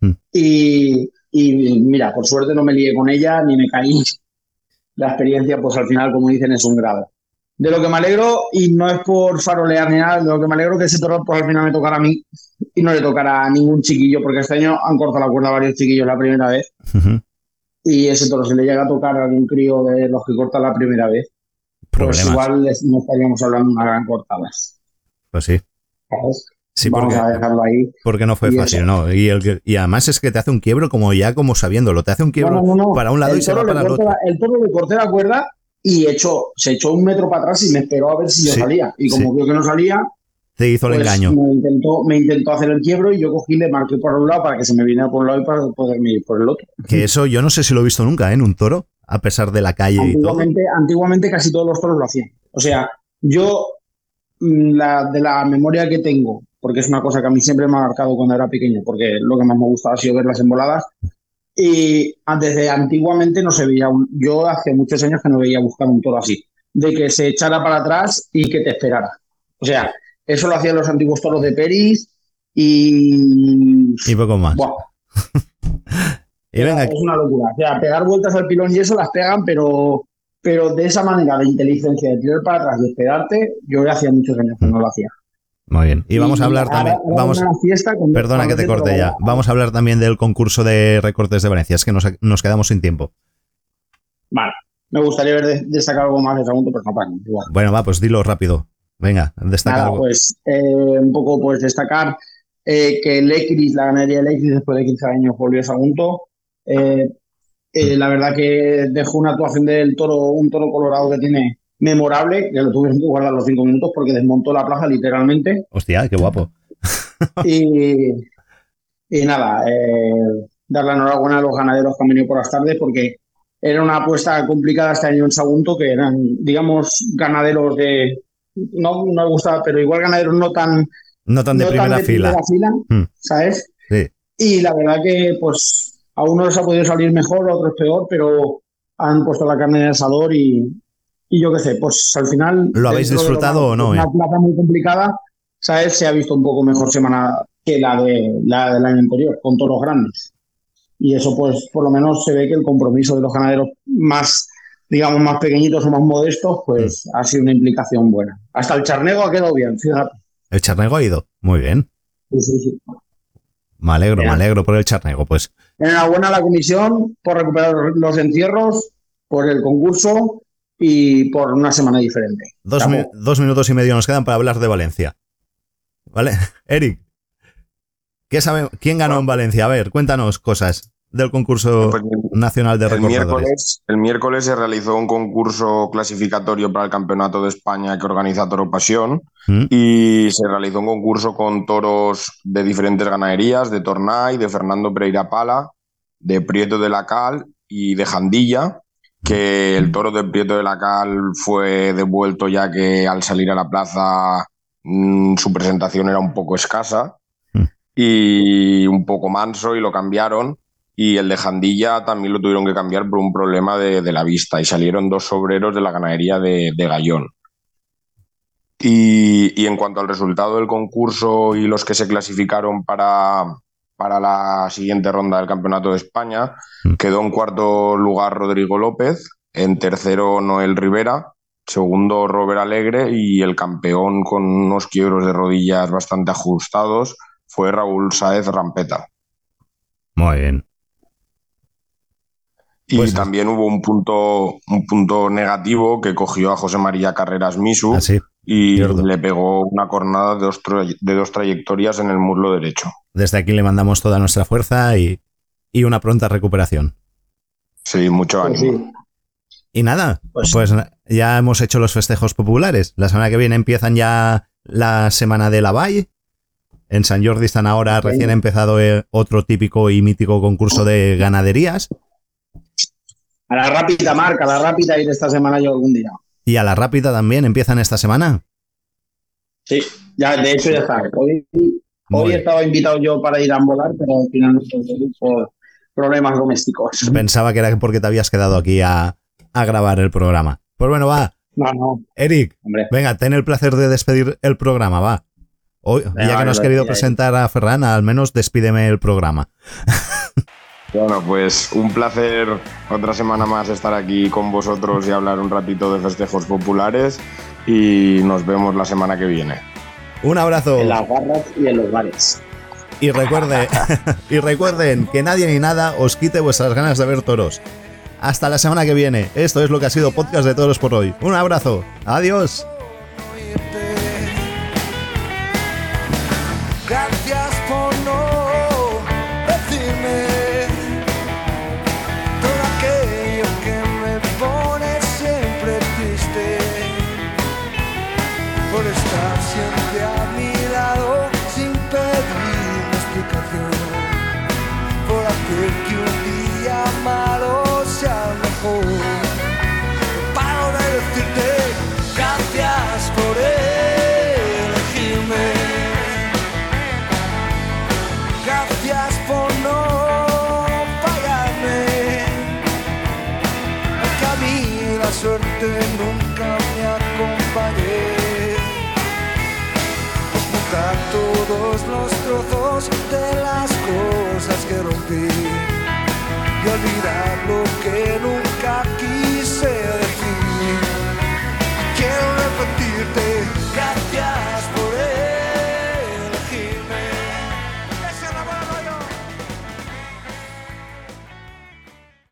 Mm. Y, y mira, por suerte no me lié con ella ni me caí. La experiencia, pues al final, como dicen, es un grado. De lo que me alegro, y no es por farolear ni nada, de lo que me alegro que ese toro pues al final me tocara a mí y no le tocará a ningún chiquillo, porque este año han cortado la cuerda varios chiquillos la primera vez y ese toro se le llega a tocar a algún crío de los que cortan la primera vez, pues igual no estaríamos hablando de una gran cortada. Pues sí. ¿sabes? Sí, Vamos porque, a dejarlo ahí. porque no fue Y fácil, eso. ¿no? Y, el, y además es que te hace un quiebro como ya como sabiéndolo. Te hace un quiebro No, no, no. para un lado El y se va para el otro. la- el toro le corté la cuerda y echó, se echó un metro para atrás y me esperó a ver si yo Sí, salía. Y como sí. vio que no salía, Te hizo el pues engaño. me intentó, me intentó hacer el quiebro y yo cogí, le marqué por un lado para que se me viniera por un lado y para poderme ir por el otro. Que eso yo no sé si lo he visto nunca, ¿eh? En un toro, a pesar de la calle y todo. Antiguamente, antiguamente casi todos los toros lo hacían. O sea, yo mm, la, de la memoria que tengo, porque es una cosa que a mí siempre me ha marcado cuando era pequeño, porque lo que más me gustaba ha sido ver las emboladas. Y ah, desde antiguamente no se veía, un- yo hace muchos años que no veía buscar un toro así, de que se echara para atrás y que te esperara. O sea, eso lo hacían los antiguos toros de Peris y Y poco más. Buah, Y venga, es una locura. O sea, pegar vueltas al pilón y eso las pegan, pero, pero de esa manera de inteligencia, de tirar para atrás y esperarte, yo ya hacía muchos años que no lo hacía. Muy bien. Y vamos a hablar ahora- también. ahora Vamos, una fiesta con- perdona que te corte ya. Vamos a hablar también del concurso de recortes de Valencia. Es que nos, nos quedamos sin tiempo. Vale. Me gustaría ver de- destacar algo más de segundo, pero no pasa. Igual. Bueno, va, pues dilo rápido. Venga, destaca Nada, pues eh, un poco pues destacar eh, que el Ecris, la ganadería del Ecris, después de 15 años volvió a Sagunto. Eh, eh, la verdad que dejó una actuación del toro, un toro colorado que tiene memorable, que lo tuvieron que guardar los cinco minutos porque desmontó la plaza literalmente. Hostia, qué guapo. Y, y nada, eh, dar la enhorabuena a los ganaderos que han venido por las tardes porque era una apuesta complicada este año en Sagunto, que eran, digamos, ganaderos de. No, no me gustaba, pero igual ganaderos no tan. No tan de no primera de fila. primera fila, Mm, ¿sabes? sí. Y la verdad que, pues, a uno les ha podido salir mejor, a otros peor, pero han puesto la carne en el asador y, y yo qué sé, pues al final. ¿Lo habéis disfrutado o no, Una eh? plaza muy complicada, ¿sabes? Se ha visto un poco mejor semana que la, de, la del año anterior, con toros grandes. Y eso, pues, por lo menos se ve que el compromiso de los ganaderos más, digamos, más pequeñitos o más modestos, pues Mm. ha sido una implicación buena. Hasta el charnego ha quedado bien, fíjate. El charnego ha ido. Muy bien. Sí, sí, sí. Me alegro, me alegro por el charnego. Pues Enhorabuena a la comisión por recuperar los encierros, por el concurso y por una semana diferente. dos, Chapo. mi- dos minutos y medio nos quedan para hablar de Valencia. ¿Vale? Eric, ¿qué sabe, ¿quién ganó en Valencia? A ver, cuéntanos cosas del concurso Pues nacional de El miércoles, el miércoles se realizó un concurso clasificatorio para el Campeonato de España que organiza Toro Pasión Mm, y se realizó un concurso con toros de diferentes ganaderías, de Tornay, de Fernando Pereira Pala, de Prieto de la Cal y de Jandilla, que el toro de Prieto de la Cal fue devuelto ya que al salir a la plaza mm, su presentación era un poco escasa Mm. y un poco manso y lo cambiaron y el de Jandilla también lo tuvieron que cambiar por un problema de, de la vista y salieron dos obreros de la ganadería de, de Gallón. Y, y en cuanto al resultado del concurso y los que se clasificaron para, para la siguiente ronda del Campeonato de España, quedó en cuarto lugar Rodrigo López, en tercero Noel Rivera, segundo Robert Alegre y el campeón con unos quiebros de rodillas bastante ajustados fue Raúl Saez Rampeta. Muy bien. Y Pues- también hubo un punto, un punto negativo que cogió a José María Carreras Misu Ah, sí, y cierto. le pegó una cornada de dos, de dos trayectorias en el muslo derecho. Desde aquí le mandamos toda nuestra fuerza y, y una pronta recuperación. Sí, mucho Pues ánimo. sí. Y nada, Pues- pues ya hemos hecho los festejos populares. La semana que viene empiezan ya la semana de la Valle. En San Jordi están ahora recién empezado eh, otro típico y mítico concurso de ganaderías. A la rápida marca, a la rápida ir esta semana yo algún día. Y a la rápida también empiezan esta semana. Sí, ya, de hecho ya está. Hoy, estaba invitado yo para ir a volar, pero al final no ir por problemas domésticos. Pensaba que era porque te habías quedado aquí a, a grabar el programa. Pues bueno, va. No, no, Eric, hombre. venga, ten el placer de despedir el programa, va. Hoy, ya que no has querido presentar a Ferran, al menos despídeme el programa. Bueno, pues un placer otra semana más estar aquí con vosotros y hablar un ratito de festejos populares y nos vemos la semana que viene. Un abrazo. En las barras y en los bares. Y, recuerde, y recuerden que nadie ni nada os quite vuestras ganas de ver toros. Hasta la semana que viene. Esto es lo que ha sido Podcast de Toros por hoy. Un abrazo. Adiós. Gracias lo que.